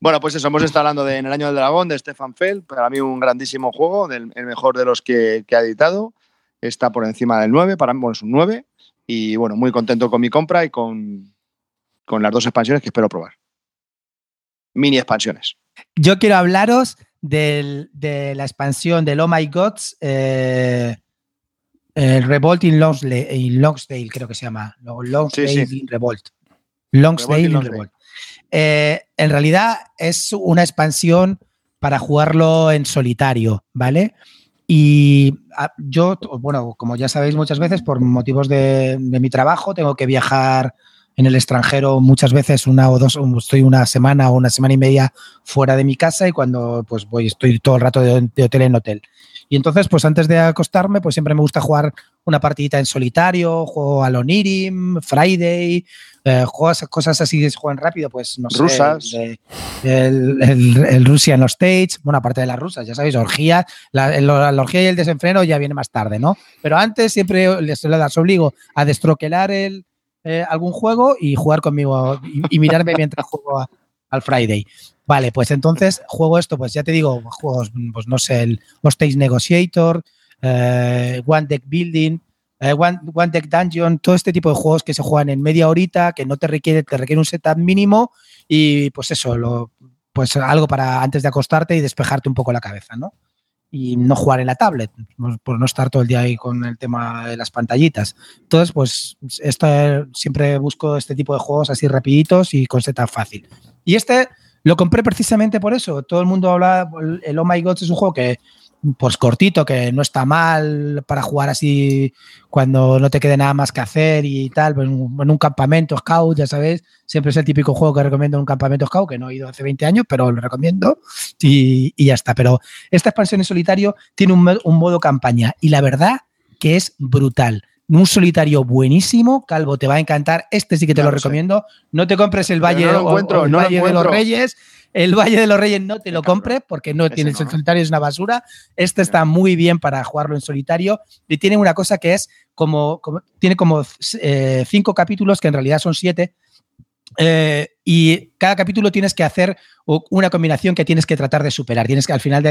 Bueno, pues eso, hemos estado hablando de En el año del dragón, de Stefan Feld, para mí un grandísimo juego, del- el mejor de los que, que ha editado. Está por encima del 9, para mí bueno, es un 9. Y bueno, muy contento con mi compra y con, con las dos expansiones que espero probar. Mini expansiones. Yo quiero hablaros del- de la expansión del Oh My Gods, eh, el Revolt in, Longsdale, creo que se llama. Lo- Longsdale Sí, sí. in Revolt. Longsdale in. Revolt. Eh, en realidad es una expansión para jugarlo en solitario, ¿vale? Y ah, yo, bueno, como ya sabéis muchas veces, por motivos de, de mi trabajo, tengo que viajar en el extranjero muchas veces una o dos, estoy una semana o una semana y media fuera de mi casa y cuando pues voy, estoy todo el rato de, de hotel en hotel. Y entonces, pues antes de acostarme, pues siempre me gusta jugar una partidita en solitario, juego al Onirim, Friday, eh, juegos, cosas así que se juegan rápido, pues no sé. Rusas. de- el, el, el Russian Stage, bueno, aparte de las rusas, ya sabéis, orgías, la, orgía y el desenfreno ya viene más tarde, ¿no? Pero antes siempre les, les obligo a destroquelar el, eh, algún juego y jugar conmigo y, y mirarme mientras juego a- al Friday. Vale, pues entonces juego esto, pues ya te digo, juegos, pues no sé, el Hostage Negotiator, eh, One Deck Building, eh, One, One Deck Dungeon, todo este tipo de juegos que se juegan en media horita, que no te requiere, te requiere un setup mínimo y pues eso, lo, pues algo para antes de acostarte y despejarte un poco la cabeza, ¿no? Y no jugar en la tablet, pues, por no estar todo el día ahí con el tema de las pantallitas. Entonces, pues esto, siempre busco este tipo de juegos así rapiditos y con setup fácil. Y este lo compré precisamente por eso. Todo el mundo habla, el Oh My God es un juego que pues cortito, que no está mal para jugar así cuando no te quede nada más que hacer y tal, pues, en un campamento scout, ya sabéis, siempre es el típico juego que recomiendo en un campamento scout, que no he ido hace 20 años, pero lo recomiendo y, ya está. Pero esta expansión en solitario tiene un, modo campaña y la verdad que es brutal un solitario buenísimo. Calvo, te va a encantar. Este sí que te lo recomiendo. No te compres el Valle, el Valle de los Reyes, el Valle de los Reyes no te lo compres porque no tiene el solitario, es una basura. Este está muy bien para jugarlo en solitario y tiene una cosa que es como, tiene como eh, cinco capítulos que en realidad son siete. Eh, y cada capítulo tienes que hacer una combinación que tienes que tratar de superar. Tienes que al final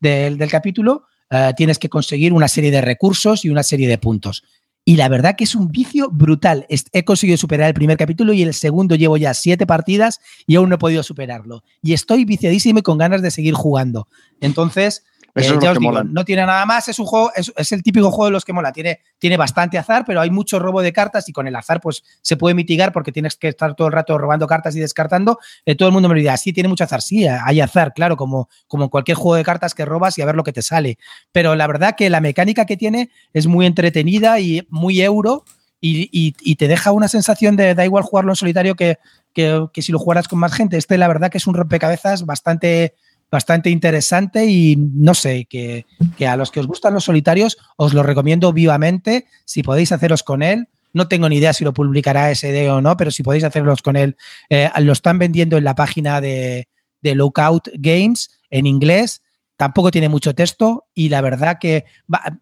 del capítulo eh, tienes que conseguir una serie de recursos y una serie de puntos. Y la verdad que es un vicio brutal. He conseguido superar el primer capítulo y el segundo llevo ya siete partidas y aún no he podido superarlo. Y estoy viciadísimo y con ganas de seguir jugando. Entonces, eh, ya os digo, no tiene nada más, es un juego, es, el típico juego de los que mola, tiene, tiene bastante azar, pero hay mucho robo de cartas y con el azar pues se puede mitigar porque tienes que estar todo el rato robando cartas y descartando. Eh, todo el mundo me dirá, sí, tiene mucho azar, sí, hay azar, claro, como, como en cualquier juego de cartas que robas y a ver lo que te sale. Pero la verdad que la mecánica que tiene es muy entretenida y muy euro. Y, te deja una sensación de da igual jugarlo en solitario que, que, que si lo jugaras con más gente. Este, la verdad, que es un rompecabezas bastante, bastante interesante y no sé, que, a los que os gustan los solitarios os lo recomiendo vivamente, si podéis haceros con él. No tengo ni idea si lo publicará SD o no, pero si podéis hacerlos con él, eh, lo están vendiendo en la página de, de Lookout Games en inglés. Tampoco tiene mucho texto y la verdad que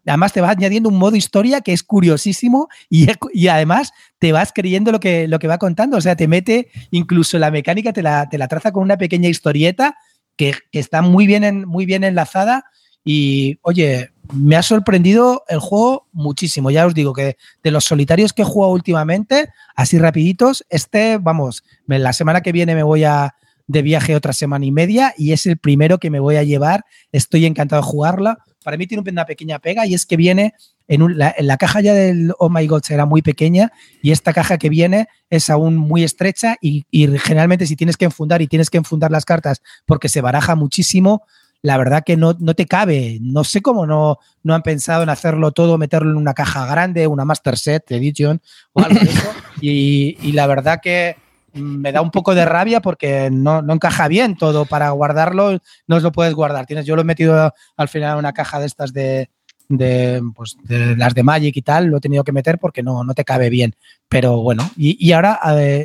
además te va añadiendo un modo historia que es curiosísimo y, y, además te vas creyendo lo que, lo que va contando. O sea, te mete incluso la mecánica, te la, te la traza con una pequeña historieta que, está muy bien, muy bien enlazada y, oye, me ha sorprendido el juego muchísimo. Ya os digo que de los solitarios que he jugado últimamente, así rapiditos, este, vamos, la semana que viene me voy a de viaje otra semana y media y es el primero que me voy a llevar. Estoy encantado de jugarla. Para mí tiene una pequeña pega y es que viene en, la, caja ya del Oh My God era muy pequeña y esta caja que viene es aún muy estrecha y, generalmente si tienes que enfundar y tienes que enfundar las cartas porque se baraja muchísimo, la verdad que no, no te cabe. No sé cómo no, no han pensado en hacerlo todo, meterlo en una caja grande, una Master Set Edition o algo de eso. Y, y la verdad que me da un poco de rabia porque no, no, encaja bien todo. Para guardarlo no os lo puedes guardar. Tienes, yo lo he metido al final en una caja de estas de, de, pues, de, las de Magic y tal, lo he tenido que meter porque no, no te cabe bien. Pero bueno, y, ahora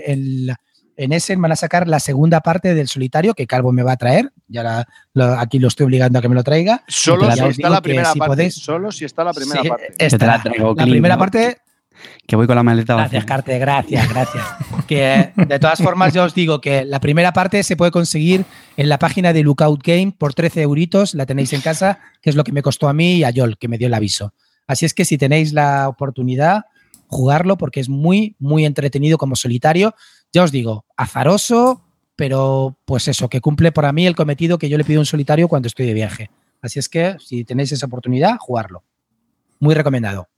en, en ese van a sacar la segunda parte del solitario que Calvo me va a traer. Ya aquí lo estoy obligando a que me lo traiga. Solo si está la primera parte. solo si está la primera parte. la primera parte que voy con la maleta Gracias, Carte, gracias, gracias. que de todas formas, yo os digo que la primera parte se puede conseguir en la página de Lookout Game por 13 euritos, la tenéis en casa, que es lo que me costó a mí y a Yol, que me dio el aviso. Así es que si tenéis la oportunidad, jugarlo porque es muy, muy entretenido como solitario. Ya os digo, azaroso, pero pues eso, que cumple para mí el cometido que yo le pido a un solitario cuando estoy de viaje. Así es que si tenéis esa oportunidad, jugarlo. Muy recomendado.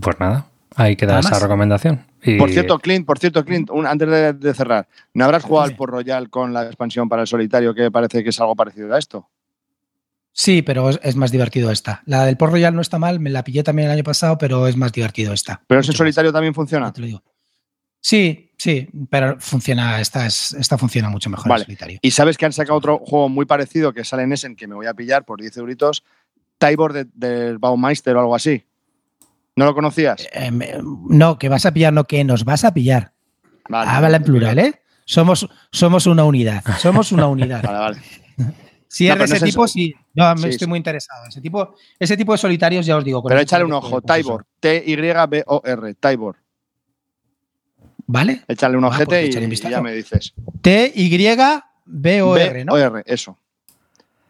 Pues nada, Ahí queda esa recomendación. Por cierto, Clint, por cierto, Clint, antes de, cerrar, ¿no habrás jugado al Port Royal con la expansión para el solitario que parece que es algo parecido a esto? Sí, pero es, más divertido esta. La del Port Royal no está mal, me la pillé también el año pasado, pero es más divertido esta. ¿Pero ese solitario también funciona? Sí, sí, pero funciona, esta, esta funciona mucho mejor el solitario. Y sabes que han sacado otro juego muy parecido que sale en Essen que me voy a pillar por 10 euritos, Tybor del de Baumeister o algo así. ¿No lo conocías? Eh, no, que vas a pillar, no, que nos vas a pillar. Vale, Habla en plural, ¿eh? Somos, somos una unidad. Somos una unidad. vale, vale. Si es de ese tipo, sí. Yo me estoy muy interesado. Ese tipo, ese tipo de solitarios, ya os digo. Pero échale un ojo, Tybor. T-Y-B-O-R. Tybor. ¿Vale? Échale un ah, ojete pues y, ya me dices. T-Y-B-O-R, ¿no? B-O-R, eso.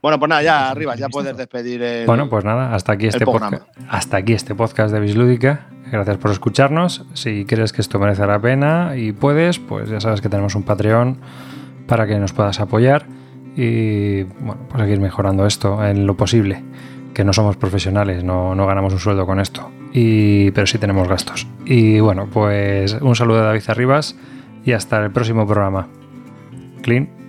Bueno, pues nada, ya arriba, ya puedes despedir el, Bueno, pues nada, hasta aquí este podcast. Hasta aquí este podcast de Bislúdica. Gracias por escucharnos. Si crees que esto merece la pena y puedes, pues ya sabes que tenemos un Patreon para que nos puedas apoyar. y bueno, pues seguir mejorando esto en lo posible. Que no somos profesionales, no, no ganamos un sueldo con esto, y, pero sí tenemos gastos. Y bueno, pues un saludo de David Arribas y hasta el próximo programa. Clean.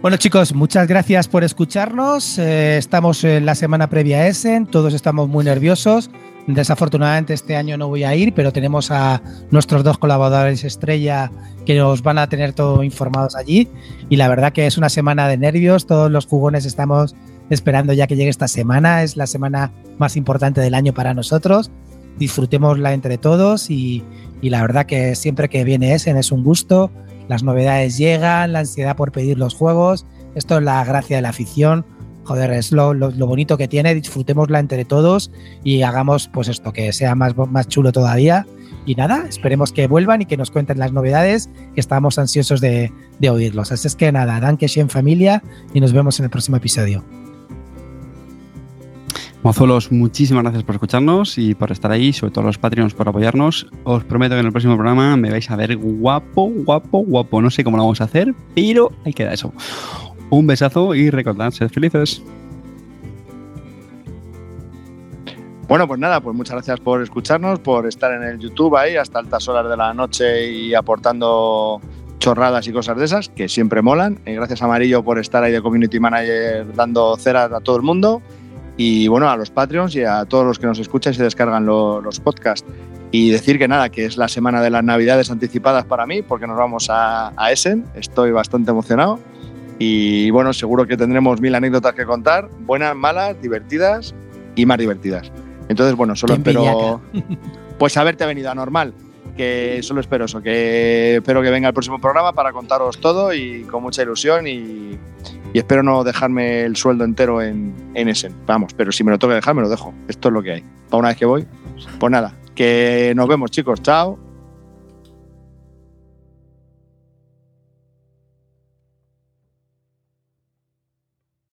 Bueno chicos, muchas gracias por escucharnos. Eh, estamos en la semana previa a Essen, todos estamos muy nerviosos. Desafortunadamente este año no voy a ir, pero tenemos a nuestros dos colaboradores estrella que nos van a tener todo informados allí. Y la verdad que es una semana de nervios, todos los jugones estamos esperando ya que llegue esta semana. Es la semana más importante del año para nosotros. Disfrutémosla entre todos y, y la verdad que siempre que viene Essen es un gusto las novedades llegan, la ansiedad por pedir los juegos. Esto es la gracia de la afición. Joder, es lo, bonito que tiene. Disfrutémosla entre todos y hagamos, pues esto, que sea más, más chulo todavía. Y nada, esperemos que vuelvan y que nos cuenten las novedades, estamos ansiosos de, de oírlos. Así es que nada, dan que en familia y nos vemos en el próximo episodio. Mozuelos, muchísimas gracias por escucharnos y por estar ahí, sobre todo los Patreons por apoyarnos. Os prometo que en el próximo programa me vais a ver guapo, guapo, guapo. No sé cómo lo vamos a hacer, pero ahí queda eso. Un besazo y recordad, sed felices. Bueno, pues nada, pues muchas gracias por escucharnos, por estar en el YouTube ahí hasta altas horas de la noche y aportando chorradas y cosas de esas, que siempre molan. Y gracias Amarillo por estar ahí de Community Manager dando ceras a todo el mundo. Y bueno, a los Patreons y a todos los que nos escuchan y se descargan los podcasts. Y decir que nada, que es la semana de las Navidades anticipadas para mí, porque nos vamos a, Essen. Estoy bastante emocionado. Y bueno, seguro que tendremos mil anécdotas que contar, buenas, malas, divertidas y más divertidas. Entonces, bueno, solo espero pues haberte venido a normal, que solo espero eso, que espero que venga el próximo programa para contaros todo y con mucha ilusión y, y espero no dejarme el sueldo entero en, en. Vamos, pero si me lo tengo que dejar, me lo dejo. Esto es lo que hay. Para una vez que voy, pues nada, que nos vemos chicos, chao.